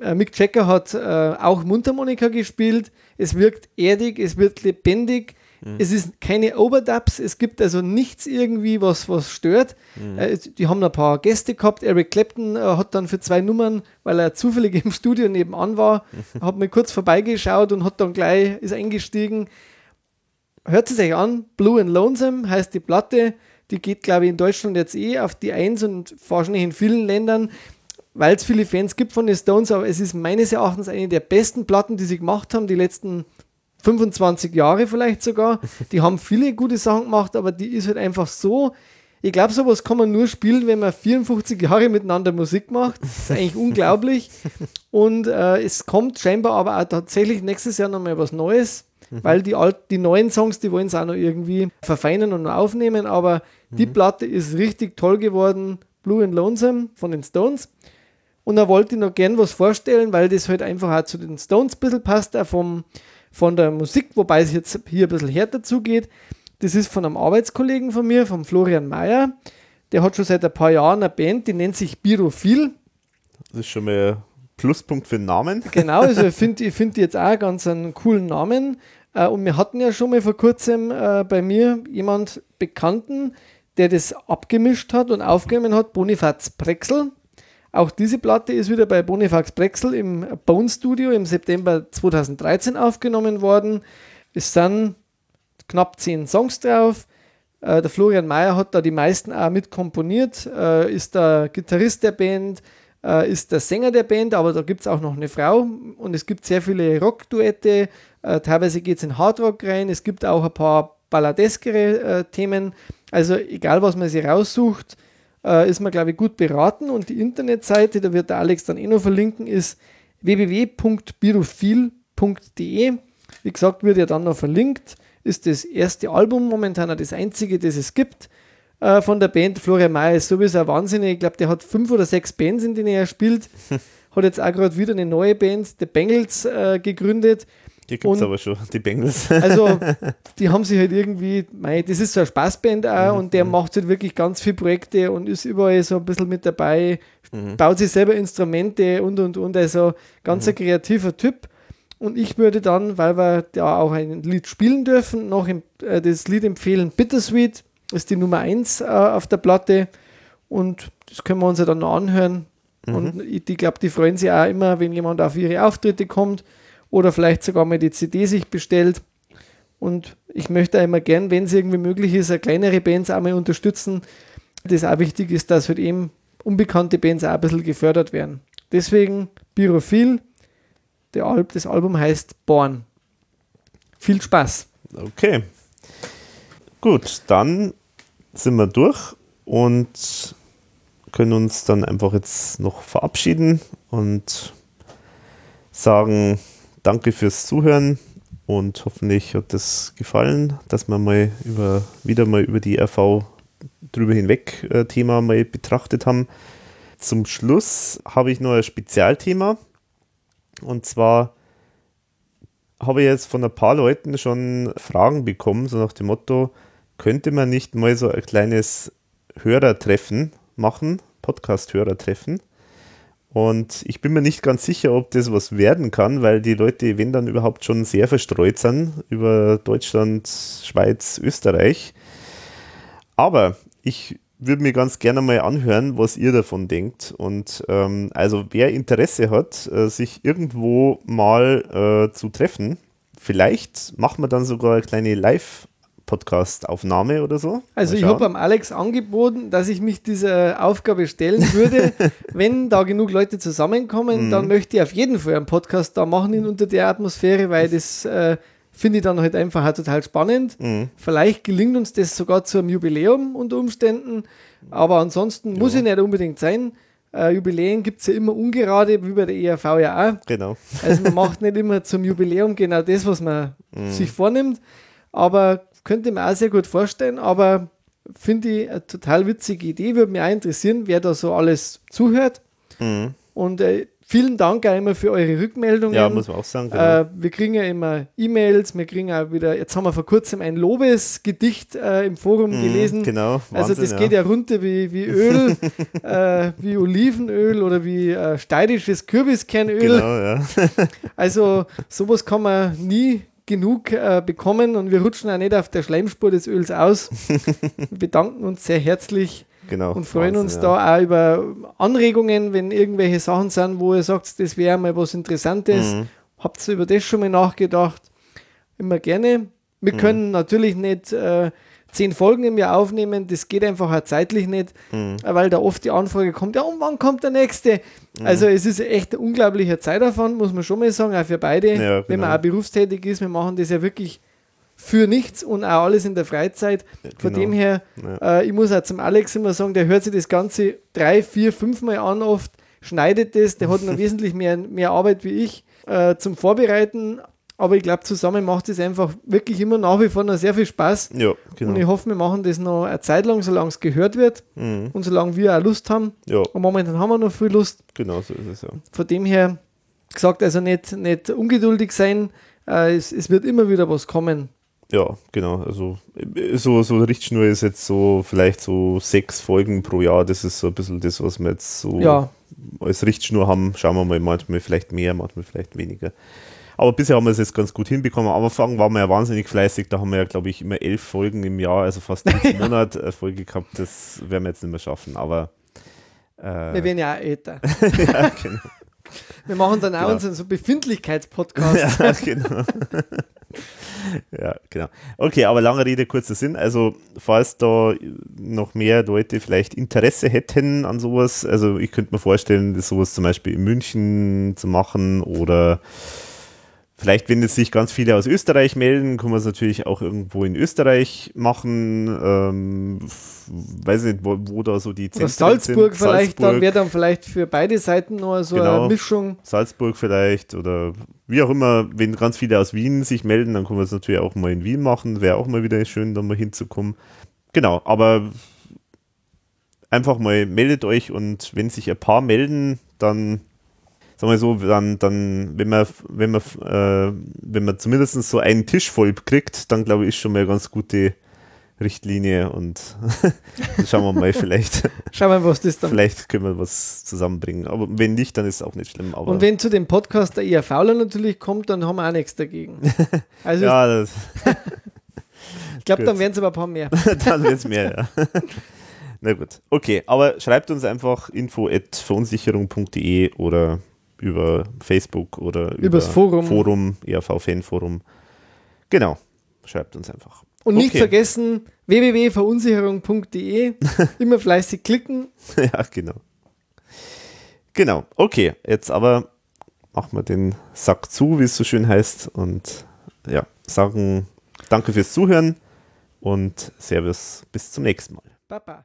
Äh, Mick Jagger hat äh, auch Mundharmonika gespielt. Es wirkt erdig, es wird lebendig. Mhm. Es ist keine Overdubs, es gibt also nichts irgendwie, was, was stört. Mhm. Äh, die haben ein paar Gäste gehabt. Eric Clapton äh, hat dann für zwei Nummern, weil er zufällig im Studio nebenan war, hat mir kurz vorbeigeschaut und hat dann gleich ist eingestiegen. Hört es euch an, Blue and Lonesome heißt die Platte. Die geht, glaube ich, in Deutschland jetzt eh auf die Eins und wahrscheinlich in vielen Ländern weil es viele Fans gibt von den Stones, aber es ist meines Erachtens eine der besten Platten, die sie gemacht haben, die letzten 25 Jahre vielleicht sogar. Die haben viele gute Sachen gemacht, aber die ist halt einfach so. Ich glaube, sowas kann man nur spielen, wenn man 54 Jahre miteinander Musik macht. Das ist eigentlich unglaublich. Und äh, es kommt scheinbar aber auch tatsächlich nächstes Jahr nochmal was Neues, mhm. weil die, alt, die neuen Songs, die wollen es auch noch irgendwie verfeinern und aufnehmen. Aber mhm. die Platte ist richtig toll geworden. Blue and Lonesome von den Stones. Und da wollte ich noch gern was vorstellen, weil das halt einfach auch zu den Stones ein bisschen passt, auch vom, von der Musik, wobei es jetzt hier ein bisschen härter zugeht. Das ist von einem Arbeitskollegen von mir, vom Florian Mayer. Der hat schon seit ein paar Jahren eine Band, die nennt sich Birophil. Das ist schon mal ein Pluspunkt für den Namen. Genau, also ich finde ich find jetzt auch ganz einen coolen Namen. Äh, und wir hatten ja schon mal vor kurzem äh, bei mir jemand Bekannten, der das abgemischt hat und aufgenommen hat, Bonifaz Prexel. Auch diese Platte ist wieder bei Bonifax Brexel im Bone Studio im September 2013 aufgenommen worden. Es sind knapp zehn Songs drauf. Äh, der Florian Mayer hat da die meisten auch mit komponiert, äh, ist der Gitarrist der Band, äh, ist der Sänger der Band, aber da gibt es auch noch eine Frau und es gibt sehr viele Rock-Duette. Äh, teilweise geht es in Hardrock rein, es gibt auch ein paar balladeskere äh, Themen. Also egal, was man sich raussucht, äh, ist man, glaube ich, gut beraten. Und die Internetseite, da wird der Alex dann eh noch verlinken, ist www.birophil.de. Wie gesagt, wird ja dann noch verlinkt. Ist das erste Album momentan auch das einzige, das es gibt äh, von der Band. Florian Mayer ist sowieso ein Wahnsinnig. Ich glaube, der hat fünf oder sechs Bands, in denen er spielt. hat jetzt auch gerade wieder eine neue Band, The Bengals, äh, gegründet. Die gibt es aber schon, die Bengals. Also, die haben sich halt irgendwie, mei, das ist so eine Spaßband auch Mhm, und der macht halt wirklich ganz viele Projekte und ist überall so ein bisschen mit dabei, Mhm. baut sich selber Instrumente und und und. Also, ganz Mhm. ein kreativer Typ. Und ich würde dann, weil wir da auch ein Lied spielen dürfen, noch im, äh, das Lied empfehlen, Bittersweet, ist die Nummer 1 äh, auf der Platte und das können wir uns ja dann noch anhören. Mhm. Und ich, ich glaube, die freuen sich auch immer, wenn jemand auf ihre Auftritte kommt oder vielleicht sogar mal die CD sich bestellt. Und ich möchte immer gern, wenn es irgendwie möglich ist, eine kleinere Bands auch mal unterstützen. Das auch wichtig ist, dass halt eben unbekannte Bands auch ein bisschen gefördert werden. Deswegen Birophil, der Al das Album heißt Born. Viel Spaß. Okay. Gut, dann sind wir durch und können uns dann einfach jetzt noch verabschieden und sagen Danke fürs Zuhören und hoffentlich hat es gefallen, dass wir mal über, wieder mal über die RV drüber hinweg äh, Thema mal betrachtet haben. Zum Schluss habe ich noch ein Spezialthema und zwar habe ich jetzt von ein paar Leuten schon Fragen bekommen, so nach dem Motto, könnte man nicht mal so ein kleines Hörertreffen machen, Podcast-Hörertreffen? Und ich bin mir nicht ganz sicher, ob das was werden kann, weil die Leute, wenn dann überhaupt schon sehr verstreut sind über Deutschland, Schweiz, Österreich. Aber ich würde mir ganz gerne mal anhören, was ihr davon denkt. Und ähm, also wer Interesse hat, äh, sich irgendwo mal äh, zu treffen, vielleicht machen wir dann sogar eine kleine Live-Podcast-Aufnahme oder so. Also ich habe am Alex angeboten, dass ich mich dieser Aufgabe stellen würde. Wenn da genug Leute zusammenkommen, Mhm. dann möchte ich auf jeden Fall einen Podcast da machen in unter der Atmosphäre, weil das äh, finde ich dann halt einfach auch total spannend. Mhm. Vielleicht gelingt uns das sogar zu einem Jubiläum unter Umständen, aber ansonsten muss Ja. es nicht unbedingt sein. Äh, Jubiläen gibt es ja immer ungerade, wie bei der ERV ja auch. Genau. Also man macht nicht immer zum Jubiläum genau das, was man Mhm. sich vornimmt, aber könnte mir auch sehr gut vorstellen, aber finde ich eine total witzige Idee, würde mich auch interessieren, wer da so alles zuhört Mhm. und äh, vielen Dank auch immer für eure Rückmeldungen. Ja, muss man auch sagen. Genau. Äh, wir kriegen ja immer E-Mails, wir kriegen auch wieder, jetzt haben wir vor kurzem ein Lobesgedicht äh, im Forum Mhm, gelesen. Genau. Also Wahnsinn, das geht ja runter wie, wie Öl, äh, wie Olivenöl oder wie äh, steirisches Kürbiskernöl. Genau, ja. Also sowas kann man nie genug äh, bekommen und wir rutschen auch nicht auf der Schleimspur des Öls aus. wir bedanken uns sehr herzlich genau. und freuen Wahnsinn, uns ja. da auch über Anregungen, wenn irgendwelche Sachen sind, wo ihr sagt, das wäre mal was Interessantes. Mhm. Habt ihr über das schon mal nachgedacht? Immer gerne. Wir Mhm. können natürlich nicht äh, zehn Folgen im Jahr aufnehmen, das geht einfach auch zeitlich nicht, Mhm. äh, weil da oft die Anfrage kommt, ja, und wann kommt der nächste? Also Mhm. es ist echt ein unglaublicher Zeitaufwand, muss man schon mal sagen, auch für beide, Ja, wenn man genau. auch berufstätig ist. Wir machen das ja wirklich für nichts und auch alles in der Freizeit. Von Genau. dem her, Ja. äh, ich muss auch zum Alex immer sagen, der hört sich das Ganze drei, vier, fünf Mal an oft, schneidet das, der hat noch wesentlich mehr, mehr Arbeit wie ich äh, zum Vorbereiten. Aber ich glaube, zusammen macht es einfach wirklich immer nach wie vor noch sehr viel Spaß. Ja, Und ich genau. hoffe, wir machen das noch eine Zeit lang, solange es gehört wird Mhm. und solange wir auch Lust haben. Ja, Und momentan haben wir noch viel Lust. genau so ist es ja. Von dem her gesagt, also nicht, nicht ungeduldig sein. Äh, es, es wird immer wieder was kommen. Ja, genau. Also so, so Richtschnur ist jetzt so vielleicht so sechs Folgen pro Jahr. Das ist so ein bisschen das, was wir jetzt so Ja, als Richtschnur haben. Schauen wir mal, manchmal vielleicht mehr, manchmal vielleicht weniger. Aber bisher haben wir es jetzt ganz gut hinbekommen. Am Anfang waren wir ja wahnsinnig fleißig. Da haben wir ja, glaube ich, immer elf Folgen im Jahr, also fast jeden Monat eine Folge gehabt. Das werden wir jetzt nicht mehr schaffen. Aber äh, wir werden ja auch älter. ja, genau. Wir machen dann auch Genau. unseren so Befindlichkeitspodcast. ja, genau. ja, genau. Okay, aber lange Rede, kurzer Sinn. Also, falls da noch mehr Leute vielleicht Interesse hätten an sowas, also ich könnte mir vorstellen, das sowas zum Beispiel in München zu machen oder Vielleicht, wenn jetzt sich ganz viele aus Österreich melden, kann man es natürlich auch irgendwo in Österreich machen. Ähm, weiß nicht, wo, wo, da so die Zentren Salzburg sind. vielleicht, Salzburg. dann wäre dann vielleicht für beide Seiten noch so genau, eine Mischung. Salzburg vielleicht oder wie auch immer, wenn ganz viele aus Wien sich melden, dann können wir es natürlich auch mal in Wien machen. Wäre auch mal wieder schön, da mal hinzukommen. Genau, aber einfach mal meldet euch und wenn sich ein paar melden, dann sagen wir so, dann, dann wenn man, wenn man, äh, wenn man zumindest so einen Tisch voll kriegt, dann glaube ich, ist schon mal eine ganz gute Richtlinie und schauen wir mal, vielleicht. Schauen wir, was das dann. Vielleicht können wir was zusammenbringen. Aber wenn nicht, dann ist es auch nicht schlimm. Aber und wenn zu dem Podcast der eher Fauler natürlich kommt, dann haben wir auch nichts dagegen. Also ja, das. ich glaube, dann werden es aber ein paar mehr. dann werden es mehr, ja. Na gut, okay, aber schreibt uns einfach info at verunsicherung.de oder über Facebook oder Übers über Forum. Forum, ERV-Fanforum. Genau, schreibt uns einfach. Und okay. nicht vergessen, www.verunsicherung.de. Immer fleißig klicken. ja, genau. Genau, okay, jetzt aber machen wir den Sack zu, wie es so schön heißt. Und ja, sagen danke fürs Zuhören und Servus, bis zum nächsten Mal. Baba.